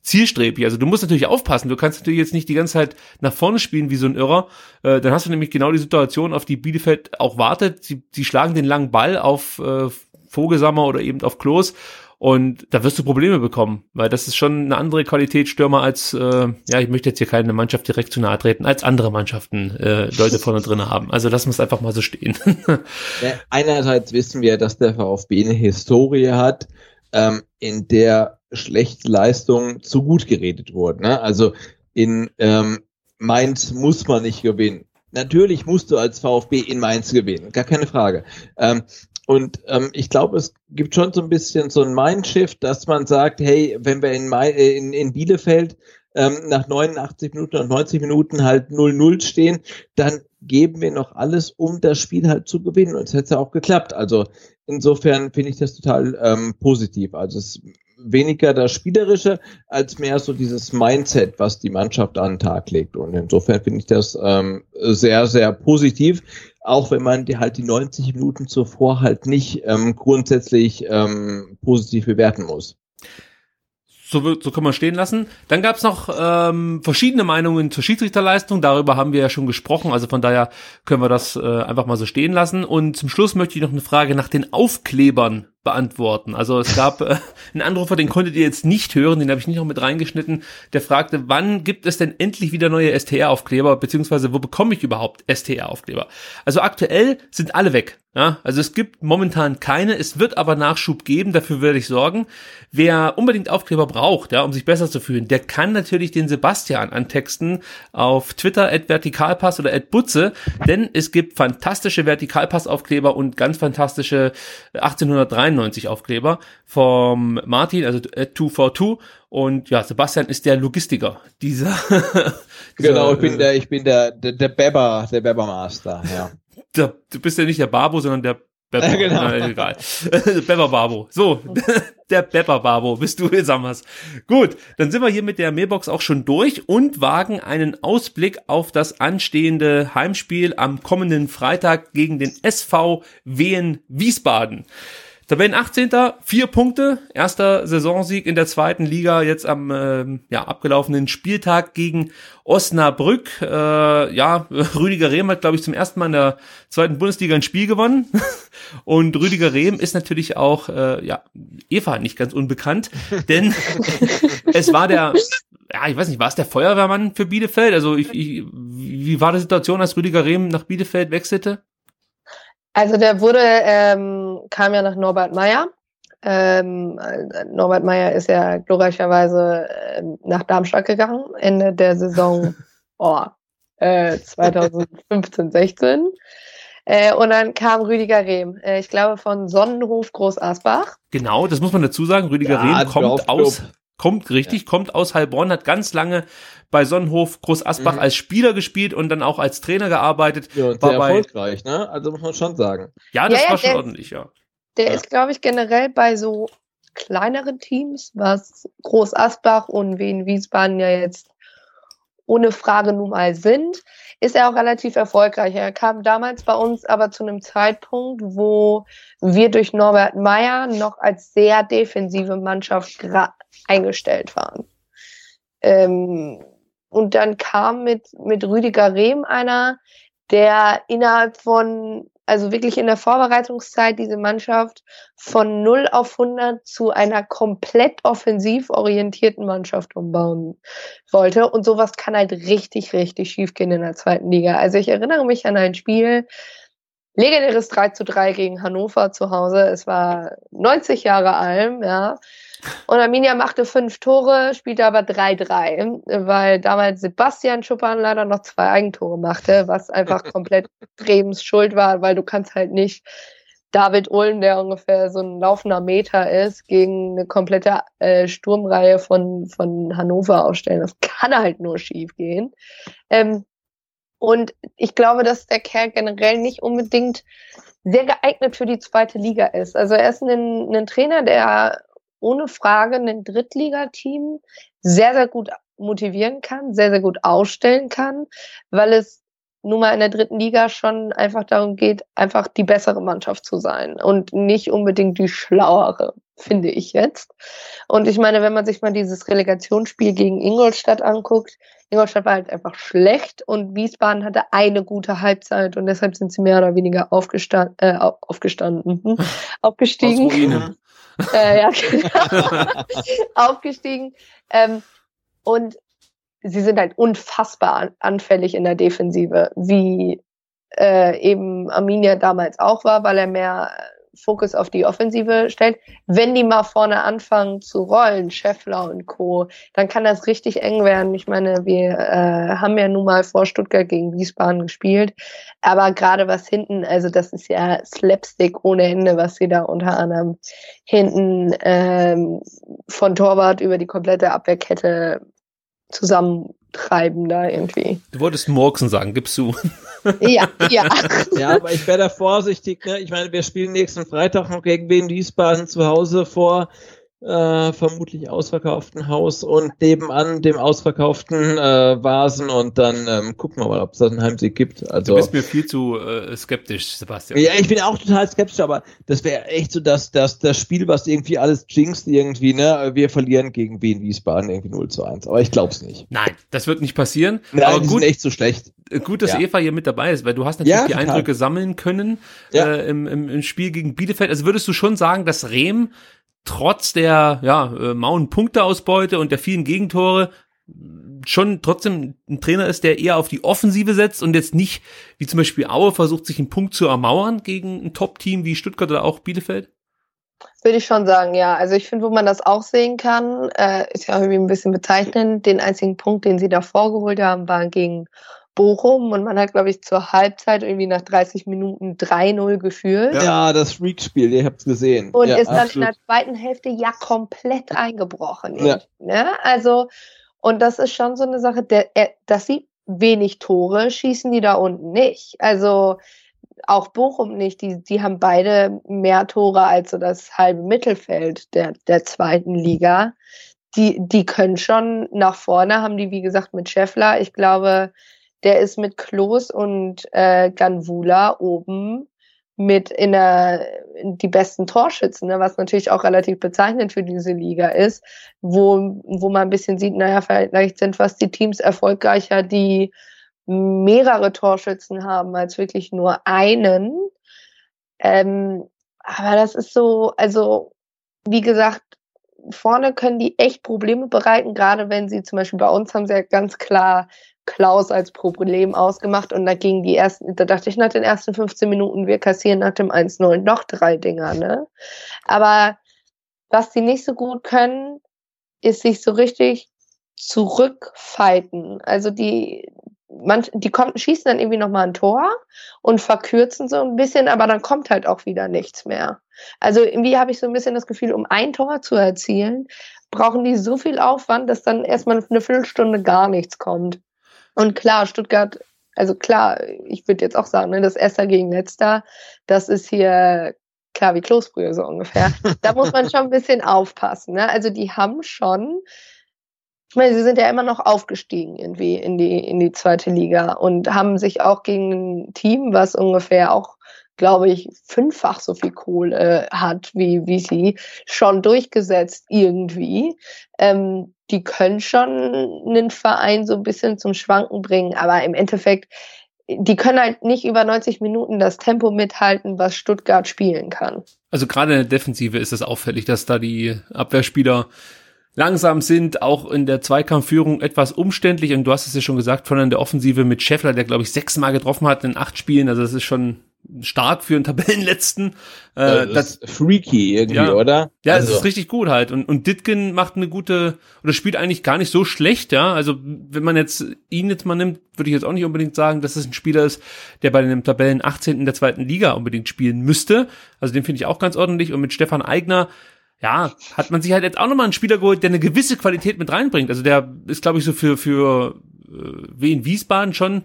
zielstrebig. Also du musst natürlich aufpassen. Du kannst natürlich jetzt nicht die ganze Zeit nach vorne spielen wie so ein Irrer. Äh, dann hast du nämlich genau die Situation, auf die Bielefeld auch wartet. Sie, sie schlagen den langen Ball auf äh, Vogelsammer oder eben auf Klos und da wirst du Probleme bekommen, weil das ist schon eine andere Qualität Stürmer als, äh, ja, ich möchte jetzt hier keine Mannschaft direkt zu nahe treten, als andere Mannschaften äh, Leute vorne drin haben. Also das muss einfach mal so stehen. [LAUGHS] ja, einerseits wissen wir, dass der VfB eine Historie hat, ähm, in der schlechte Leistungen zu gut geredet wurden. Ne? Also in ähm, Mainz muss man nicht gewinnen. Natürlich musst du als VfB in Mainz gewinnen, gar keine Frage. Ähm, Und ähm, ich glaube, es gibt schon so ein bisschen so ein Mindshift, dass man sagt, hey, wenn wir in, Mai, äh, in, in Bielefeld ähm, nach 89 Minuten und 90 Minuten halt 0-0 stehen, dann geben wir noch alles, um das Spiel halt zu gewinnen. Und es hätte ja auch geklappt. Also insofern finde ich das total ähm, positiv. Also es ist weniger das Spielerische, als mehr so dieses Mindset, was die Mannschaft an den Tag legt. Und insofern finde ich das ähm, sehr, sehr positiv auch wenn man die halt die 90 Minuten zuvor halt nicht ähm, grundsätzlich ähm, positiv bewerten muss. So, so kann man stehen lassen. Dann gab es noch ähm, verschiedene Meinungen zur Schiedsrichterleistung. Darüber haben wir ja schon gesprochen. Also von daher können wir das äh, einfach mal so stehen lassen. Und zum Schluss möchte ich noch eine Frage nach den Aufklebern beantworten. Also es gab äh, einen Anrufer, den konntet ihr jetzt nicht hören, den habe ich nicht noch mit reingeschnitten, der fragte, wann gibt es denn endlich wieder neue STR-Aufkleber, beziehungsweise wo bekomme ich überhaupt STR-Aufkleber? Also aktuell sind alle weg. Ja, also es gibt momentan keine, es wird aber Nachschub geben, dafür werde ich sorgen. Wer unbedingt Aufkleber braucht, ja, um sich besser zu fühlen, der kann natürlich den Sebastian antexten auf Twitter at Vertikalpass oder at Butze, denn es gibt fantastische Vertikalpass-Aufkleber und ganz fantastische 1893 Aufkleber vom Martin, also at 242 und ja, Sebastian ist der Logistiker dieser. [LAUGHS] genau, ich bin der, ich bin der, der, der Beber, der Beber Master, ja der, du bist ja nicht der Babo, sondern der Bepper. Ja, [LAUGHS] genau. Na, egal. [LAUGHS] Bepper Babo. So, der Bepper Babo bist du, jetzt wir's. Gut, dann sind wir hier mit der Mailbox auch schon durch und wagen einen Ausblick auf das anstehende Heimspiel am kommenden Freitag gegen den SV Wehen Wiesbaden. Tabellen 18. vier Punkte, erster Saisonsieg in der zweiten Liga, jetzt am äh, ja, abgelaufenen Spieltag gegen Osnabrück. Äh, ja, [LAUGHS] Rüdiger Rehm hat, glaube ich, zum ersten Mal in der zweiten Bundesliga ein Spiel gewonnen. [LAUGHS] Und Rüdiger Rehm ist natürlich auch, äh, ja, Eva nicht ganz unbekannt, [LAUGHS] denn es war der, ja, ich weiß nicht, war es der Feuerwehrmann für Bielefeld? Also ich, ich, wie war die Situation, als Rüdiger Rehm nach Bielefeld wechselte? Also der wurde, ähm, kam ja nach Norbert Meyer. Ähm, Norbert Meyer ist ja glorreicherweise äh, nach Darmstadt gegangen, Ende der Saison [LAUGHS] oh, äh, 2015, 16. Äh, und dann kam Rüdiger Rehm, äh, ich glaube von Sonnenhof Groß Asbach. Genau, das muss man dazu sagen. Rüdiger ja, Rehm kommt aus, kommt richtig, ja. kommt aus Heilbronn, hat ganz lange bei Sonnenhof Groß Asbach mhm. als Spieler gespielt und dann auch als Trainer gearbeitet. Ja, und war sehr bei, erfolgreich, ne? Also muss man schon sagen. Ja, das ja, war schon der, ordentlich, ja. Der ist, glaube ich, generell bei so kleineren Teams, was Groß Asbach und Wien Wiesbaden ja jetzt ohne Frage nun mal sind, ist er auch relativ erfolgreich. Er kam damals bei uns aber zu einem Zeitpunkt, wo wir durch Norbert Meyer noch als sehr defensive Mannschaft eingestellt waren. Ähm, und dann kam mit, mit Rüdiger Rehm einer, der innerhalb von, also wirklich in der Vorbereitungszeit diese Mannschaft von 0 auf 100 zu einer komplett offensiv orientierten Mannschaft umbauen wollte. Und sowas kann halt richtig, richtig schief gehen in der zweiten Liga. Also ich erinnere mich an ein Spiel, legendäres 3 zu 3 gegen Hannover zu Hause. Es war 90 Jahre alt, ja. Und Arminia machte fünf Tore, spielte aber 3-3, weil damals Sebastian Schuppan leider noch zwei Eigentore machte, was einfach [LAUGHS] komplett Bremens Schuld war, weil du kannst halt nicht David Ulm, der ungefähr so ein laufender Meter ist, gegen eine komplette äh, Sturmreihe von, von Hannover aufstellen. Das kann halt nur schief gehen. Ähm, und ich glaube, dass der Kerl generell nicht unbedingt sehr geeignet für die zweite Liga ist. Also er ist ein, ein Trainer, der ohne Frage ein Drittligateam sehr, sehr gut motivieren kann, sehr, sehr gut ausstellen kann, weil es nun mal in der dritten Liga schon einfach darum geht, einfach die bessere Mannschaft zu sein und nicht unbedingt die schlauere, finde ich jetzt. Und ich meine, wenn man sich mal dieses Relegationsspiel gegen Ingolstadt anguckt, Ingolstadt war halt einfach schlecht und Wiesbaden hatte eine gute Halbzeit und deshalb sind sie mehr oder weniger aufgestand, äh, aufgestanden, hm, aufgestiegen äh, ja, [LAUGHS] genau. aufgestiegen. Ähm, und sie sind halt unfassbar anfällig in der Defensive, wie äh, eben Arminia damals auch war, weil er mehr Fokus auf die Offensive stellt. Wenn die mal vorne anfangen zu rollen, Scheffler und Co., dann kann das richtig eng werden. Ich meine, wir äh, haben ja nun mal vor Stuttgart gegen Wiesbaden gespielt, aber gerade was hinten, also das ist ja Slapstick ohne Ende, was sie da unter anderem hinten ähm, von Torwart über die komplette Abwehrkette zusammentreiben da irgendwie. Du wolltest Morgsen sagen, gibst du. [LAUGHS] Ja, ja. ja, aber ich wäre da vorsichtig. Ne? Ich meine, wir spielen nächsten Freitag noch gegen Wien Wiesbaden zu Hause vor äh, vermutlich ausverkauften Haus und nebenan dem ausverkauften äh, Vasen und dann ähm, gucken wir mal, ob es da einen Heimsieg gibt. Also, du bist mir viel zu äh, skeptisch, Sebastian. Ja, ich bin auch total skeptisch, aber das wäre echt so das, das, das Spiel, was irgendwie alles jinxt irgendwie, ne? Wir verlieren gegen Wien Wiesbaden irgendwie 0 zu 1. Aber ich glaub's nicht. Nein, das wird nicht passieren. Nein, aber die gut, sind echt so schlecht. Gut, dass Ja. Eva hier mit dabei ist, weil du hast natürlich Ja, die total. Eindrücke sammeln können Ja. äh, im, im, im Spiel gegen Bielefeld. Also würdest du schon sagen, dass Rehm trotz der ja, äh, mauen Punkteausbeute und der vielen Gegentore schon trotzdem ein Trainer ist, der eher auf die Offensive setzt und jetzt nicht, wie zum Beispiel Aue, versucht, sich einen Punkt zu ermauern gegen ein Top-Team wie Stuttgart oder auch Bielefeld? Würde ich schon sagen, ja. Also ich finde, wo man das auch sehen kann, äh, ist ja irgendwie ein bisschen bezeichnend. Den einzigen Punkt, den sie da vorgeholt haben, war gegen Bochum und man hat, glaube ich, zur Halbzeit irgendwie nach 30 Minuten 3-0 geführt. Ja, das Freak-Spiel, ihr habt's gesehen. Und ja, ist dann in absolut. der zweiten Hälfte ja komplett eingebrochen. Ja. Ne? Also, und das ist schon so eine Sache, der, er- dass sie wenig Tore schießen die da unten nicht. Also auch Bochum nicht. Die, die haben beide mehr Tore als so das halbe Mittelfeld der, der zweiten Liga. Die, die können schon nach vorne, haben die, wie gesagt, mit Scheffler. Ich glaube, der ist mit Klos und äh, Ganvula oben mit in der die besten Torschützen, ne, was natürlich auch relativ bezeichnend für diese Liga ist, wo, wo man ein bisschen sieht, naja, vielleicht sind fast die Teams erfolgreicher, die mehrere Torschützen haben als wirklich nur einen. Ähm, aber das ist so, also wie gesagt, vorne können die echt Probleme bereiten, gerade wenn sie zum Beispiel bei uns haben sie ja ganz klar Klaus als Problem ausgemacht und da ging die ersten, da dachte ich nach den ersten 15 Minuten, wir kassieren nach dem 1-0 noch drei Dinger, ne? Aber was die nicht so gut können, ist sich so richtig zurückfighten. Also die, man, die kommen, schießen dann irgendwie nochmal ein Tor und verkürzen so ein bisschen, aber dann kommt halt auch wieder nichts mehr. Also irgendwie habe ich so ein bisschen das Gefühl, um ein Tor zu erzielen, brauchen die so viel Aufwand, dass dann erstmal eine Viertelstunde gar nichts kommt. Und klar, Stuttgart, also klar, ich würde jetzt auch sagen, ne, das Erster gegen Letzter, das ist hier klar wie Kloßbrühe so ungefähr. Da muss man schon ein bisschen aufpassen. Ne? Also die haben schon, ich meine, sie sind ja immer noch aufgestiegen irgendwie in die, in die zweite Liga und haben sich auch gegen ein Team, was ungefähr auch, glaube ich, fünffach so viel Kohle hat wie, wie sie, schon durchgesetzt irgendwie. Ähm, die können schon einen Verein so ein bisschen zum Schwanken bringen, aber im Endeffekt, die können halt nicht über 90 Minuten das Tempo mithalten, was Stuttgart spielen kann. Also gerade in der Defensive ist es auffällig, dass da die Abwehrspieler langsam sind, auch in der Zweikampfführung etwas umständlich. Und du hast es ja schon gesagt, von der Offensive mit Scheffler, der glaube ich sechsmal getroffen hat in acht Spielen. Also das ist schon stark für einen Tabellenletzten. Äh, das ist freaky irgendwie, ja. oder? Ja, Also- es ist richtig gut halt. Und, und Ditgen macht eine gute, oder spielt eigentlich gar nicht so schlecht, ja. Also, wenn man jetzt ihn jetzt mal nimmt, würde ich jetzt auch nicht unbedingt sagen, dass es ein Spieler ist, der bei dem Tabellen 18. der zweiten Liga unbedingt spielen müsste. Also, den finde ich auch ganz ordentlich. Und mit Stefan Eigner, ja, hat man sich halt jetzt auch nochmal einen Spieler geholt, der eine gewisse Qualität mit reinbringt. Also, der ist, glaube ich, so für, für äh, Wien Wiesbaden schon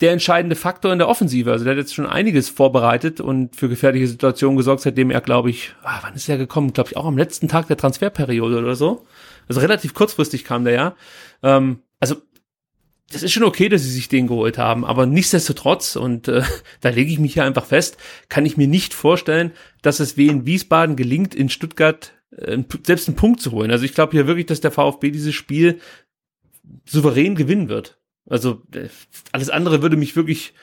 der entscheidende Faktor in der Offensive. Also der hat jetzt schon einiges vorbereitet und für gefährliche Situationen gesorgt, seitdem er, glaube ich, ah, wann ist er gekommen? Glaube ich auch am letzten Tag der Transferperiode oder so. Also relativ kurzfristig kam der ja. Ähm, also das ist schon okay, dass sie sich den geholt haben, aber nichtsdestotrotz, und äh, [LAUGHS] da lege ich mich hier einfach fest, kann ich mir nicht vorstellen, dass es wie in Wiesbaden gelingt, in Stuttgart äh, selbst einen Punkt zu holen. Also ich glaube hier wirklich, dass der VfB dieses Spiel souverän gewinnen wird. Also äh, alles andere würde mich wirklich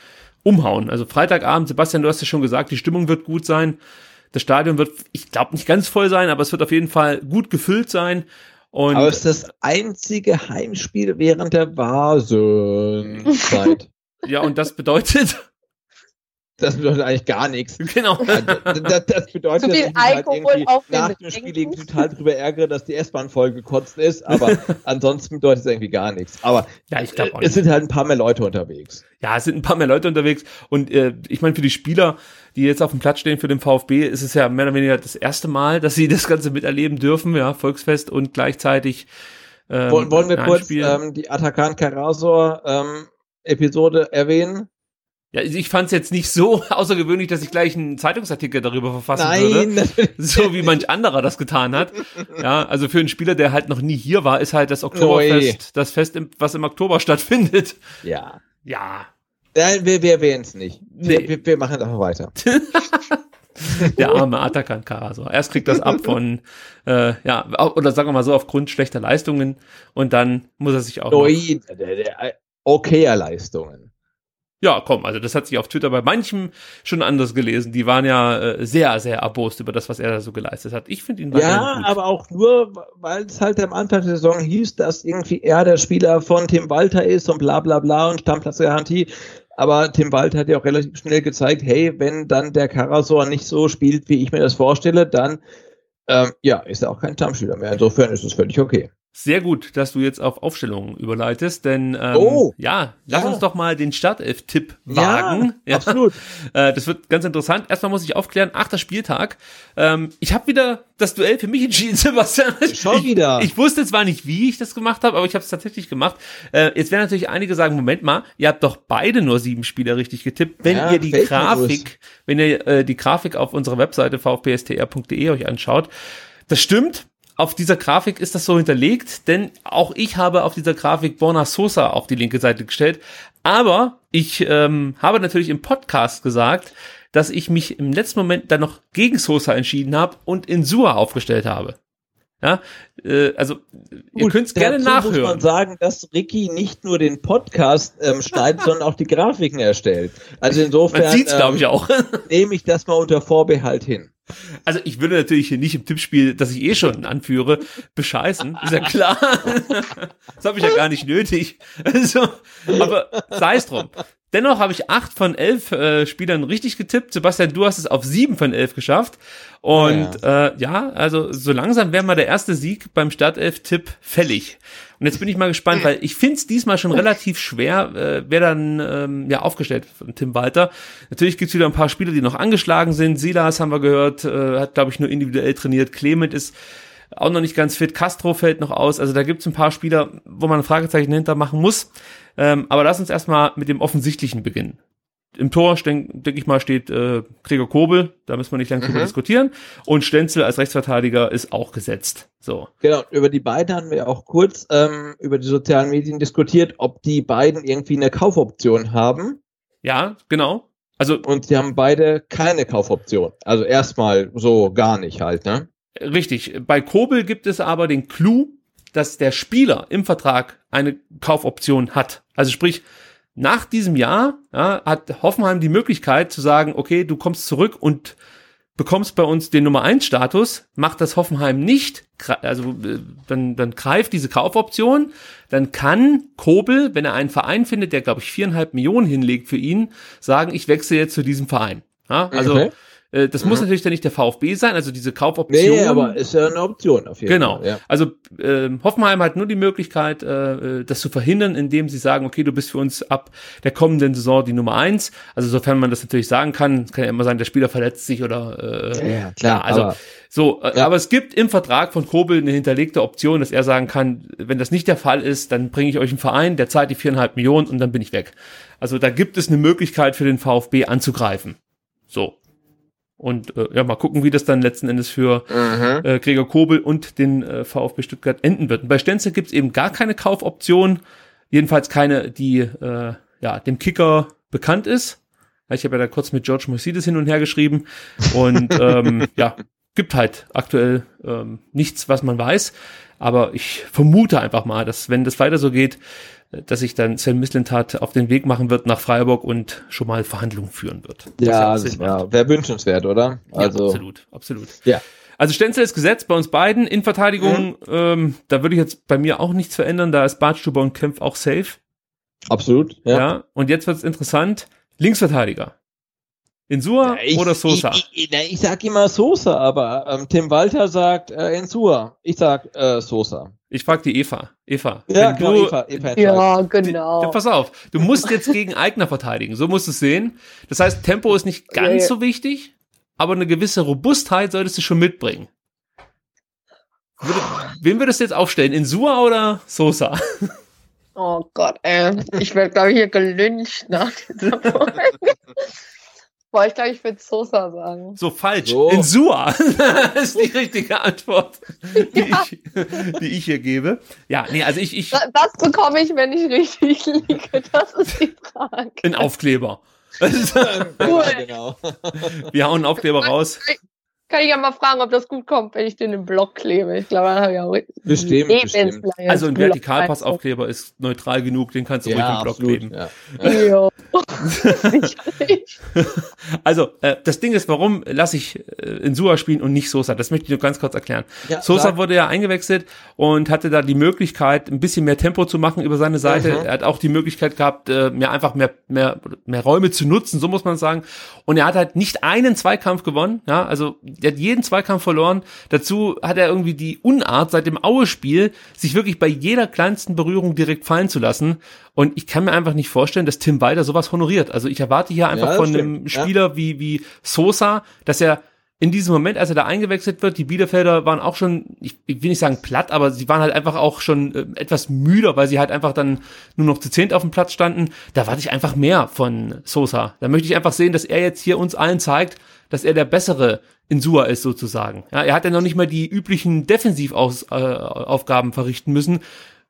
umhauen. Also Freitagabend, Sebastian, du hast ja schon gesagt, die Stimmung wird gut sein. Das Stadion wird, ich glaube, nicht ganz voll sein, aber es wird auf jeden Fall gut gefüllt sein. Und Aber es ist das einzige Heimspiel während der Vasenzeit. [LAUGHS] ja, und das bedeutet, Das bedeutet eigentlich gar nichts. [LAUGHS] Genau. Das, das bedeutet, Zu viel dass ich mich halt Alkohol irgendwie auf den nach dem Spiel total drüber ärgere, dass die S-Bahn voll gekotzt ist, [LAUGHS] aber ansonsten bedeutet es irgendwie gar nichts. Aber ja, ich glaube auch es sind halt ein paar mehr Leute unterwegs. Ja, es sind ein paar mehr Leute unterwegs und äh, ich meine, für die Spieler, die jetzt auf dem Platz stehen für den VfB, ist es ja mehr oder weniger das erste Mal, dass sie [LAUGHS] das Ganze miterleben dürfen, ja, Volksfest und gleichzeitig ähm, Wollen, wollen wir kurz Spiel. ähm, die Atakan Karasor ähm, Episode erwähnen? Ja, ich fand es jetzt nicht so [LAUGHS] außergewöhnlich, dass ich gleich einen Zeitungsartikel darüber verfassen Nein, würde. So wie manch anderer das getan hat. Ja, also für einen Spieler, der halt noch nie hier war, ist halt das Oktoberfest das Fest, im, was im Oktober stattfindet. Ja. Ja. Nein, wir, wir erwähnen es nicht. Wir, Nee. wir, wir machen einfach weiter. [LAUGHS] Der arme Atakan Karaso. Erst kriegt das ab von, äh, ja, oder sagen wir mal so, aufgrund schlechter Leistungen und dann muss er sich auch. der, okayer Leistungen. Ja, komm, also das hat sich auf Twitter bei manchem schon anders gelesen. Die waren ja äh, sehr, sehr erbost über das, was er da so geleistet hat. Ich finde ihn Ja, aber auch nur, weil es halt am Anfang der Saison hieß, dass irgendwie er der Spieler von Tim Walter ist und bla bla bla und Stammplatzgarantie. Aber Tim Walter hat ja auch relativ schnell gezeigt, hey, wenn dann der Karasor nicht so spielt, wie ich mir das vorstelle, dann ähm, ja, ist er auch kein Stammspieler mehr. Insofern ist es völlig okay. Sehr gut, dass du jetzt auf Aufstellungen überleitest, denn ähm, Oh, ja, lass ja. uns doch mal den Startelf-Tipp Ja, wagen. absolut. [LAUGHS] Äh, das wird ganz interessant. Erstmal muss ich aufklären, achter Spieltag. Ähm, ich habe wieder das Duell für mich entschieden, [LAUGHS] Sebastian. Schon ich, wieder. Ich wusste zwar nicht, wie ich das gemacht habe, aber ich habe es tatsächlich gemacht. Äh, jetzt werden natürlich einige sagen, Moment mal, ihr habt doch beide nur sieben Spieler richtig getippt. Wenn Ja, ihr die. Grafik, wenn ihr äh, die Grafik auf unserer Webseite vfbstr.de euch anschaut, das stimmt. Auf dieser Grafik ist das so hinterlegt, denn auch ich habe auf dieser Grafik Borna Sosa auf die linke Seite gestellt. Aber ich ähm, habe natürlich im Podcast gesagt, dass ich mich im letzten Moment dann noch gegen Sosa entschieden habe und Insua aufgestellt habe. Ja, äh, also ihr könnt es gerne Dazu muss man nachhören. sagen, dass Ricky nicht nur den Podcast ähm, schneidet, [LAUGHS] sondern auch die Grafiken erstellt. Also insofern Man sieht's, glaub ich, auch. [LAUGHS] nehme ich das mal unter Vorbehalt hin. Also ich würde natürlich hier nicht im Tippspiel, das ich eh schon anführe, bescheißen, ist ja klar. [LAUGHS] das habe ich ja gar nicht nötig. Also, aber sei es drum. Dennoch habe ich acht von elf äh, Spielern richtig getippt. Sebastian, du hast es auf sieben von elf geschafft. Und ja, äh, ja also so langsam wäre mal der erste Sieg beim Startelf-Tipp fällig. Und jetzt bin ich mal gespannt, weil ich finde es diesmal schon relativ schwer, äh, wer dann ähm, ja aufgestellt wird von Tim Walter. Natürlich gibt's wieder ein paar Spieler, die noch angeschlagen sind. Silas haben wir gehört, äh, hat, glaube ich, nur individuell trainiert. Clement ist auch noch nicht ganz fit. Castro fällt noch aus. Also da gibt's ein paar Spieler, wo man ein Fragezeichen hinter machen muss. Ähm, aber lass uns erstmal mit dem Offensichtlichen beginnen. Im Tor, denke denk ich mal, steht äh, Gregor Kobel, da müssen wir nicht lange drüber Mhm. diskutieren. Und Stenzel als Rechtsverteidiger ist auch gesetzt. So. Genau, über die beiden haben wir auch kurz ähm, über die sozialen Medien diskutiert, ob die beiden irgendwie eine Kaufoption haben. Ja, genau. Also und sie haben beide keine Kaufoption. Also erstmal so gar nicht halt, ne? Richtig. Bei Kobel gibt es aber den Clou, dass der Spieler im Vertrag eine Kaufoption hat. Also sprich, nach diesem Jahr ja, hat Hoffenheim die Möglichkeit zu sagen, okay, du kommst zurück und bekommst bei uns den Nummer 1 Status, macht das Hoffenheim nicht, also äh, dann, dann greift diese Kaufoption, dann kann Kobel, wenn er einen Verein findet, der glaube ich viereinhalb Millionen hinlegt für ihn, sagen, ich wechsle jetzt zu diesem Verein. Ja, also Okay. Äh, das muss Mhm. natürlich dann nicht der VfB sein, also diese Kaufoption. Nee, aber ist ja eine Option auf jeden Genau. Fall. Ja. Also ähm, Hoffenheim hat nur die Möglichkeit, äh, äh, das zu verhindern, indem sie sagen, okay, du bist für uns ab der kommenden Saison die Nummer eins. Also sofern man das natürlich sagen kann, es kann ja immer sein, der Spieler verletzt sich oder äh, Ja, ja, klar, also aber- so, äh, aber es gibt im Vertrag von Kobel eine hinterlegte Option, dass er sagen kann, wenn das nicht der Fall ist, dann bringe ich euch einen Verein, der zahlt die viereinhalb Millionen und dann bin ich weg. Also da gibt es eine Möglichkeit für den VfB anzugreifen. So. Und äh, ja, mal gucken, wie das dann letzten Endes für Mhm. äh, Gregor Kobel und den äh, VfB Stuttgart enden wird. Und bei Stenzel gibt es eben gar keine Kaufoption, jedenfalls keine, die äh, ja dem Kicker bekannt ist. Ich habe ja da kurz mit George Mercedes hin und her geschrieben und [LAUGHS] ähm, ja, gibt halt aktuell ähm, nichts, was man weiß. Aber ich vermute einfach mal, dass wenn das weiter so geht, dass sich dann Sven Mislintat auf den Weg machen wird nach Freiburg und schon mal Verhandlungen führen wird. Ja, macht. ja, wäre wünschenswert, oder? Also ja, absolut, absolut. Ja. Also Stenzel ist gesetzt bei uns beiden. In Verteidigung, ähm, da würde ich jetzt bei mir auch nichts verändern. Da ist Bartstuber und Kempf auch safe. Absolut, ja. Ja. Und jetzt wird es interessant. Linksverteidiger. Insua ich, oder Sosa? Ich, ich, ich, sag immer Sosa, aber ähm, Tim Walter sagt äh, Insua. Ich sag äh, Sosa. Ich frag die Eva. Eva. Ja, wenn genau, du, Eva, Eva Ja, genau. Ja, pass auf, du musst jetzt gegen Eigner verteidigen. So musst du es sehen. Das heißt, Tempo ist nicht ganz Ja, ja. so wichtig, aber eine gewisse Robustheit solltest du schon mitbringen. Würde, wen würdest du jetzt aufstellen? Insua oder Sosa? Oh Gott, ey. Ich werde, glaube ich, hier gelyncht nach dieser [LAUGHS] Folge. Boah, ich glaube, ich würde Sosa sagen. So falsch. So. Insua [LAUGHS] ist die richtige Antwort, die, ich, die ich hier gebe. Ja, nee, also ich, ich, Was was bekomme ich, wenn ich richtig liege? Das ist die Frage. ein Aufkleber. Cool. genau. Wir hauen einen Aufkleber raus. Kann ich ja mal fragen, ob das gut kommt, wenn ich den im Block klebe. Ich glaube, dann habe ich auch Bestimmt, bestimmt. Also ein Vertikalpassaufkleber ist neutral genug, den kannst du ruhig im Block kleben. Ja. Ja. [LAUGHS] Also, äh, das Ding ist, warum lasse ich äh, Insua spielen und nicht Sosa? Das möchte ich nur ganz kurz erklären. Ja, Sosa sag. wurde ja eingewechselt und hatte da die Möglichkeit, ein bisschen mehr Tempo zu machen über seine Seite. Mhm. Er hat auch die Möglichkeit gehabt, äh, mehr einfach mehr, mehr, mehr Räume zu nutzen, so muss man sagen. Und er hat halt nicht einen Zweikampf gewonnen, ja, also er hat jeden Zweikampf verloren. Dazu hat er irgendwie die Unart seit dem Aue-Spiel, sich wirklich bei jeder kleinsten Berührung direkt fallen zu lassen. Und ich kann mir einfach nicht vorstellen, dass Tim Walter sowas honoriert. Also ich erwarte hier einfach das von stimmt, einem ja. Spieler wie, wie Sosa, dass er in diesem Moment, als er da eingewechselt wird, die Bielefelder waren auch schon, ich, ich will nicht sagen platt, aber sie waren halt einfach auch schon äh, etwas müder, weil sie halt einfach dann nur noch zu zehnt auf dem Platz standen. Da warte ich einfach mehr von Sosa. Da möchte ich einfach sehen, dass er jetzt hier uns allen zeigt, dass er der bessere Insua ist sozusagen. Ja, er hat ja noch nicht mal die üblichen Defensivaufgaben äh, verrichten müssen,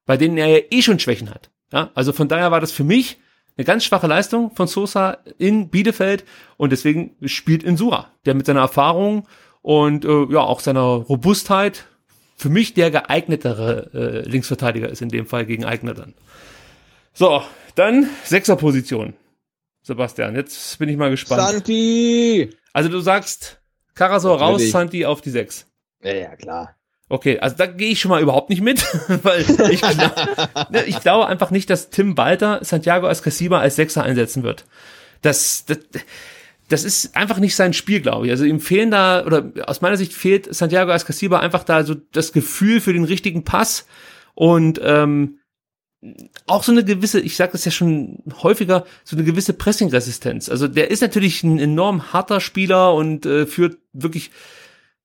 bei denen er ja eh schon Schwächen hat. Ja, also von daher war das für mich eine ganz schwache Leistung von Sosa in Bielefeld und deswegen spielt Insua, der mit seiner Erfahrung und äh, ja auch seiner Robustheit für mich der geeignetere äh, Linksverteidiger ist in dem Fall gegen Eigner dann. So, dann Sechserposition. Sebastian, jetzt bin ich mal gespannt. Santi! Also du sagst Karasor raus. Santi auf die Sechs. Ja, ja, klar. Okay, also da gehe ich schon mal überhaupt nicht mit, [LAUGHS] weil ich, glaub, ne, ich glaube einfach nicht, dass Tim Walter Santiago Escasiba als Sechser einsetzen wird. Das, das, das ist einfach nicht sein Spiel, glaube ich. Also ihm fehlen da, oder aus meiner Sicht fehlt Santiago Escasiba einfach da so das Gefühl für den richtigen Pass und ähm, auch so eine gewisse, ich sage das ja schon häufiger, so eine gewisse Pressing-Resistenz. Also der ist natürlich ein enorm harter Spieler und äh, führt wirklich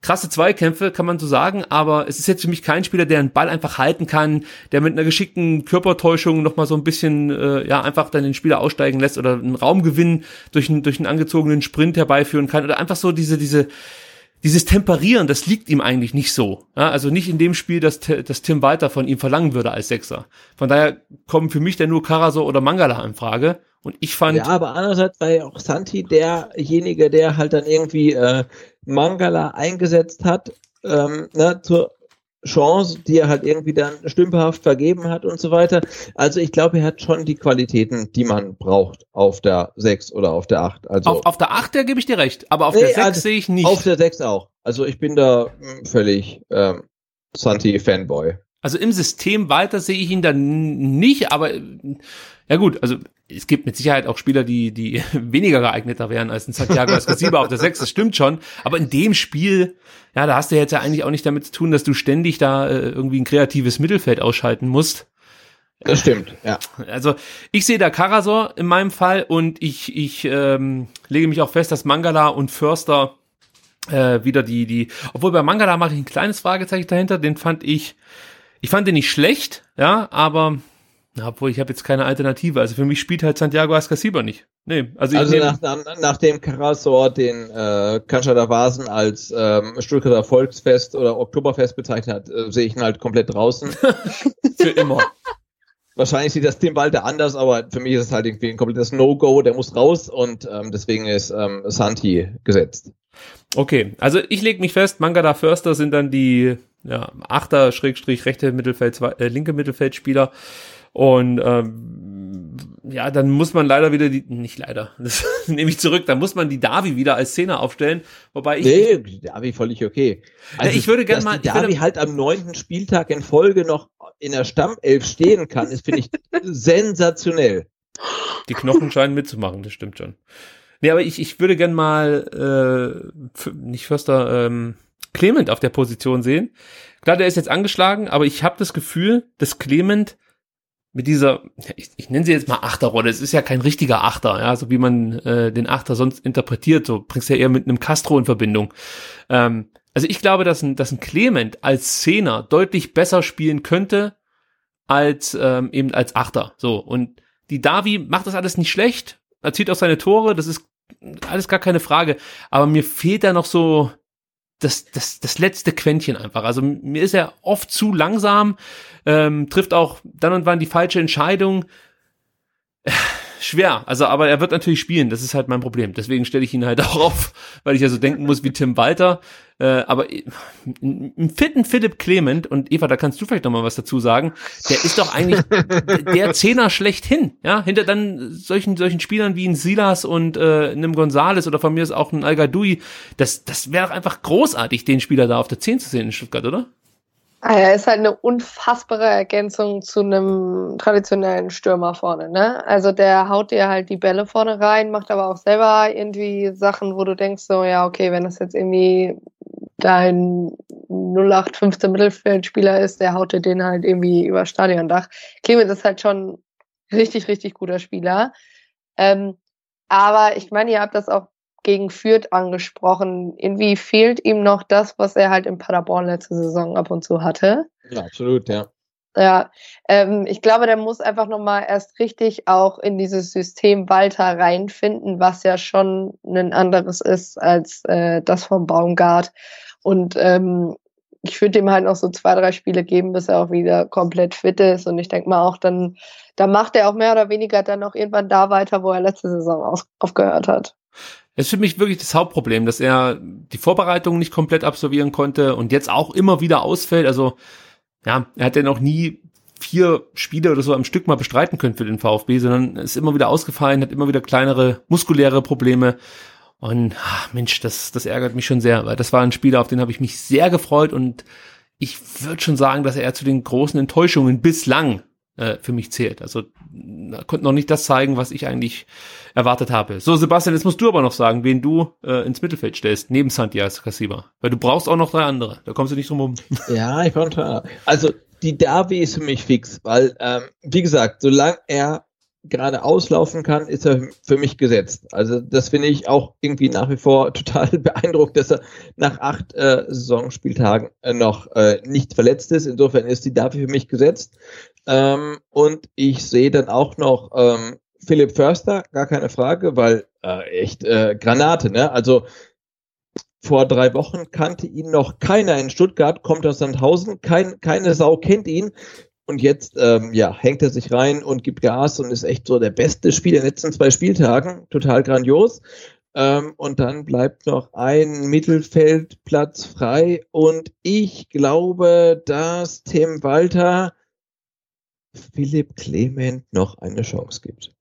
krasse Zweikämpfe, kann man so sagen, aber es ist jetzt für mich kein Spieler, der einen Ball einfach halten kann, der mit einer geschickten Körpertäuschung nochmal so ein bisschen, äh, ja, einfach dann den Spieler aussteigen lässt oder einen Raumgewinn durch einen, durch einen angezogenen Sprint herbeiführen kann oder einfach so diese, diese, dieses Temperieren, das liegt ihm eigentlich nicht so. Ja, also nicht in dem Spiel, dass, dass Tim Walter von ihm verlangen würde als Sechser. Von daher kommen für mich dann nur Karasor oder Mangala in Frage. Und ich fand. Ja, aber andererseits war ja auch Santi derjenige, der halt dann irgendwie äh, Mangala eingesetzt hat, ähm, ne, zur Chance, die er halt irgendwie dann stümperhaft vergeben hat und so weiter. Also ich glaube, er hat schon die Qualitäten, die man braucht auf der 6 oder auf der 8. Also auf, auf der 8, da gebe ich dir recht, aber auf Nee, der 6 also sehe ich nicht. Auf der 6 auch. Also ich bin da mh, völlig ähm, Santi-Fanboy. Also im System weiter sehe ich ihn dann nicht, aber äh, ja gut, also es gibt mit Sicherheit auch Spieler, die, die [LAUGHS] weniger geeigneter wären als ein Santiago Escasiba auf der 6, das stimmt schon. Aber in dem Spiel, ja, da hast du jetzt ja eigentlich auch nicht damit zu tun, dass du ständig da äh, irgendwie ein kreatives Mittelfeld ausschalten musst. Das stimmt, ja. Also ich sehe da Karasor in meinem Fall und ich, ich ähm, lege mich auch fest, dass Mangala und Förster äh, wieder die, die, obwohl bei Mangala mache ich ein kleines Fragezeichen dahinter, den fand ich, ich fand den nicht schlecht, ja, aber obwohl ich habe jetzt keine Alternative. Also für mich spielt halt Santiago Ascasiba nicht. Nee, also, Also nach, nach, nachdem Karasor den äh, Vasen als ähm, Stuttgarter Volksfest oder Oktoberfest bezeichnet hat, äh, sehe ich ihn halt komplett draußen. [LAUGHS] für immer. Wahrscheinlich sieht das Tim Walter anders, aber für mich ist es halt irgendwie ein komplettes No-Go, der muss raus und ähm, deswegen ist ähm, Santi gesetzt. Okay, also ich lege mich fest, Mangala Förster sind dann die ja, Achter, Schrägstrich, rechte Mittelfeld, äh, linke Mittelfeldspieler. Und ähm, ja, dann muss man leider wieder die, nicht leider, [LAUGHS] das nehme ich zurück, dann muss man die Davi wieder als Zehner aufstellen, wobei ich. Nee, Davi völlig okay. Ja, ich würde gern dass mal- die würde- Davi halt am neunten Spieltag in Folge noch in der Stammelf stehen kann, ist, finde ich, [LAUGHS] sensationell. Die Knochen scheinen mitzumachen, das stimmt schon. Nee, aber ich, ich würde gern mal, äh, nicht Förster, ähm, Clement auf der Position sehen. Klar, der ist jetzt angeschlagen, aber ich habe das Gefühl, dass Clement mit dieser, ich, ich nenne sie jetzt mal Achterrolle, es ist ja kein richtiger Achter, ja, so wie man äh, den Achter sonst interpretiert, so bringst ja eher mit einem Castro in Verbindung. Ähm, also ich glaube, dass ein, dass ein Clement als Zehner deutlich besser spielen könnte als ähm, eben als Achter. So und die Davi macht das alles nicht schlecht, erzielt auch seine Tore, das ist alles gar keine Frage. Aber mir fehlt da noch so das, das, das letzte Quäntchen einfach. Also mir ist er oft zu langsam, ähm, trifft auch dann und wann die falsche Entscheidung. Schwer, also aber er wird natürlich spielen, das ist halt mein Problem. Deswegen stelle ich ihn halt [LAUGHS] auch auf, weil ich ja so denken muss wie Tim Walter. Äh, aber ein fitten Philipp Clement und Eva, da kannst du vielleicht noch mal was dazu sagen. Der ist doch eigentlich [LAUGHS] der Zehner schlechthin, ja, hinter dann solchen solchen Spielern wie ein Silas und äh, einem Gonzales oder von mir ist auch ein al Das das wäre einfach großartig, den Spieler da auf der Zehn zu sehen in Stuttgart, oder? Ah, er ist halt eine unfassbare Ergänzung zu einem traditionellen Stürmer vorne, ne? Also der haut dir halt die Bälle vorne rein, macht aber auch selber irgendwie Sachen, wo du denkst so, ja, okay, wenn das jetzt irgendwie dein 0815 Mittelfeldspieler ist, der haut dir den halt irgendwie über Stadiondach. Clemens ist halt schon richtig, richtig guter Spieler. Ähm, aber ich meine, ihr habt das auch gegen Fürth angesprochen. Irgendwie fehlt ihm noch das, was er halt in Paderborn letzte Saison ab und zu hatte. Ja, absolut, ja. Ja, ähm, ich glaube, der muss einfach nochmal erst richtig auch in dieses System Walter reinfinden, was ja schon ein anderes ist als äh, das vom Baumgart. Und ähm, ich würde ihm halt noch so zwei, drei Spiele geben, bis er auch wieder komplett fit ist. Und ich denke mal auch, dann, dann macht er auch mehr oder weniger dann auch irgendwann da weiter, wo er letzte Saison auf, aufgehört hat. Das ist für mich wirklich das Hauptproblem, dass er die Vorbereitung nicht komplett absolvieren konnte und jetzt auch immer wieder ausfällt. Also, ja, er hat ja noch nie vier Spiele oder so am Stück mal bestreiten können für den VfB, sondern ist immer wieder ausgefallen, hat immer wieder kleinere muskuläre Probleme. Und ach, Mensch, das, das ärgert mich schon sehr, weil das war ein Spieler, auf den habe ich mich sehr gefreut und ich würde schon sagen, dass er zu den großen Enttäuschungen bislang äh, für mich zählt. Also er konnte noch nicht das zeigen, was ich eigentlich erwartet habe. So, Sebastian, jetzt musst du aber noch sagen, wen du äh, ins Mittelfeld stellst, neben Santiago Casiba. Weil du brauchst auch noch drei andere. Da kommst du nicht drum rum. [LAUGHS] Ja, ich brauche Also die Derby ist für mich fix, weil, ähm, wie gesagt, solange er gerade auslaufen kann, ist er für mich gesetzt. Also das finde ich auch irgendwie nach wie vor [LAUGHS] total beeindruckt, dass er nach acht äh, Saisonspieltagen äh, noch äh, nicht verletzt ist. Insofern ist die dafür für mich gesetzt. Ähm, und ich sehe dann auch noch ähm, Philipp Förster, gar keine Frage, weil äh, echt äh, Granate, ne? Also vor drei Wochen kannte ihn noch keiner in Stuttgart, kommt aus Sandhausen, kein, keine Sau kennt ihn. Und jetzt ähm, ja, hängt er sich rein und gibt Gas und ist echt so der beste Spieler in den letzten zwei Spieltagen. Total grandios. Ähm, und dann bleibt noch ein Mittelfeldplatz frei. Und ich glaube, dass Tim Walter Philipp Clement noch eine Chance gibt.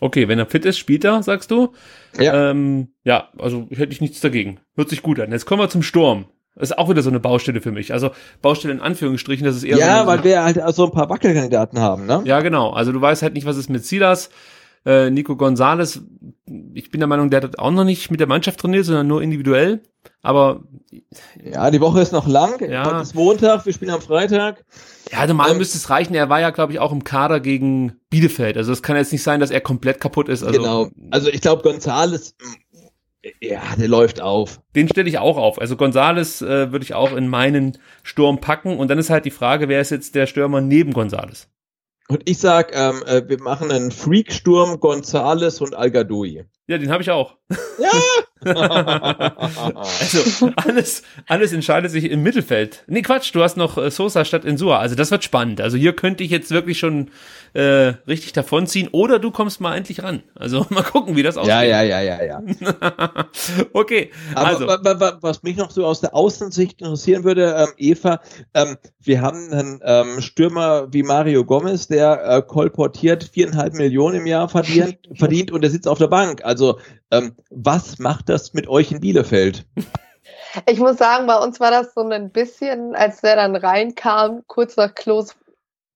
Okay, wenn er fit ist, spielt er, sagst du? Ja. Ähm, ja, also hätte ich nichts dagegen. Hört sich gut an. Jetzt kommen wir zum Sturm. Das ist auch wieder so eine Baustelle für mich. Also Baustelle in Anführungsstrichen, das ist eher Ja, so weil wir halt so ein paar Wackelkandidaten haben, ne? Ja, genau. Also du weißt halt nicht, was ist mit Silas. Äh, Nico Gonzales, ich bin der Meinung, der hat auch noch nicht mit der Mannschaft trainiert, sondern nur individuell. Aber ja, die Woche ist noch lang. Ja. Es ist Montag, wir spielen am Freitag. Ja, normal ähm, müsste es reichen. Er war ja, glaube ich, auch im Kader gegen Bielefeld. Also es kann jetzt nicht sein, dass er komplett kaputt ist. Also, genau. Also ich glaube, Gonzales ja, der läuft auf. Den stelle ich auch auf. Also Gonzales äh, würde ich auch in meinen Sturm packen. Und dann ist halt die Frage, wer ist jetzt der Stürmer neben Gonzales? Und ich sag, ähm, äh, wir machen einen Freak-Sturm, Gonzales und al -Gadoui. Ja, den habe ich auch. Ja! [LAUGHS] also alles, alles entscheidet sich im Mittelfeld. Nee, Quatsch, du hast noch äh, Sosa statt Insua. Also das wird spannend. Also hier könnte ich jetzt wirklich schon äh, richtig davonziehen. Oder du kommst mal endlich ran. Also [LAUGHS] mal gucken, wie das aussieht. Ja, ja, ja, ja, ja. [LAUGHS] okay. Aber also. was mich noch so aus der Außensicht interessieren würde, ähm, Eva, ähm, wir haben einen ähm, Stürmer wie Mario Gomez, der äh, kolportiert viereinhalb Millionen im Jahr verdient, verdient und der sitzt auf der Bank. Also ähm, was macht das mit euch in Bielefeld? Ich muss sagen, bei uns war das so ein bisschen, als der dann reinkam, kurz nach Klos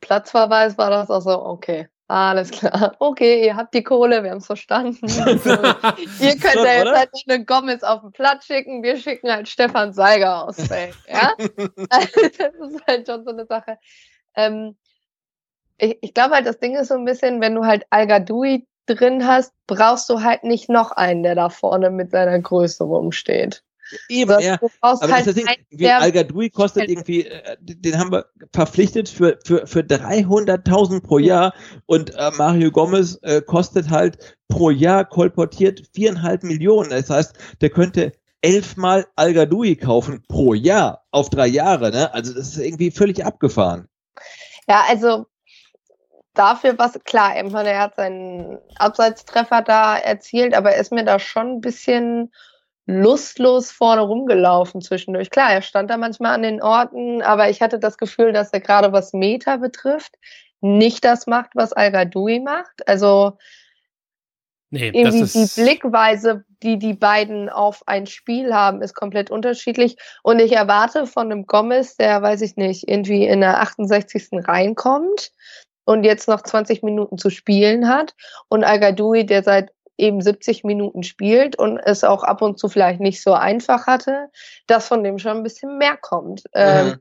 Platzverweis, war das auch so, okay, Alles klar. Okay, ihr habt die Kohle, wir haben es verstanden. [LAUGHS] So, ihr könnt ja jetzt halt nicht eine Gomez auf den Platz schicken, wir schicken halt Stefan Seiger aus Feld. Ja? [LAUGHS] [LAUGHS] das ist halt schon so eine Sache. Ähm, ich, ich glaube halt, das Ding ist so ein bisschen, wenn du halt Al Gadoui drin hast, brauchst du halt nicht noch einen, der da vorne mit seiner Größe rumsteht. Eben, Das- ja. Aber halt das ist das Ding, wie kostet irgendwie, äh, den haben wir verpflichtet für, für, für 300.000 pro Jahr und äh, Mario Gomez äh, kostet halt pro Jahr kolportiert viereinhalb Millionen. Das heißt, der könnte elfmal Al Gadoui kaufen pro Jahr auf drei Jahre, ne? Also das ist irgendwie völlig abgefahren. Ja, also dafür was, klar, ich meine, er hat seinen Abseitstreffer da erzielt, aber er ist mir da schon ein bisschen lustlos vorne rumgelaufen zwischendurch. Klar, er stand da manchmal an den Orten, aber ich hatte das Gefühl, dass er gerade was Meta betrifft, nicht das macht, was Al Gadoui macht. Also Nee, irgendwie die Blickweise, die die beiden auf ein Spiel haben, ist komplett unterschiedlich. Und ich erwarte von einem Gomez, der, weiß ich nicht, irgendwie in der 68. reinkommt und jetzt noch 20 Minuten zu spielen hat. Und Al Gadoui, der seit eben 70 Minuten spielt und es auch ab und zu vielleicht nicht so einfach hatte, dass von dem schon ein bisschen mehr kommt. Ähm,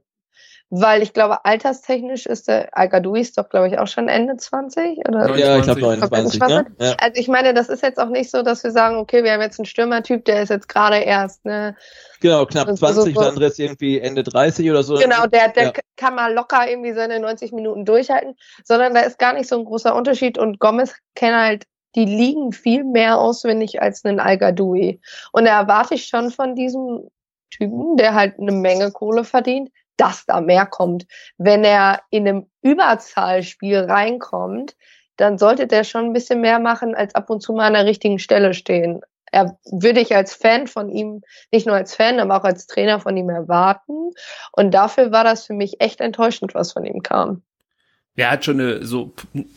weil ich glaube, alterstechnisch ist der Al Gadoui ist doch, glaube ich, auch schon Ende 20 oder Ja, ich glaube 29, ne? Ja. also ich meine, das ist jetzt auch nicht so, dass wir sagen, okay, wir haben jetzt einen Stürmertyp, der ist jetzt gerade erst, ne? Genau, knapp Das ist so- 20, der andere ist irgendwie Ende 30 oder so. Genau, der, der Ja. kann mal locker irgendwie seine 90 Minuten durchhalten, sondern da ist gar nicht so ein großer Unterschied und Gomez kennt halt die liegen viel mehr auswendig als einen Al Gadoui. Und da erwarte ich schon von diesem Typen, der halt eine Menge Kohle verdient, dass da mehr kommt. Wenn er in einem Überzahlspiel reinkommt, dann sollte der schon ein bisschen mehr machen, als ab und zu mal an der richtigen Stelle stehen. Er würde ich als Fan von ihm, nicht nur als Fan, aber auch als Trainer von ihm erwarten. Und dafür war das für mich echt enttäuschend, was von ihm kam. Er hat schon eine so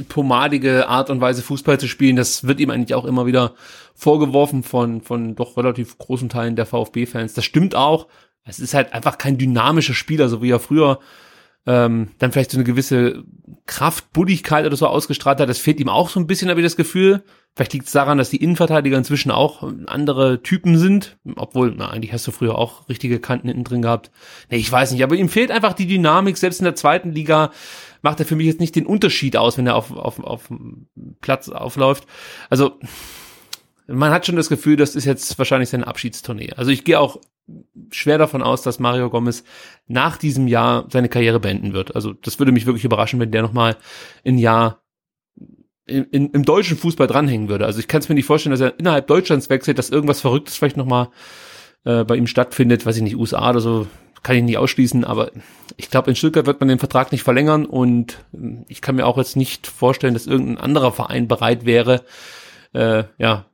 pomadige Art und Weise Fußball zu spielen. Das wird ihm eigentlich auch immer wieder vorgeworfen von, von doch relativ großen Teilen der VfB-Fans. Das stimmt auch. Es ist halt einfach kein dynamischer Spieler, so wie er früher ähm, dann vielleicht so eine gewisse Kraft, Bulligkeit oder so ausgestrahlt hat. Das fehlt ihm auch so ein bisschen, habe ich das Gefühl. Vielleicht liegt es daran, dass die Innenverteidiger inzwischen auch andere Typen sind. Obwohl, na, eigentlich hast du früher auch richtige Kanten hinten drin gehabt. Nee, ich weiß nicht. Aber ihm fehlt einfach die Dynamik. Selbst in der zweiten Liga macht er für mich jetzt nicht den Unterschied aus, wenn er auf, auf, auf Platz aufläuft. Also, man hat schon das Gefühl, das ist jetzt wahrscheinlich seine Abschiedstournee. Also ich gehe auch schwer davon aus, dass Mario Gomez nach diesem Jahr seine Karriere beenden wird. Also das würde mich wirklich überraschen, wenn der nochmal ein Jahr in, in, im deutschen Fußball dranhängen würde. Also ich kann es mir nicht vorstellen, dass er innerhalb Deutschlands wechselt, dass irgendwas Verrücktes vielleicht nochmal äh, bei ihm stattfindet, weiß ich nicht, USA oder so, kann ich nicht ausschließen, aber ich glaube, in Stuttgart wird man den Vertrag nicht verlängern und äh, ich kann mir auch jetzt nicht vorstellen, dass irgendein anderer Verein bereit wäre, äh, ja,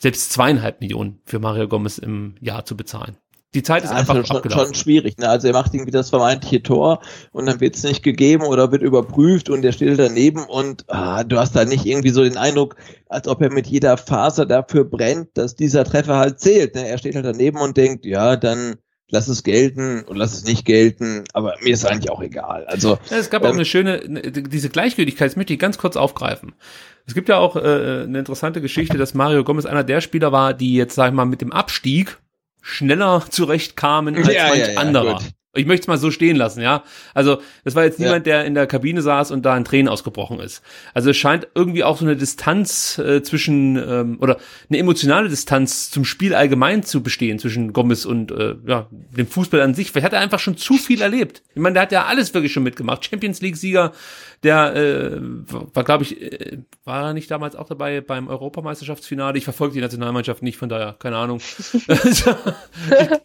selbst zweieinhalb Millionen für Mario Gomez im Jahr zu bezahlen. Die Zeit ist Ja, einfach schon, schon, abgelaufen. schon schwierig. Ne? Also er macht irgendwie das vermeintliche Tor und dann wird es nicht gegeben oder wird überprüft und der steht daneben und ah, du hast da nicht irgendwie so den Eindruck, als ob er mit jeder Faser dafür brennt, dass dieser Treffer halt zählt. Ne? Er steht halt daneben und denkt, ja, dann lass es gelten und lass es nicht gelten, aber mir ist eigentlich auch egal. Also Ja, es gab auch ähm, eine schöne, ne, diese Gleichgültigkeit, das möchte ich ganz kurz aufgreifen. Es gibt ja auch äh, eine interessante Geschichte, dass Mario Gomez einer der Spieler war, die jetzt, sag ich mal, mit dem Abstieg schneller zurechtkamen als Ja, manch ja, ja, anderer. gut. Ich möchte es mal so stehen lassen, ja. Also, das war jetzt Ja. niemand, der in der Kabine saß und da in Tränen ausgebrochen ist. Also es scheint irgendwie auch so eine Distanz äh, zwischen ähm, oder eine emotionale Distanz zum Spiel allgemein zu bestehen zwischen Gomez und äh, ja, dem Fußball an sich. Vielleicht hat er einfach schon zu viel erlebt. Ich meine, der hat ja alles wirklich schon mitgemacht. Champions League Sieger, der äh, war, glaube ich, äh, war er nicht damals auch dabei beim Europameisterschaftsfinale. Ich verfolge die Nationalmannschaft nicht, von daher keine Ahnung. [LAUGHS] [LAUGHS] ich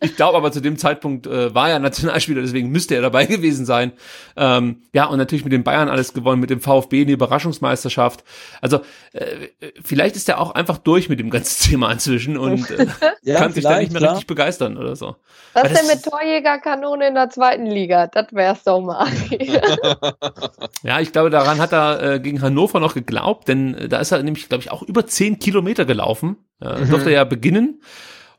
ich glaube aber zu dem Zeitpunkt äh, war er Nationalspieler, deswegen müsste er dabei [LAUGHS] gewesen sein. Ähm, ja, und natürlich mit den Bayern alles gewonnen, mit dem VfB eine Überraschungsmeisterschaft. Also äh, vielleicht ist er auch einfach durch mit dem ganzen [LAUGHS] Thema inzwischen und äh, [LAUGHS] Ja, kann sich da nicht mehr klar. richtig begeistern oder so. Was denn mit Torjägerkanone in der zweiten Liga? Das wär's doch mal. Ja, ich glaube, daran hat er äh, gegen Hannover noch geglaubt, denn äh, da ist er nämlich, glaube ich, auch über zehn Kilometer gelaufen. Äh, Mhm. Durfte er ja beginnen.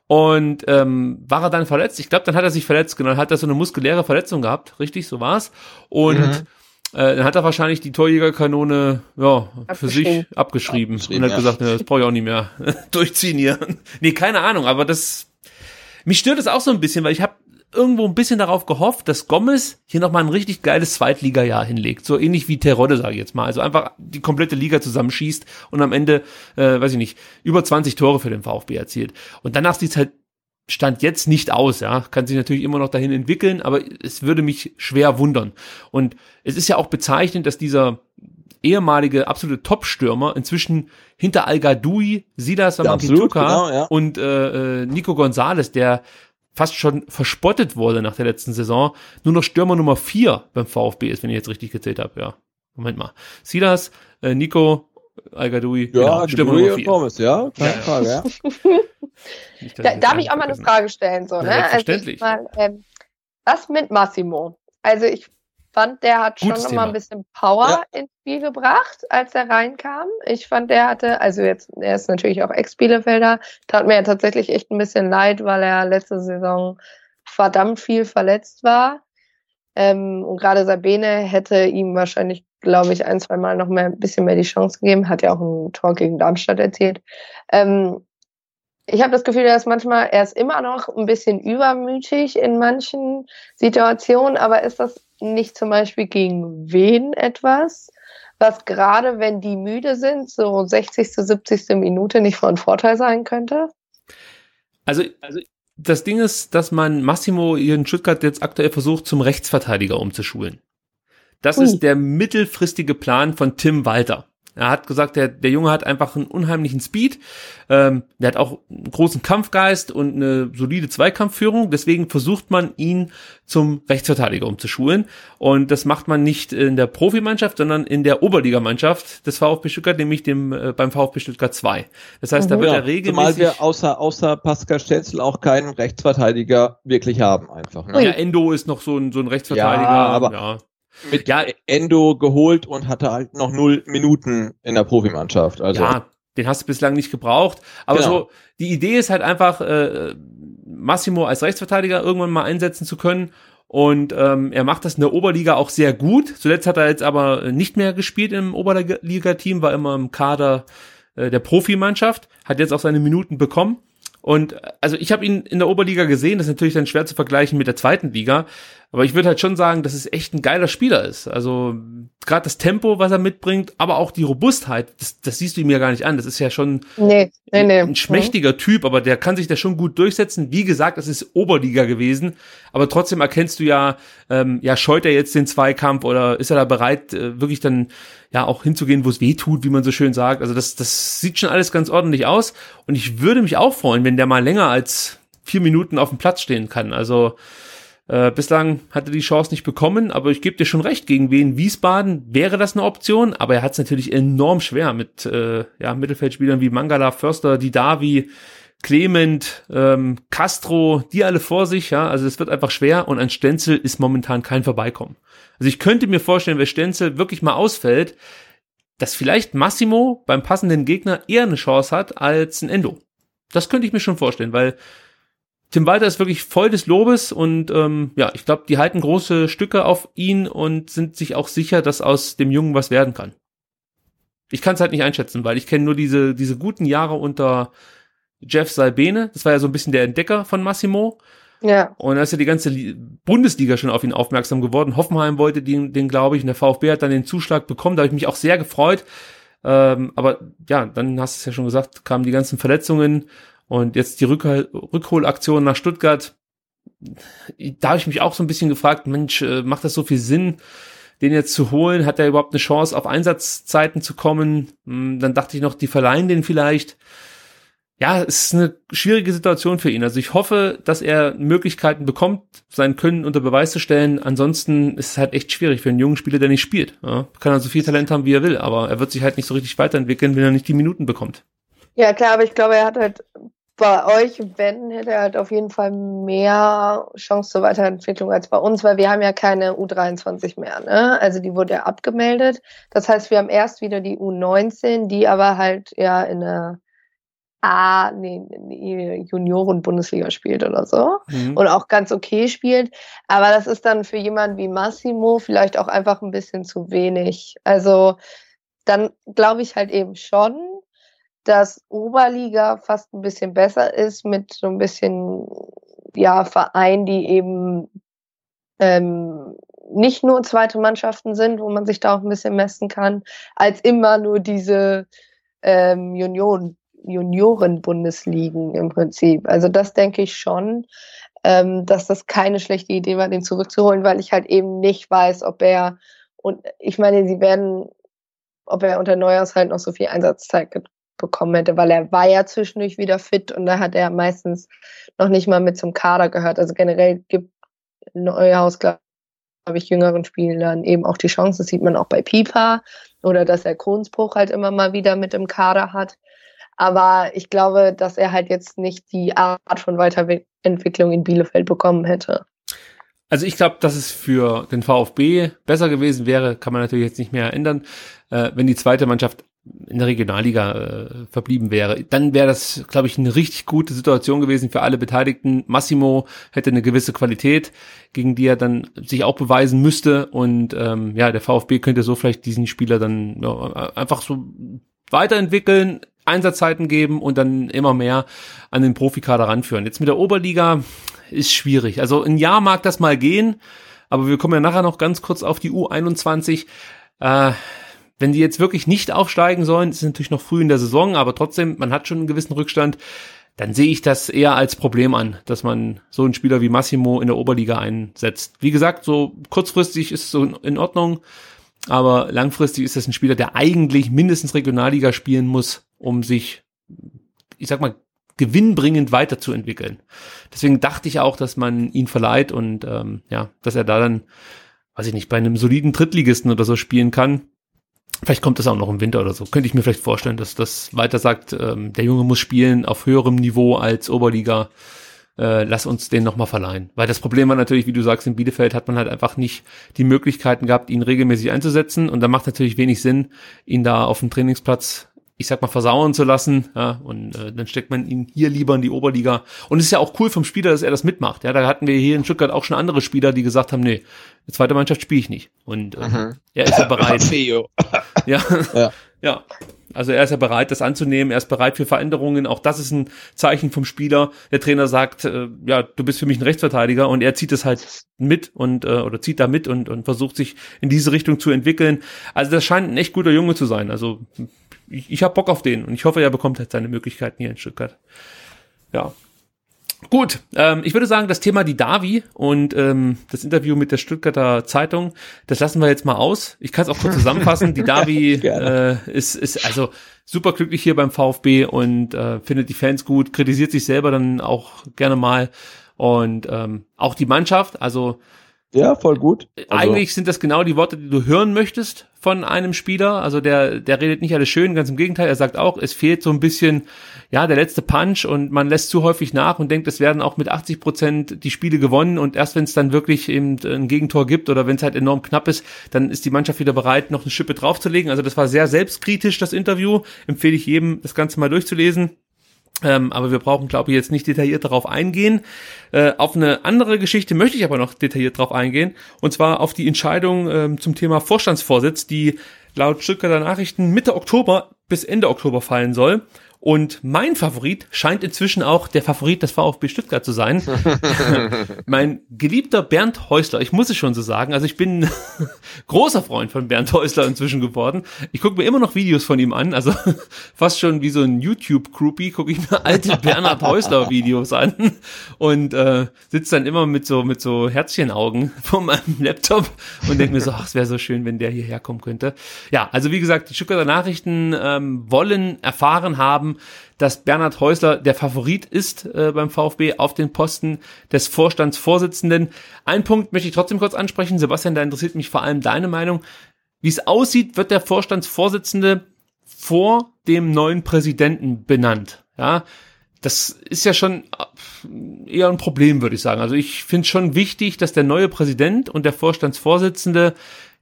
Und ähm, war er dann verletzt? Ich glaube, dann hat er sich verletzt, genau, dann hat er so eine muskuläre Verletzung gehabt, richtig, so war's. Und Mhm. Äh, dann hat er wahrscheinlich die Torjägerkanone ja, für sich abgeschrieben, und hat ja. gesagt, ne, das brauche ich auch nicht mehr [LAUGHS] durchziehen hier. [LAUGHS] nee, keine Ahnung, aber das mich stört es auch so ein bisschen, weil ich habe irgendwo ein bisschen darauf gehofft, dass Gomez hier nochmal ein richtig geiles Zweitliga-Jahr hinlegt. So ähnlich wie Terodde, sage ich jetzt mal. Also einfach die komplette Liga zusammenschießt und am Ende, äh, weiß ich nicht, über 20 Tore für den VfB erzielt. Und danach sieht's halt Stand jetzt nicht aus, ja. Kann sich natürlich immer noch dahin entwickeln, aber es würde mich schwer wundern. Und es ist ja auch bezeichnend, dass dieser ehemalige absolute Top-Stürmer inzwischen hinter Al-Gadoui, Silas Ja, Wamangituka genau, ja. und äh, äh, Nico Gonzalez, der fast schon verspottet wurde nach der letzten Saison, nur noch Stürmer Nummer vier beim VfB ist, wenn ich jetzt richtig gezählt habe, ja. Moment mal. Silas, äh, Nico, Al-Gadoui, Ja, Stürmer Louis Nummer vier. Thomas, ja, keine Frage, ja. [LAUGHS] Nicht, Da, darf ich auch mal eine Frage stellen? So, Ja, ne? also selbstverständlich. ich mal, ähm, was mit Massimo? Also ich fand, der hat schon Gutes noch mal ein bisschen Power ins Spiel gebracht, als er reinkam. Ich fand, der hatte, also jetzt, er ist natürlich auch Ex-Bielefelder, tat mir ja tatsächlich echt ein bisschen leid, weil er letzte Saison verdammt viel verletzt war. Ähm, und gerade Sabine hätte ihm wahrscheinlich, glaube ich, ein, zwei Mal noch mehr, ein bisschen mehr die Chance gegeben. Hat ja auch ein Tor gegen Darmstadt erzielt. Ähm, ich habe das Gefühl, er ist manchmal, er ist immer noch ein bisschen übermütig in manchen Situationen, aber ist das nicht zum Beispiel gegen wen etwas, was gerade wenn die müde sind, so 60., 70. Minute nicht von Vorteil sein könnte? Also, also das Ding ist, dass man Massimo in Stuttgart jetzt aktuell versucht, zum Rechtsverteidiger umzuschulen. Das Ui. ist der mittelfristige Plan von Tim Walter. Er hat gesagt, der, der Junge hat einfach einen unheimlichen Speed. Ähm, der hat auch einen großen Kampfgeist und eine solide Zweikampfführung. Deswegen versucht man ihn zum Rechtsverteidiger umzuschulen. Und das macht man nicht in der Profimannschaft, sondern in der Oberligamannschaft des VfB Stuttgart, nämlich dem äh, beim VfB Stuttgart 2. Das heißt, da wird Ja, er zumal regelmäßig wir außer, außer Pascal Stenzel auch keinen Rechtsverteidiger wirklich haben, einfach. Ne? Ja, Endo ist noch so ein, so ein Rechtsverteidiger. Ja, aber ja. Mit Endo geholt und hatte halt noch null Minuten in der Profimannschaft. Also ja, den hast du bislang nicht gebraucht. Aber Genau. so, die Idee ist halt einfach, äh, Massimo als Rechtsverteidiger irgendwann mal einsetzen zu können. Und ähm, er macht das in der Oberliga auch sehr gut. Zuletzt hat er jetzt aber nicht mehr gespielt im Oberliga-Team, war immer im Kader äh, der Profimannschaft, hat jetzt auch seine Minuten bekommen. Und also ich habe ihn in der Oberliga gesehen, das ist natürlich dann schwer zu vergleichen mit der zweiten Liga, aber ich würde halt schon sagen, dass es echt ein geiler Spieler ist. Also gerade das Tempo, was er mitbringt, aber auch die Robustheit, das, das siehst du ihm ja gar nicht an. Das ist ja schon Nee, nee, nee. ein schmächtiger Typ, aber der kann sich da schon gut durchsetzen. Wie gesagt, es ist Oberliga gewesen, aber trotzdem erkennst du ja, ähm, ja, scheut er jetzt den Zweikampf oder ist er da bereit, äh, wirklich dann ja auch hinzugehen, wo es weh tut, wie man so schön sagt. Also das, das sieht schon alles ganz ordentlich aus und ich würde mich auch freuen, wenn der mal länger als vier Minuten auf dem Platz stehen kann. Also äh, bislang hat er die Chance nicht bekommen, aber ich gebe dir schon recht, gegen Wien Wiesbaden wäre das eine Option, aber er hat es natürlich enorm schwer mit äh, ja, Mittelfeldspielern wie Mangala, Förster, Didavi, Clement, ähm, Castro, die alle vor sich, ja, also es wird einfach schwer und an Stenzel ist momentan kein Vorbeikommen. Also ich könnte mir vorstellen, wenn Stenzel wirklich mal ausfällt, dass vielleicht Massimo beim passenden Gegner eher eine Chance hat als ein Endo. Das könnte ich mir schon vorstellen, weil Tim Walter ist wirklich voll des Lobes und ähm, ja, ich glaube, die halten große Stücke auf ihn und sind sich auch sicher, dass aus dem Jungen was werden kann. Ich kann es halt nicht einschätzen, weil ich kenne nur diese, diese guten Jahre unter Jeff Salbene. Das war ja so ein bisschen der Entdecker von Massimo. Ja. Und da ist ja die ganze Li- Bundesliga schon auf ihn aufmerksam geworden. Hoffenheim wollte den, den glaube ich, und der VfB hat dann den Zuschlag bekommen. Da habe ich mich auch sehr gefreut. Ähm, aber ja, dann hast du es ja schon gesagt, kamen die ganzen Verletzungen und jetzt die Rückhol Rückholaktion nach Stuttgart. Da habe ich mich auch so ein bisschen gefragt, Mensch, äh, macht das so viel Sinn, den jetzt zu holen? Hat er überhaupt eine Chance, auf Einsatzzeiten zu kommen? Hm, Dann dachte ich noch, die verleihen den vielleicht ja, es ist eine schwierige Situation für ihn. Also ich hoffe, dass er Möglichkeiten bekommt, sein Können unter Beweis zu stellen. Ansonsten ist es halt echt schwierig für einen jungen Spieler, der nicht spielt. Ja, kann er so viel Talent haben, wie er will, aber er wird sich halt nicht so richtig weiterentwickeln, wenn er nicht die Minuten bekommt. Ja, klar, aber ich glaube, er hat halt bei euch, wenn, hätte er halt auf jeden Fall mehr Chance zur Weiterentwicklung als bei uns, weil wir haben ja keine U23 mehr, ne? Also die wurde ja abgemeldet. Das heißt, wir haben erst wieder die U19, die aber halt ja in der A, nee, Junioren-Bundesliga spielt oder so Mhm. und auch ganz okay spielt. Aber das ist dann für jemanden wie Massimo vielleicht auch einfach ein bisschen zu wenig. Also dann glaube ich halt eben schon, dass Oberliga fast ein bisschen besser ist mit so ein bisschen ja Vereinen, die eben ähm, nicht nur zweite Mannschaften sind, wo man sich da auch ein bisschen messen kann, als immer nur diese ähm, Union, Junioren-Bundesligen im Prinzip. Also das denke ich schon, ähm, dass das keine schlechte Idee war, den zurückzuholen, weil ich halt eben nicht weiß, ob er und ich meine, sie werden, ob er unter Neujahrs halt noch so viel Einsatzzeit bekommen hätte, weil er war ja zwischendurch wieder fit und da hat er meistens noch nicht mal mit zum Kader gehört. Also generell gibt Neuhaus, glaube ich, jüngeren Spielern eben auch die Chance. Das sieht man auch bei Pipa oder dass er Kronsbruch halt immer mal wieder mit im Kader hat. Aber ich glaube, dass er halt jetzt nicht die Art von Weiterentwicklung in Bielefeld bekommen hätte. Also ich glaube, dass es für den VfB besser gewesen wäre, kann man natürlich jetzt nicht mehr ändern, äh, wenn die zweite Mannschaft in der Regionalliga äh, verblieben wäre. Dann wäre das, glaube ich, eine richtig gute Situation gewesen für alle Beteiligten. Massimo hätte eine gewisse Qualität, gegen die er dann sich auch beweisen müsste. Und ähm, ja, der VfB könnte so vielleicht diesen Spieler dann ja, einfach so weiterentwickeln, Einsatzzeiten geben und dann immer mehr an den Profikader ranführen. Jetzt mit der Oberliga ist schwierig. Also ein Jahr mag das mal gehen, aber wir kommen ja nachher noch ganz kurz auf die U21. Äh, wenn die jetzt wirklich nicht aufsteigen sollen, ist natürlich noch früh in der Saison, aber trotzdem, man hat schon einen gewissen Rückstand, dann sehe ich das eher als Problem an, dass man so einen Spieler wie Massimo in der Oberliga einsetzt. Wie gesagt, so kurzfristig ist es so in Ordnung, aber langfristig ist das ein Spieler, der eigentlich mindestens Regionalliga spielen muss, um sich, ich sag mal, gewinnbringend weiterzuentwickeln. Deswegen dachte ich auch, dass man ihn verleiht und ähm, ja, dass er da dann, weiß ich nicht, bei einem soliden Drittligisten oder so spielen kann. Vielleicht kommt das auch noch im Winter oder so. Könnte ich mir vielleicht vorstellen, dass das weiter sagt, ähm, der Junge muss spielen auf höherem Niveau als Oberliga. Äh, lass uns den nochmal verleihen. Weil das Problem war natürlich, wie du sagst, in Bielefeld hat man halt einfach nicht die Möglichkeiten gehabt, ihn regelmäßig einzusetzen. Und da macht natürlich wenig Sinn, ihn da auf dem Trainingsplatz, ich sag mal, versauern zu lassen. Ja, und äh, dann steckt man ihn hier lieber in die Oberliga. Und es ist ja auch cool vom Spieler, dass er das mitmacht. Ja, da hatten wir hier in Stuttgart auch schon andere Spieler, die gesagt haben, nee, die zweite Mannschaft spiele ich nicht. Und äh, Mhm. er ist ja bereit. [LAUGHS] [LAUGHS] Ja. Ja. ja. Also er ist ja bereit, das anzunehmen, er ist bereit für Veränderungen. Auch das ist ein Zeichen vom Spieler. Der Trainer sagt, äh, ja, du bist für mich ein Rechtsverteidiger und er zieht es halt mit und äh, oder zieht da mit und, und versucht sich in diese Richtung zu entwickeln. Also das scheint ein echt guter Junge zu sein. Also ich, ich habe Bock auf den und ich hoffe, er bekommt halt seine Möglichkeiten hier in Stuttgart. Ja. Gut, ähm, ich würde sagen, das Thema die Davi und ähm, das Interview mit der Stuttgarter Zeitung, das lassen wir jetzt mal aus. Ich kann es auch kurz zusammenfassen. Die [LAUGHS] Davi äh, ist, ist also super glücklich hier beim VfB und äh, findet die Fans gut, kritisiert sich selber dann auch gerne mal und ähm, auch die Mannschaft. Also Ja, voll gut. Also, eigentlich sind das genau die Worte, die du hören möchtest von einem Spieler. Also der, der redet nicht alles schön, ganz im Gegenteil. Er sagt auch, es fehlt so ein bisschen, ja, der letzte Punch und man lässt zu häufig nach und denkt, es werden auch mit 80 Prozent die Spiele gewonnen und erst wenn es dann wirklich eben ein Gegentor gibt oder wenn es halt enorm knapp ist, dann ist die Mannschaft wieder bereit, noch eine Schippe draufzulegen. Also das war sehr selbstkritisch, das Interview. Empfehle ich jedem, das Ganze mal durchzulesen. Ähm, aber wir brauchen, glaube ich, jetzt nicht detailliert darauf eingehen. Äh, auf eine andere Geschichte möchte ich aber noch detailliert darauf eingehen. Und zwar auf die Entscheidung ähm, zum Thema Vorstandsvorsitz, die laut Stuttgarter Nachrichten Mitte Oktober bis Ende Oktober fallen soll. Und mein Favorit scheint inzwischen auch der Favorit des VfB Stuttgart zu sein. [LAUGHS] mein geliebter Bernd Häusler, ich muss es schon so sagen, also ich bin [LAUGHS] großer Freund von Bernd Häusler inzwischen geworden. Ich gucke mir immer noch Videos von ihm an, also [LAUGHS] fast schon wie so ein YouTube-Groupie gucke ich mir alte Bernhard Häusler-Videos an und äh, sitze dann immer mit so mit so Herzchenaugen vor meinem Laptop und denke mir so, ach, es wäre so schön, wenn der hierher kommen könnte. Ja, also wie gesagt, die Stuttgarter Nachrichten ähm, wollen erfahren haben, dass Bernhard Häusler der Favorit ist äh, beim VfB auf den Posten des Vorstandsvorsitzenden. Ein Punkt möchte ich trotzdem kurz ansprechen. Sebastian, da interessiert mich vor allem deine Meinung. Wie es aussieht, wird der Vorstandsvorsitzende vor dem neuen Präsidenten benannt. Ja, das ist ja schon eher ein Problem, würde ich sagen. Also ich finde schon wichtig, dass der neue Präsident und der Vorstandsvorsitzende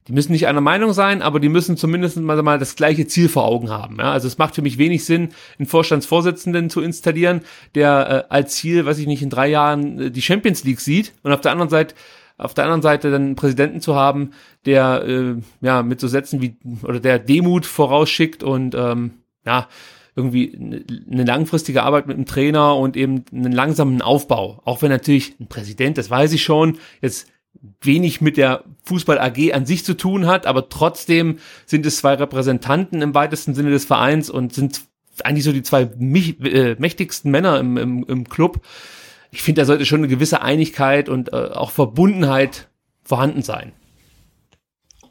die müssen nicht einer Meinung sein, aber die müssen zumindest mal, mal das gleiche Ziel vor Augen haben. Ja? Also es macht für mich wenig Sinn, einen Vorstandsvorsitzenden zu installieren, der äh, als Ziel, weiß ich nicht, in drei Jahren äh, die Champions League sieht und auf der anderen Seite auf der anderen Seite dann einen Präsidenten zu haben, der äh, ja mit so Sätzen wie oder der Demut vorausschickt und ähm, ja irgendwie eine langfristige Arbeit mit dem Trainer und eben einen langsamen Aufbau. Auch wenn natürlich ein Präsident, das weiß ich schon, jetzt wenig mit der Fußball AG an sich zu tun hat, aber trotzdem sind es zwei Repräsentanten im weitesten Sinne des Vereins und sind eigentlich so die zwei äh, mächtigsten Männer im, im, im Club. Ich finde, da sollte schon eine gewisse Einigkeit und äh, auch Verbundenheit vorhanden sein.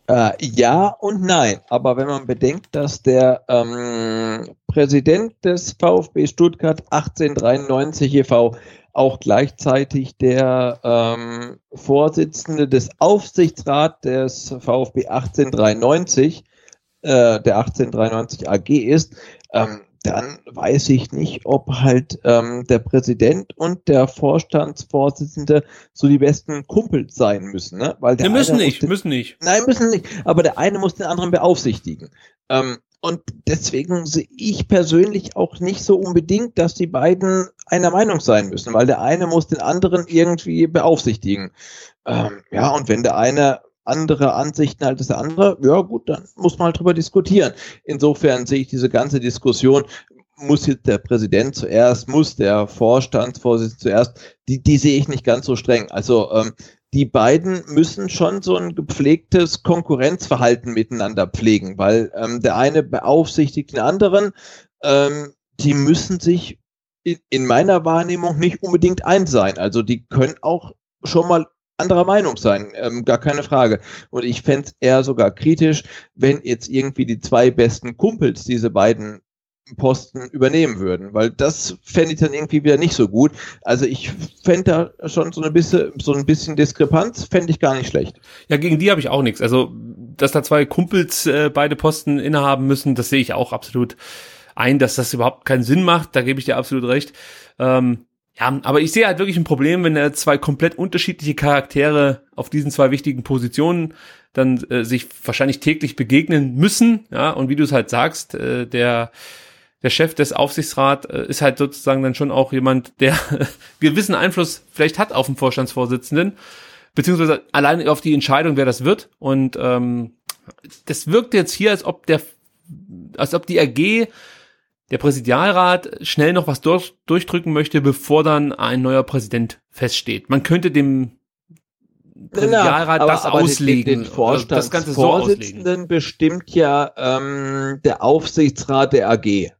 Äh, ja und nein. Aber wenn man bedenkt, dass der ähm, Präsident des VfB Stuttgart 1893 e.V auch gleichzeitig der ähm, Vorsitzende des Aufsichtsrats des VfB 1893, äh, der 1893 AG ist, ähm, dann weiß ich nicht, ob halt ähm, der Präsident und der Vorstandsvorsitzende so die besten Kumpels sein müssen, ne? Weil der Wir müssen nicht, den, müssen nicht. Nein, müssen nicht. Aber der eine muss den anderen beaufsichtigen. Ähm, und deswegen sehe ich persönlich auch nicht so unbedingt, dass die beiden einer Meinung sein müssen, weil der eine muss den anderen irgendwie beaufsichtigen. Ähm, ja, und wenn der eine andere Ansichten hat als der andere, ja gut, dann muss man halt drüber diskutieren. Insofern sehe ich diese ganze Diskussion, muss jetzt der Präsident zuerst, muss der Vorstandsvorsitzende zuerst, die, die sehe ich nicht ganz so streng. Also ähm, die beiden müssen schon so ein gepflegtes Konkurrenzverhalten miteinander pflegen, weil ähm, der eine beaufsichtigt den anderen. Ähm, die müssen sich in, in meiner Wahrnehmung nicht unbedingt eins sein. Also die können auch schon mal anderer Meinung sein, ähm, gar keine Frage. Und ich fände es eher sogar kritisch, wenn jetzt irgendwie die zwei besten Kumpels diese beiden Posten übernehmen würden, weil das fände ich dann irgendwie wieder nicht so gut. Also ich fände da schon so ein bisschen, so ein bisschen Diskrepanz, fände ich gar nicht schlecht. Ja, gegen die habe ich auch nichts. Also, dass da zwei Kumpels äh, beide Posten innehaben müssen, das sehe ich auch absolut ein, dass das überhaupt keinen Sinn macht, da gebe ich dir absolut recht. Ähm, ja, aber ich sehe halt wirklich ein Problem, wenn da zwei komplett unterschiedliche Charaktere auf diesen zwei wichtigen Positionen dann äh, sich wahrscheinlich täglich begegnen müssen, ja, und wie du es halt sagst, äh, der der Chef des Aufsichtsrats äh, ist halt sozusagen dann schon auch jemand, der [LAUGHS] gewissen Einfluss vielleicht hat auf den Vorstandsvorsitzenden, beziehungsweise allein auf die Entscheidung, wer das wird. Und ähm, das wirkt jetzt hier, als ob der, als ob die AG, der Präsidialrat, schnell noch was durch, durchdrücken möchte, bevor dann ein neuer Präsident feststeht. Man könnte dem Präsidialrat genau, das aber auslegen, Den, den Ganze so auslegen. Bestimmt ja ähm, der Aufsichtsrat der AG.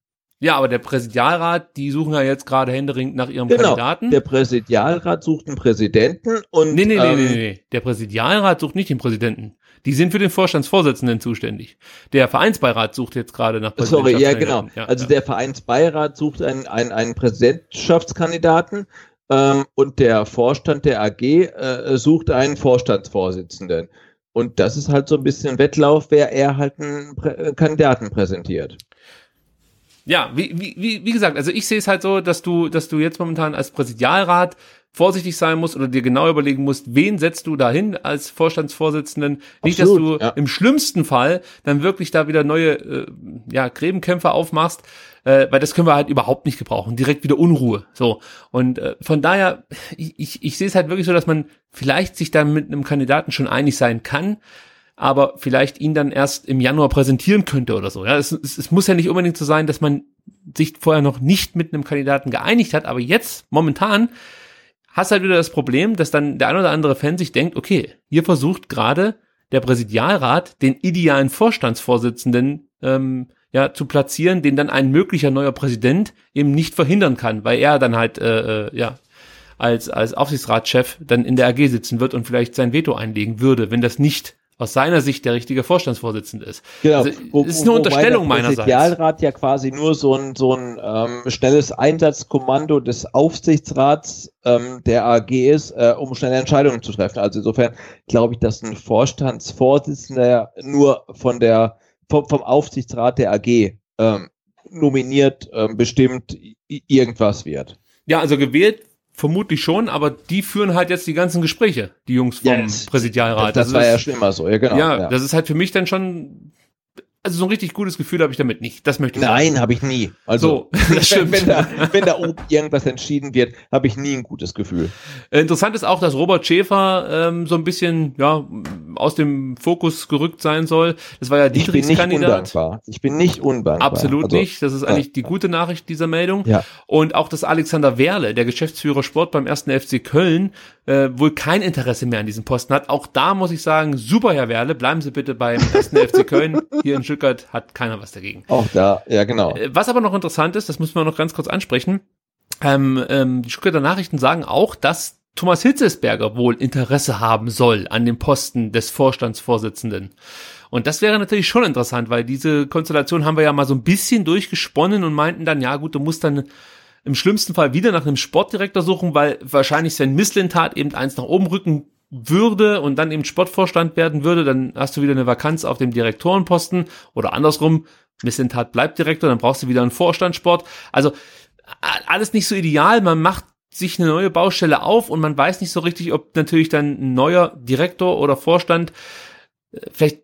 Ja, aber der Präsidialrat, die suchen ja jetzt gerade händeringend nach ihrem Genau. Kandidaten. Der Präsidialrat sucht einen Präsidenten und Nee, nee, nee, ähm, nee, nee. Der Präsidialrat sucht nicht den Präsidenten. Die sind für den Vorstandsvorsitzenden zuständig. Der Vereinsbeirat sucht jetzt gerade nach Sorry, ja genau. Ja, also ja. der Vereinsbeirat sucht einen, einen, einen Präsidentschaftskandidaten ähm, und der Vorstand der AG äh, sucht einen Vorstandsvorsitzenden. Und das ist halt so ein bisschen Wettlauf, wer er halt einen Prä Kandidaten präsentiert. Ja, wie, wie, wie gesagt, also ich sehe es halt so, dass du, dass du jetzt momentan als Präsidialrat vorsichtig sein musst oder dir genau überlegen musst, wen setzt du da hin als Vorstandsvorsitzenden. Nicht, dass Absolut, du ja. im schlimmsten Fall dann wirklich da wieder neue äh, ja, Gräbenkämpfe aufmachst, äh, weil das können wir halt überhaupt nicht gebrauchen. Direkt wieder Unruhe. So. Und äh, von daher, ich, ich, ich sehe es halt wirklich so, dass man vielleicht sich dann mit einem Kandidaten schon einig sein kann, aber vielleicht ihn dann erst im Januar präsentieren könnte oder so. Ja, es, es, es muss ja nicht unbedingt so sein, dass man sich vorher noch nicht mit einem Kandidaten geeinigt hat, aber jetzt momentan hast halt wieder das Problem, dass dann der ein oder andere Fan sich denkt, okay, hier versucht gerade der Präsidialrat den idealen Vorstandsvorsitzenden ähm, ja zu platzieren, den dann ein möglicher neuer Präsident eben nicht verhindern kann, weil er dann halt äh, äh, ja als als Aufsichtsratschef dann in der AG sitzen wird und vielleicht sein Veto einlegen würde, wenn das nicht aus seiner Sicht der richtige Vorstandsvorsitzende ist. Genau. Also, Wo- das ist eine Unterstellung der meinerseits. Präsidialrat ja quasi nur so ein, so ein ähm, schnelles Einsatzkommando des Aufsichtsrats ähm, der AG ist, äh, um schnelle Entscheidungen zu treffen. Also insofern glaube ich, dass ein Vorstandsvorsitzender nur von der vom, vom Aufsichtsrat der AG ähm, nominiert, ähm, bestimmt irgendwas wird. Ja, also gewählt Vermutlich schon, aber die führen halt jetzt die ganzen Gespräche, die Jungs vom Yes. Präsidialrat. Das, das war ist, ja schon immer so, ja genau. ja, ja. das ist halt für mich dann schon, also so ein richtig gutes Gefühl habe ich damit nicht. Das möchte ich Nein, habe ich nie. Also, So, [LAUGHS] das wenn, stimmt. wenn, da, wenn da oben irgendwas entschieden wird, habe ich nie ein gutes Gefühl. Interessant ist auch, dass Robert Schäfer ähm, so ein bisschen ja aus dem Fokus gerückt sein soll. Das war ja Ich Dietrichs nicht Kandidat. undankbar. Ich bin nicht undankbar. Absolut Also, nicht. Das ist eigentlich die gute Nachricht dieser Meldung. Ja. Und auch, dass Alexander Werle, der Geschäftsführer Sport beim ersten FC Köln, äh, wohl kein Interesse mehr an diesem Posten hat. Auch da muss ich sagen, super, Herr Werle, bleiben Sie bitte beim ersten FC Köln. Hier in Stuttgart hat keiner was dagegen. Auch da, ja genau. Äh, Was aber noch interessant ist, das müssen wir noch ganz kurz ansprechen. Ähm, ähm, die Stuttgarter Nachrichten sagen auch, dass Thomas Hitzesberger wohl Interesse haben soll an dem Posten des Vorstandsvorsitzenden. Und das wäre natürlich schon interessant, weil diese Konstellation haben wir ja mal so ein bisschen durchgesponnen und meinten dann, ja gut, du musst dann im schlimmsten Fall wieder nach einem Sportdirektor suchen, weil wahrscheinlich Sven Mislintat eben eins nach oben rücken würde und dann eben Sportvorstand werden würde, dann hast du wieder eine Vakanz auf dem Direktorenposten oder andersrum, Mislintat bleibt Direktor, dann brauchst du wieder einen Vorstandssport. Also alles nicht so ideal, man macht sich eine neue Baustelle auf und man weiß nicht so richtig, ob natürlich dann ein neuer Direktor oder Vorstand äh, vielleicht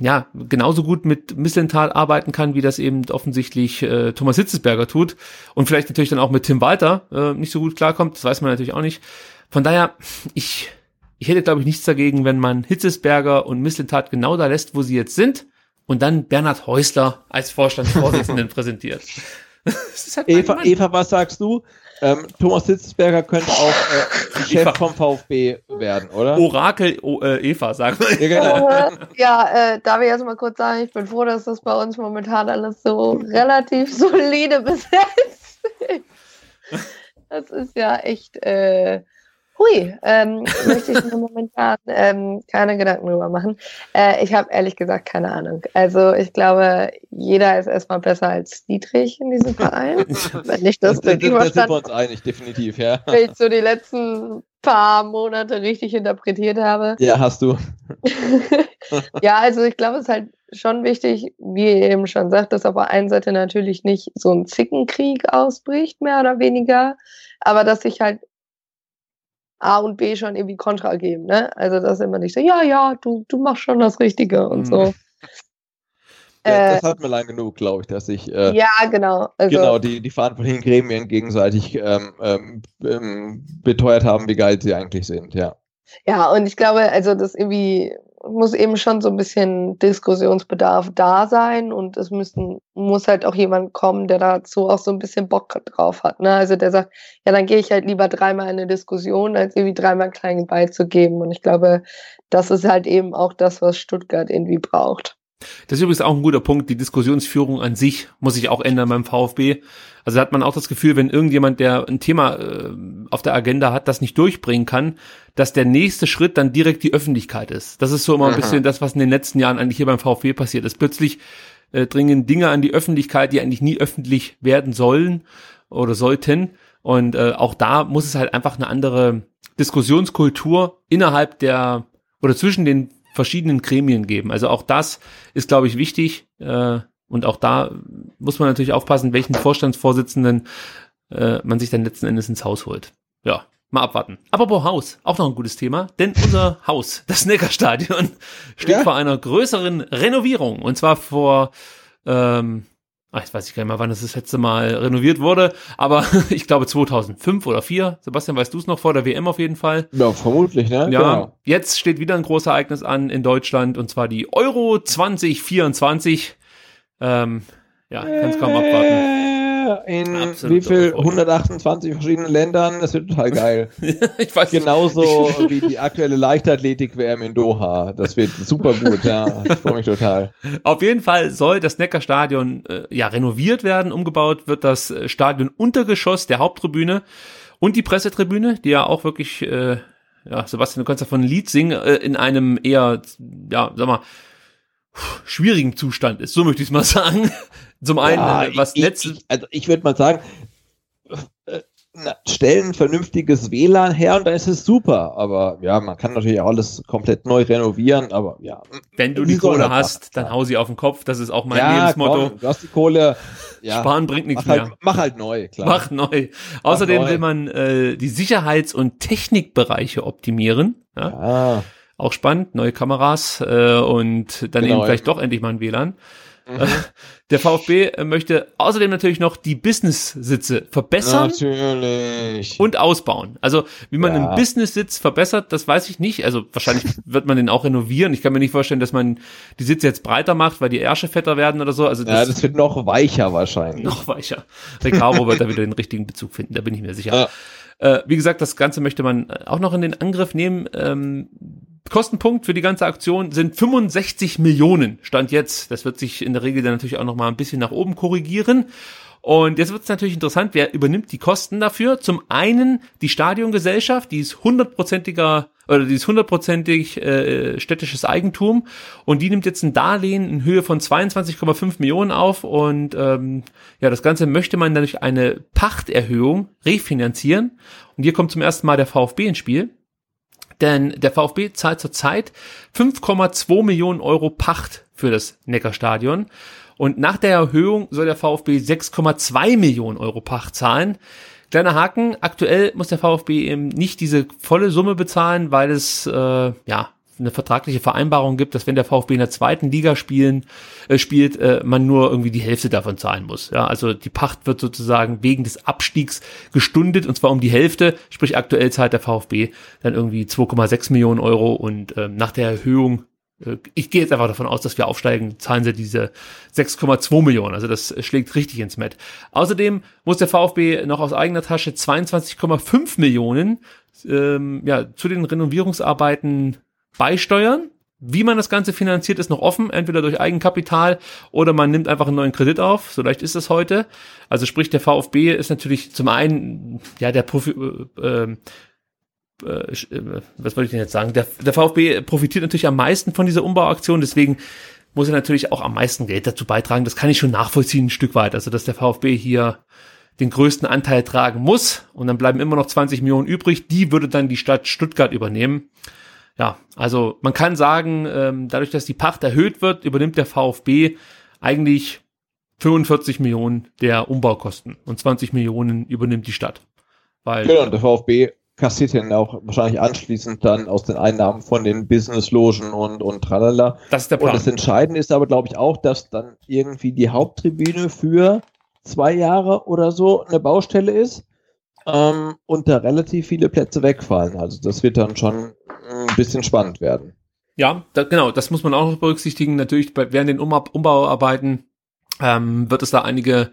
ja genauso gut mit Missental arbeiten kann, wie das eben offensichtlich äh, Thomas Hitzesberger tut und vielleicht natürlich dann auch mit Tim Walter äh, nicht so gut klarkommt, das weiß man natürlich auch nicht. Von daher, ich, ich hätte glaube ich nichts dagegen, wenn man Hitzesberger und Missentat genau da lässt, wo sie jetzt sind und dann Bernhard Häusler als Vorstandsvorsitzenden [LAUGHS] präsentiert. [LAUGHS] Halt Eva. Eva, was sagst du? Ähm, Thomas Hitzesberger könnte auch äh, [LAUGHS] Chef Eva. vom VfB werden, oder? Orakel o, äh, Eva, sagen wir. Ja, genau. Ja, äh, darf ich erst mal kurz sagen, ich bin froh, dass das bei uns momentan alles so relativ solide besetzt ist. Das ist ja echt, äh, hui, ähm, [LAUGHS] möchte ich mir momentan ähm, keine Gedanken drüber machen. Äh, ich habe ehrlich gesagt keine Ahnung. Also ich glaube, jeder ist erstmal besser als Dietrich in diesem Verein. [LAUGHS] Wenn ich das, da, da, richtig da sind wir uns einig, definitiv, ja. [LAUGHS] wenn ich so die letzten paar Monate richtig interpretiert habe. Ja, hast du. ja, also ich glaube, es ist halt schon wichtig, wie ihr eben schon sagt, dass auf der einen Seite natürlich nicht so ein Zickenkrieg ausbricht, mehr oder weniger, aber dass sich halt A und B schon irgendwie Kontra geben, ne? Also dass immer nicht so, ja, ja, du, du machst schon das Richtige und so. [LAUGHS] Ja, Äh, das hat mir lang genug, glaube ich, dass sich äh, ja, genau. Also, genau die, die verantwortlichen Gremien gegenseitig ähm, ähm, ähm, beteuert haben, wie geil sie eigentlich sind, ja. Ja, und ich glaube, also das irgendwie muss eben schon so ein bisschen Diskussionsbedarf da sein und es müssen, muss halt auch jemand kommen, der dazu auch so ein bisschen Bock drauf hat. Ne? Also der sagt, ja, dann gehe ich halt lieber dreimal in eine Diskussion, als irgendwie dreimal klein beizugeben. Und ich glaube, das ist halt eben auch das, was Stuttgart irgendwie braucht. Das ist übrigens auch ein guter Punkt. Die Diskussionsführung an sich muss sich auch ändern beim VfB. Also hat man auch das Gefühl, wenn irgendjemand, der ein Thema äh, auf der Agenda hat, das nicht durchbringen kann, dass der nächste Schritt dann direkt die Öffentlichkeit ist. Das ist so immer ein Aha. bisschen das, was in den letzten Jahren eigentlich hier beim VfB passiert ist. Plötzlich äh, dringen Dinge an die Öffentlichkeit, die eigentlich nie öffentlich werden sollen oder sollten. Und äh, auch da muss es halt einfach eine andere Diskussionskultur innerhalb der oder zwischen den verschiedenen Gremien geben. Also auch das ist, glaube ich, wichtig. Äh, und auch da muss man natürlich aufpassen, welchen Vorstandsvorsitzenden äh, man sich dann letzten Endes ins Haus holt. Ja, mal abwarten. Apropos Haus, auch noch ein gutes Thema, denn unser Haus, das Neckarstadion, steht Ja. vor einer größeren Renovierung. Und zwar vor, ähm, ach, jetzt weiß ich gar nicht mehr, wann das das letzte Mal renoviert wurde, aber [LAUGHS] ich glaube 2005 oder 4. Sebastian, weißt du es noch, vor der WM auf jeden Fall? Ja, vermutlich, ne? Ja, Genau. jetzt steht wieder ein großes Ereignis an in Deutschland und zwar die Euro 2024. Ähm, ja, kannst kaum abwarten. In Absolute wie viel? Euphorie. 128 verschiedenen Ländern. Das wird total geil. [LAUGHS] ich weiß Genauso [LAUGHS] wie die aktuelle Leichtathletik-WM in Doha. Das wird super gut, ja. Ich freue mich total. Auf jeden Fall soll das Neckarstadion äh, ja renoviert werden. Umgebaut wird das äh, Stadion Untergeschoss der Haupttribüne und die Pressetribüne, die ja auch wirklich, äh, ja, Sebastian, du kannst davon ein Lied singen, äh, in einem eher, ja, sag mal, schwierigen Zustand ist. So möchte ich es mal [LAUGHS] sagen. Zum einen, Ja, äh, was ich, Netz, ich, also ich würde mal sagen, äh, na, stellen ein vernünftiges WLAN her und dann ist es super. Aber ja, man kann natürlich auch alles komplett neu renovieren, aber ja. Wenn du die Kohle hast, dann hau sie auf den Kopf. Das ist auch mein ja, Lebensmotto. Komm, du hast die Kohle. Ja, Sparen bringt nichts mach mehr. Halt, mach halt neu, klar. Mach neu. Außerdem neu. will man äh, die Sicherheits- und Technikbereiche optimieren. Ja. Ja. Auch spannend, neue Kameras äh, und dann Genau. eben vielleicht doch endlich mal ein WLAN. Mhm. [LAUGHS] Der VfB möchte außerdem natürlich noch die Business-Sitze verbessern Natürlich. und ausbauen. Also wie man Ja. einen Business-Sitz verbessert, das weiß ich nicht. Also wahrscheinlich [LAUGHS] wird man den auch renovieren. Ich kann mir nicht vorstellen, dass man die Sitze jetzt breiter macht, weil die Ärsche fetter werden oder so. Also Ja, das wird noch weicher wahrscheinlich. noch weicher. Recaro wird da wieder den richtigen Bezug finden, da bin ich mir sicher. Äh, wie gesagt, das Ganze möchte man auch noch in den Angriff nehmen. Ähm, Kostenpunkt für die ganze Aktion sind 65 Millionen. Stand jetzt. Das wird sich in der Regel dann natürlich auch noch mal ein bisschen nach oben korrigieren. Und jetzt wird es natürlich interessant, wer übernimmt die Kosten dafür? Zum einen die Stadiongesellschaft, die ist hundertprozentiger oder die ist hundertprozentig äh, städtisches Eigentum und die nimmt jetzt ein Darlehen in Höhe von 22,5 Millionen auf und ähm, ja, das Ganze möchte man dann durch eine Pachterhöhung refinanzieren und hier kommt zum ersten Mal der VfB ins Spiel. Denn der VfB zahlt zurzeit 5,2 Millionen Euro Pacht für das Neckarstadion. Und nach der Erhöhung soll der VfB 6,2 Millionen Euro Pacht zahlen. Kleiner Haken, aktuell muss der VfB eben nicht diese volle Summe bezahlen, weil es äh, ja eine vertragliche Vereinbarung gibt, dass wenn der VfB in der zweiten Liga spielen äh, spielt, äh, man nur irgendwie die Hälfte davon zahlen muss. Ja, also die Pacht wird sozusagen wegen des Abstiegs gestundet und zwar um die Hälfte. Sprich aktuell zahlt der VfB dann irgendwie 2,6 Millionen Euro und ähm, nach der Erhöhung äh, ich gehe jetzt einfach davon aus, dass wir aufsteigen, zahlen sie diese 6,2 Millionen. Also das schlägt richtig ins Met. Außerdem muss der VfB noch aus eigener Tasche 22,5 Millionen ähm, ja, zu den Renovierungsarbeiten beisteuern. Wie man das Ganze finanziert, ist noch offen, entweder durch Eigenkapital oder man nimmt einfach einen neuen Kredit auf. So leicht ist es heute. Also sprich, der VfB ist natürlich zum einen, ja, der Profi, äh, äh, äh, was wollte ich denn jetzt sagen? Der, der VfB profitiert natürlich am meisten von dieser Umbauaktion, deswegen muss er natürlich auch am meisten Geld dazu beitragen. Das kann ich schon nachvollziehen, ein Stück weit. Also, dass der VfB hier den größten Anteil tragen muss und dann bleiben immer noch 20 Millionen übrig. Die würde dann die Stadt Stuttgart übernehmen. Ja, also man kann sagen, ähm, dadurch, dass die Pacht erhöht wird, übernimmt der VfB eigentlich 45 Millionen der Umbaukosten und 20 Millionen übernimmt die Stadt. Weil Genau, und der VfB kassiert dann auch wahrscheinlich anschließend dann aus den Einnahmen von den Business-Logen und, und tralala. Das ist der Plan. Und das Entscheidende ist aber, glaube ich, auch, dass dann irgendwie die Haupttribüne für zwei Jahre oder so eine Baustelle ist ähm, und da relativ viele Plätze wegfallen. Also das wird dann schon ein bisschen spannend werden. Ja, da, genau, das muss man auch noch berücksichtigen. Natürlich, bei, während den Umbau Umbauarbeiten ähm, wird es da einige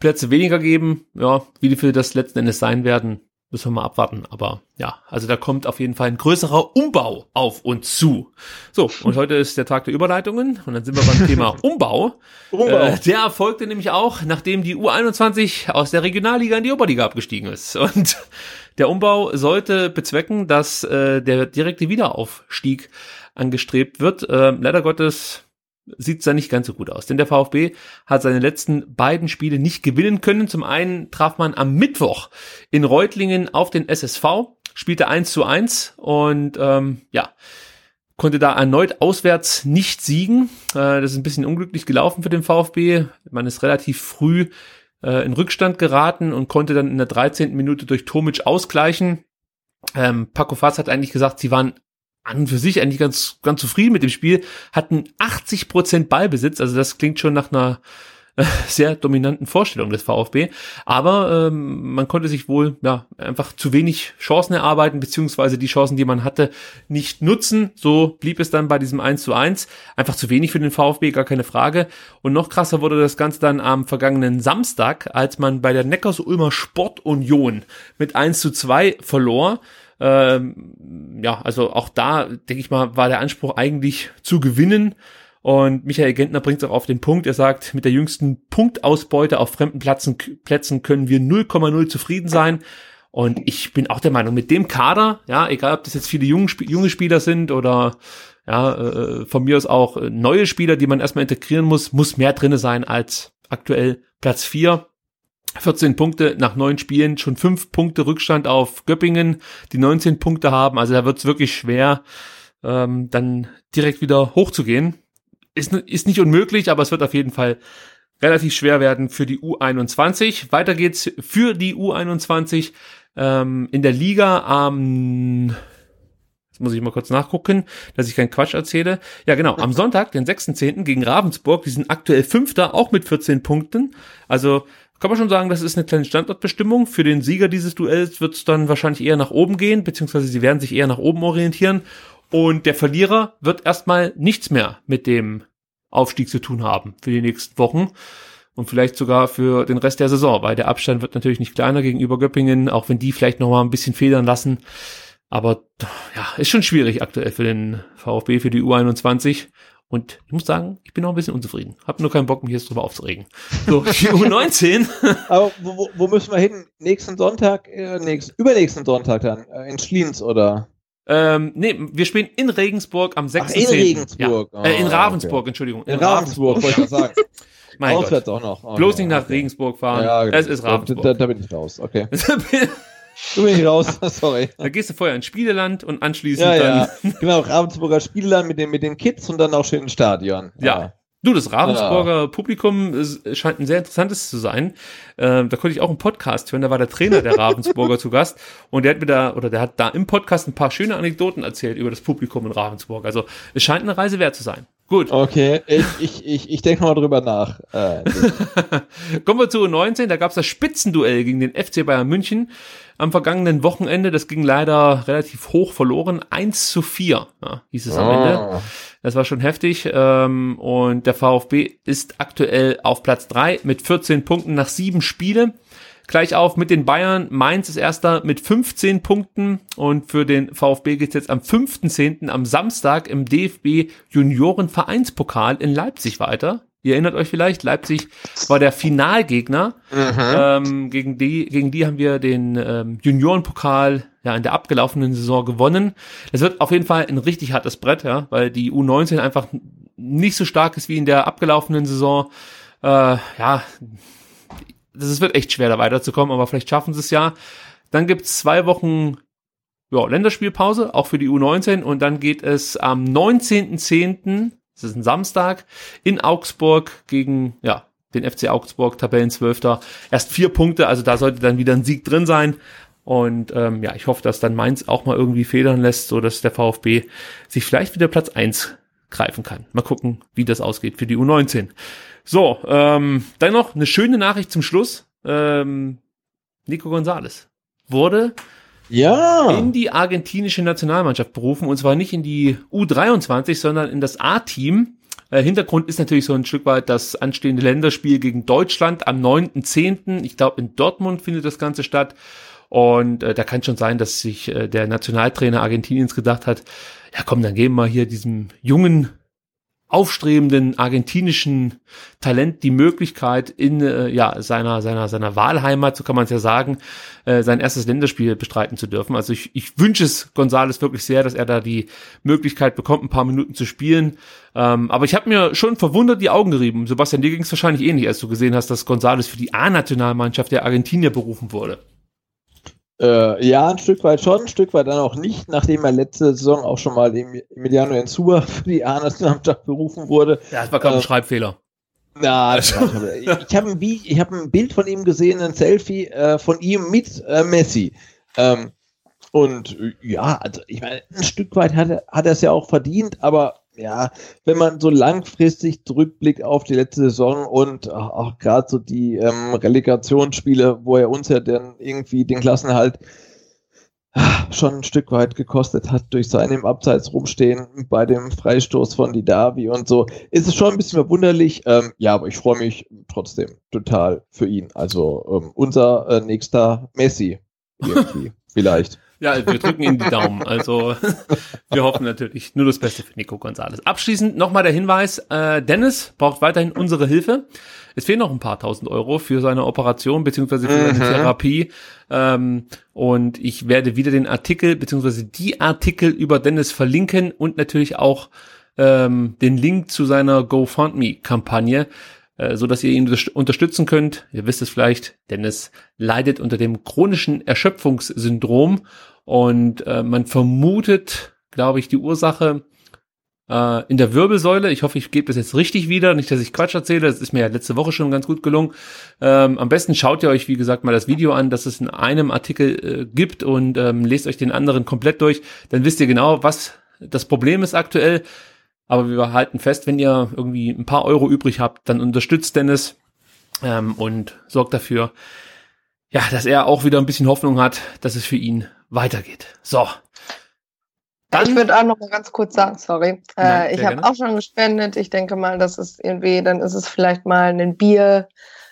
Plätze weniger geben. Ja, wie viel das letzten Endes sein werden, müssen wir mal abwarten. Aber ja, also da kommt auf jeden Fall ein größerer Umbau auf uns zu. So, und heute ist der Tag der Überleitungen und dann sind wir beim Thema [LAUGHS] Umbau. Umbau. Äh, der erfolgte nämlich auch, nachdem die U21 aus der Regionalliga in die Oberliga abgestiegen ist. Und der Umbau sollte bezwecken, dass äh, der direkte Wiederaufstieg angestrebt wird. Äh, leider Gottes sieht es da nicht ganz so gut aus, denn der VfB hat seine letzten beiden Spiele nicht gewinnen können. Zum einen traf man am Mittwoch in Reutlingen auf den SSV, spielte 1 zu 1 und ähm, ja, konnte da erneut auswärts nicht siegen. Äh, das ist ein bisschen unglücklich gelaufen für den VfB. Man ist relativ früh äh, in Rückstand geraten und konnte dann in der 13. Minute durch Tomic ausgleichen. Ähm, Paco Fass hat eigentlich gesagt, sie waren an für sich eigentlich ganz, ganz zufrieden mit dem Spiel, hatten 80 Prozent Ballbesitz, also das klingt schon nach einer äh, sehr dominanten Vorstellung des VfB, aber ähm, man konnte sich wohl ja einfach zu wenig Chancen erarbeiten, beziehungsweise die Chancen, die man hatte, nicht nutzen. So blieb es dann bei diesem 1 zu 1. Einfach zu wenig für den VfB, gar keine Frage. Und noch krasser wurde das Ganze dann am vergangenen Samstag, als man bei der Neckars-Ulmer Sportunion mit 1 zu 2 verlor. Ähm, ja, also auch da, denke ich mal, war der Anspruch eigentlich zu gewinnen. Und Michael Gentner bringt es auch auf den Punkt. Er sagt, mit der jüngsten Punktausbeute auf fremden Plätzen, Plätzen können wir 0,0 zufrieden sein. Und ich bin auch der Meinung, mit dem Kader, ja, egal ob das jetzt viele junge, junge Spieler sind oder ja, äh, von mir aus auch äh, neue Spieler, die man erstmal integrieren muss, muss mehr drinne sein als aktuell Platz vier 14 Punkte nach neun Spielen, schon fünf Punkte Rückstand auf Göppingen, die 19 Punkte haben. Also da wird es wirklich schwer, ähm, dann direkt wieder hochzugehen. Ist, ist nicht unmöglich, aber es wird auf jeden Fall relativ schwer werden für die U21. Weiter geht's für die U21 ähm, in der Liga am Jetzt muss ich mal kurz nachgucken, dass ich keinen Quatsch erzähle. Ja, genau. Am Sonntag, den 6.10. gegen Ravensburg, die sind aktuell Fünfter, auch mit 14 Punkten. Also kann man schon sagen, das ist eine kleine Standortbestimmung. Für den Sieger dieses Duells wird es dann wahrscheinlich eher nach oben gehen, beziehungsweise sie werden sich eher nach oben orientieren. Und der Verlierer wird erstmal nichts mehr mit dem Aufstieg zu tun haben für die nächsten Wochen und vielleicht sogar für den Rest der Saison, weil der Abstand wird natürlich nicht kleiner gegenüber Göppingen, auch wenn die vielleicht noch mal ein bisschen federn lassen. Aber ja, ist schon schwierig aktuell für den VfB, für die U21. Und ich muss sagen, ich bin auch ein bisschen unzufrieden. Hab nur keinen Bock, mich jetzt drüber aufzuregen. So, [LAUGHS] die U19. [LAUGHS] Aber wo, wo müssen wir hin? Nächsten Sonntag, äh, nächsten, übernächsten Sonntag dann? Äh, in Schliens oder? Ähm, nee, wir spielen in Regensburg am 6. Ach, in Regensburg. Ja. Äh, in Oh, Ravensburg, okay. Entschuldigung. In Ravensburg, wollte ich sagen. [LAUGHS] Mein Auswärts Gott. auch noch. Okay, Bloß nicht nach okay. Regensburg fahren. Ja, genau. es ist Ravensburg. Da, da bin ich raus, okay. Da bin ich raus, [LAUGHS] sorry. Da gehst du vorher ins Spieleland und anschließend Ja, dann. ja. Genau, Ravensburger Spielland mit den, mit den Kids und dann auch schön ins Stadion. Ja. Du, das Ravensburger Publikum ist, scheint ein sehr interessantes zu sein. Ähm, da konnte ich auch einen Podcast hören, da war der Trainer der Ravensburger [LAUGHS] zu Gast und der hat mir da, oder der hat da im Podcast ein paar schöne Anekdoten erzählt über das Publikum in Ravensburg. Also es scheint eine Reise wert zu sein. Gut. Okay, ich, ich, ich, ich denke mal drüber nach. Äh, [LAUGHS] Kommen wir zu U19, da gab es das Spitzenduell gegen den FC Bayern München am vergangenen Wochenende. Das ging leider relativ hoch verloren. 1 zu 4 ja, hieß es am Oh. Ende. Das war schon heftig. Ähm, und der VfB ist aktuell auf Platz 3 mit 14 Punkten nach sieben Spiele. Gleich auf mit den Bayern. Mainz ist erster mit 15 Punkten. Und für den VfB geht's jetzt am 5.10. am Samstag im DFB Juniorenvereinspokal in Leipzig weiter. Ihr erinnert euch vielleicht, Leipzig war der Finalgegner. Ähm, gegen, die, gegen die haben wir den ähm, Juniorenpokal ja in der abgelaufenen Saison gewonnen. Das wird auf jeden Fall ein richtig hartes Brett, ja, weil die U19 einfach nicht so stark ist wie in der abgelaufenen Saison. Äh, ja, das wird echt schwer, da weiterzukommen, aber vielleicht schaffen sie es ja. Dann gibt's zwei Wochen ja, Länderspielpause, auch für die U19. Und dann geht es am 19.10., das ist ein Samstag, in Augsburg gegen, ja, den FC Augsburg, Tabellenzwölfter. Erst vier Punkte, also da sollte dann wieder ein Sieg drin sein. Und ähm, ja, ich hoffe, dass dann Mainz auch mal irgendwie federn lässt, so dass der VfB sich vielleicht wieder Platz eins greifen kann. Mal gucken, wie das ausgeht für die U19. So, ähm, dann noch eine schöne Nachricht zum Schluss. Ähm, Nico Gonzalez wurde ja. in die argentinische Nationalmannschaft berufen und zwar nicht in die U23, sondern in das A-Team. Äh, Hintergrund ist natürlich so ein Stück weit das anstehende Länderspiel gegen Deutschland am 9.10. Ich glaube, in Dortmund findet das Ganze statt. Und äh, da kann schon sein, dass sich äh, der Nationaltrainer Argentiniens gedacht hat, ja komm, dann geben wir hier diesem jungen aufstrebenden argentinischen Talent die Möglichkeit in äh, ja seiner seiner seiner Wahlheimat, so kann man es ja sagen, äh, sein erstes Länderspiel bestreiten zu dürfen. Also ich, ich wünsche es Gonzales wirklich sehr, dass er da die Möglichkeit bekommt, ein paar Minuten zu spielen. Ähm, aber ich habe mir schon verwundert die Augen gerieben. Sebastian, dir ging es wahrscheinlich ähnlich, als du gesehen hast, dass Gonzales für die A-Nationalmannschaft der Argentinier berufen wurde. Äh, ja, ein Stück weit schon, ein Stück weit dann auch nicht, nachdem er letzte Saison auch schon mal Emiliano Ensua [LAUGHS] für die A-Nationalmannschaft berufen wurde. Ja, das war gerade ein Äh, Schreibfehler. Na, [LAUGHS] ich habe ein, Bi- ich hab ein Bild von ihm gesehen, ein Selfie äh, von ihm mit äh, Messi. Ähm, und äh, ja, also ich meine, ein Stück weit hat er, hat er es ja auch verdient, aber ja, wenn man so langfristig zurückblickt auf die letzte Saison und auch, auch gerade so die ähm, Relegationsspiele, wo er uns ja dann irgendwie den Klassenhalt ah, schon ein Stück weit gekostet hat durch sein im Abseits rumstehen bei dem Freistoß von Didavi und so, ist es schon ein bisschen verwunderlich. Ähm, ja, aber ich freue mich trotzdem total für ihn. Also ähm, unser äh, nächster Messi irgendwie [LAUGHS] vielleicht. Ja, wir drücken ihm die Daumen. Also [LAUGHS] wir hoffen natürlich nur das Beste für Nico Gonzalez. Abschließend nochmal der Hinweis, äh, Dennis braucht weiterhin unsere Hilfe. Es fehlen noch ein paar tausend Euro für seine Operation beziehungsweise für seine Mhm. Therapie. Ähm, und ich werde wieder den Artikel beziehungsweise die Artikel über Dennis verlinken und natürlich auch ähm, den Link zu seiner GoFundMe-Kampagne. äh, so dass ihr ihn unterstützen könnt. Ihr wisst es vielleicht, Dennis leidet unter dem chronischen Erschöpfungssyndrom und äh, man vermutet, glaube ich, die Ursache äh, in der Wirbelsäule. Ich hoffe, ich gebe das jetzt richtig wieder, nicht, dass ich Quatsch erzähle. Das ist mir ja letzte Woche schon ganz gut gelungen. Ähm, am besten schaut ihr euch, wie gesagt, mal das Video an, das es in einem Artikel äh, gibt und ähm, lest euch den anderen komplett durch. Dann wisst ihr genau, was das Problem ist aktuell. Aber wir halten fest, wenn ihr irgendwie ein paar Euro übrig habt, dann unterstützt Dennis ähm, und sorgt dafür, ja, dass er auch wieder ein bisschen Hoffnung hat, dass es für ihn weitergeht. So, dann, ich würde auch noch mal ganz kurz sagen, sorry. Nein, äh, ich habe auch schon gespendet. Ich denke mal, das ist irgendwie, dann ist es vielleicht mal ein Bier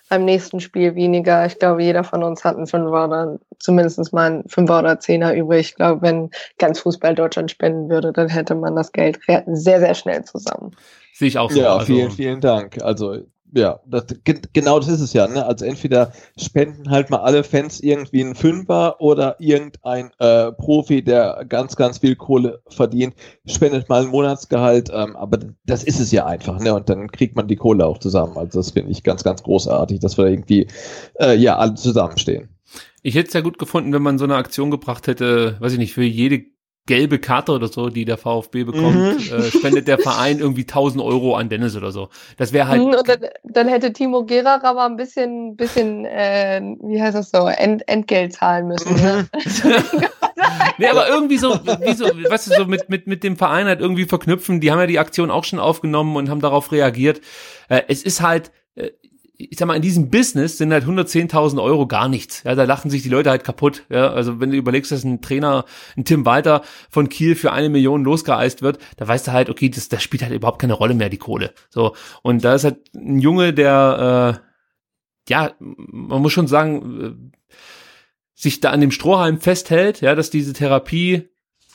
beim nächsten Spiel weniger. Ich glaube, jeder von uns hat einen Fünfer oder zumindest mal einen Fünfer oder Zehner übrig. Ich glaube, wenn ganz Fußball Deutschland spenden würde, dann hätte man das Geld sehr, sehr schnell zusammen. Sehe ich auch so. Ja, also, vielen, vielen Dank. Also ja, das, genau das ist es ja. Ne? Also entweder spenden halt mal alle Fans irgendwie einen Fünfer oder irgendein äh, Profi, der ganz, ganz viel Kohle verdient, spendet mal ein Monatsgehalt. Ähm, aber das ist es ja einfach. Ne? Und dann kriegt man die Kohle auch zusammen. Also das finde ich ganz, ganz großartig, dass wir irgendwie äh, ja alle zusammenstehen. Ich hätte es ja gut gefunden, wenn man so eine Aktion gebracht hätte, weiß ich nicht, für jede gelbe Karte oder so, die der VfB bekommt, mhm. äh, spendet der Verein irgendwie 1000 Euro an Dennis oder so. Das wäre halt. Mhm, und dann, dann, hätte Timo Gerarer mal ein bisschen, bisschen, äh, wie heißt das so, Ent, Entgelt zahlen müssen. Ne? [LAUGHS] nee, aber irgendwie so, wie so, weißt du, so mit, mit, mit dem Verein halt irgendwie verknüpfen. Die haben ja die Aktion auch schon aufgenommen und haben darauf reagiert. Äh, es ist halt, äh, ich sag mal, in diesem Business sind halt 110.000 Euro gar nichts. Ja, da lachen sich die Leute halt kaputt. Ja, also wenn du überlegst, dass ein Trainer, ein Tim Walter von Kiel für eine Million losgeeist wird, da weißt du halt, okay, das, das spielt halt überhaupt keine Rolle mehr, die Kohle. So. Und da ist halt ein Junge, der, äh, ja, man muss schon sagen, äh, sich da an dem Strohhalm festhält, ja, dass diese Therapie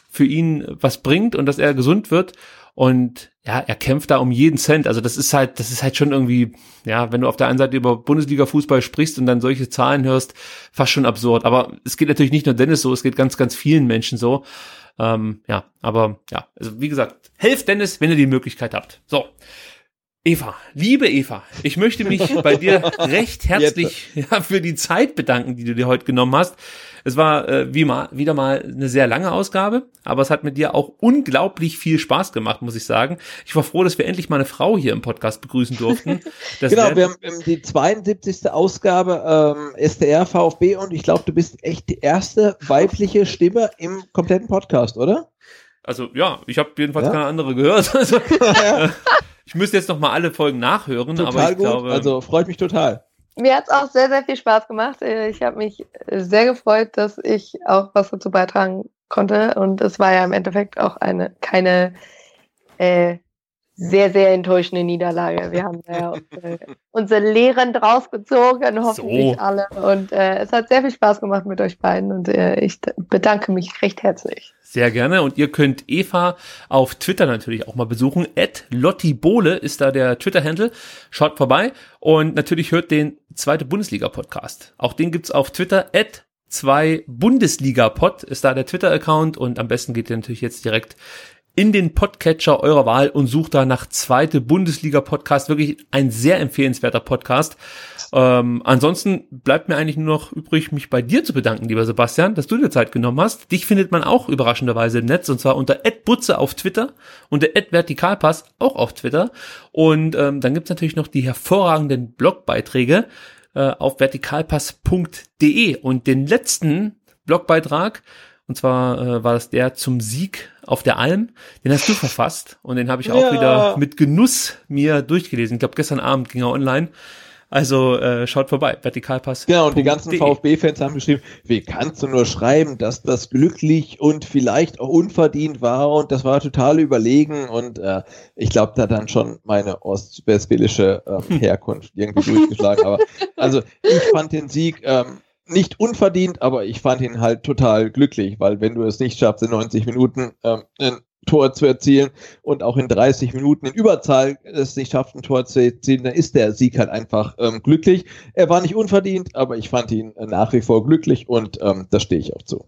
für ihn was bringt und dass er gesund wird und ja, er kämpft da um jeden Cent. Also das ist halt, das ist halt schon irgendwie, ja, wenn du auf der einen Seite über Bundesliga-Fußball sprichst und dann solche Zahlen hörst, fast schon absurd. Aber es geht natürlich nicht nur Dennis so, es geht ganz, ganz vielen Menschen so. Ähm, ja, aber ja, also wie gesagt, helft Dennis, wenn ihr die Möglichkeit habt. So. Eva, liebe Eva, ich möchte mich [LAUGHS] bei dir recht herzlich ja, für die Zeit bedanken, die du dir heute genommen hast. Es war äh, wie mal, wieder mal eine sehr lange Ausgabe, aber es hat mit dir auch unglaublich viel Spaß gemacht, muss ich sagen. Ich war froh, dass wir endlich mal eine Frau hier im Podcast begrüßen durften. [LAUGHS] genau, wir haben die 72. Ausgabe ähm, SDR VfB und ich glaube, du bist echt die erste weibliche Stimme im kompletten Podcast, oder? Also ja, ich habe jedenfalls ja? keine andere gehört. [LAUGHS] Also, ja. Ich müsste jetzt noch mal alle Folgen nachhören, total aber ich gut. glaube. Also freut mich total. Mir hat es auch sehr, sehr viel Spaß gemacht. Äh, ich habe mich sehr gefreut, dass ich auch was dazu beitragen konnte. Und es war ja im Endeffekt auch eine keine äh, sehr, sehr enttäuschende Niederlage. Wir haben ja [LAUGHS] unsere, unsere Lehren draus gezogen, hoffentlich so. alle. Und äh, es hat sehr viel Spaß gemacht mit euch beiden und äh, ich bedanke mich recht herzlich. Sehr gerne. Und ihr könnt Eva auf Twitter natürlich auch mal besuchen. At Lotti Bohle ist da der Twitter-Handle. Schaut vorbei. Und natürlich hört den zweite Bundesliga-Podcast. Auch den gibt's auf Twitter. At zwei Bundesliga-Pod ist da der Twitter-Account. Und am besten geht ihr natürlich jetzt direkt in den Podcatcher eurer Wahl und sucht da nach zweite Bundesliga-Podcast. Wirklich ein sehr empfehlenswerter Podcast. Ähm, ansonsten bleibt mir eigentlich nur noch übrig, mich bei dir zu bedanken, lieber Sebastian, dass du dir Zeit genommen hast. Dich findet man auch überraschenderweise im Netz und zwar unter @butze auf Twitter und der @vertikalpass auch auf Twitter. Und ähm, dann gibt's natürlich noch die hervorragenden Blogbeiträge äh, auf vertikalpass.de und den letzten Blogbeitrag und zwar äh, war das der zum Sieg auf der Alm. Den hast du verfasst und den habe ich auch ja. wieder mit Genuss mir durchgelesen. Ich glaube, gestern Abend ging er online. Also äh, schaut vorbei, Vertikalpass. Genau, und die ganzen VfB-Fans haben geschrieben, wie kannst du nur schreiben, dass das glücklich und vielleicht auch unverdient war und das war total überlegen und äh, ich glaube, da dann schon meine ostwestfälische ähm, [LAUGHS] Herkunft irgendwie durchgeschlagen. Aber also ich fand den Sieg ähm, nicht unverdient, aber ich fand ihn halt total glücklich, weil wenn du es nicht schaffst, in 90 Minuten ähm, ein Tor zu erzielen und auch in 30 Minuten in Überzahl es nicht schafft, ein Tor zu erzielen, dann ist der Sieg halt einfach ähm, glücklich. Er war nicht unverdient, aber ich fand ihn nach wie vor glücklich und ähm, da stehe ich auch zu.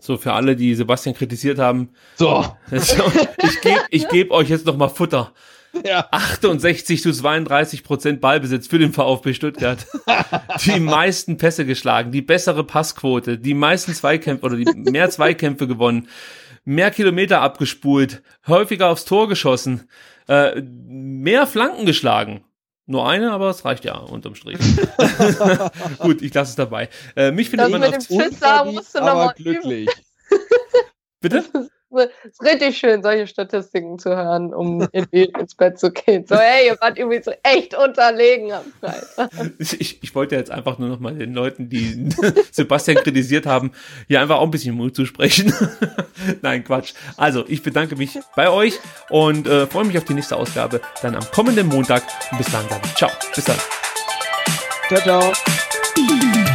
So, für alle, die Sebastian kritisiert haben. So. [LAUGHS] ich gebe ich geb euch jetzt noch mal Futter. [LAUGHS] Ja. 68 zu 32 Prozent Ballbesitz für den VfB Stuttgart. [LAUGHS] die meisten Pässe geschlagen, die bessere Passquote, die meisten Zweikämpfe oder die mehr Zweikämpfe gewonnen, mehr Kilometer abgespult, häufiger aufs Tor geschossen, äh, mehr Flanken geschlagen. Nur eine, aber es reicht ja unterm Strich. [LAUGHS] Gut, ich lasse es dabei. Äh, mich findet Das man mit auf dem Schützer musst du noch aber mal glücklich. Bitte? Es ist richtig schön, solche Statistiken zu hören, um in, ins Bett zu gehen. So, hey, ihr wart irgendwie so echt unterlegen am Freitag. Ich, ich, ich wollte jetzt einfach nur noch mal den Leuten, die [LAUGHS] Sebastian kritisiert haben, hier einfach auch ein bisschen Mut zu sprechen. [LAUGHS] Nein, Quatsch. Also, ich bedanke mich bei euch und äh, freue mich auf die nächste Ausgabe dann am kommenden Montag. Und bis dann dann. Ciao. Bis dann. Ciao, ciao.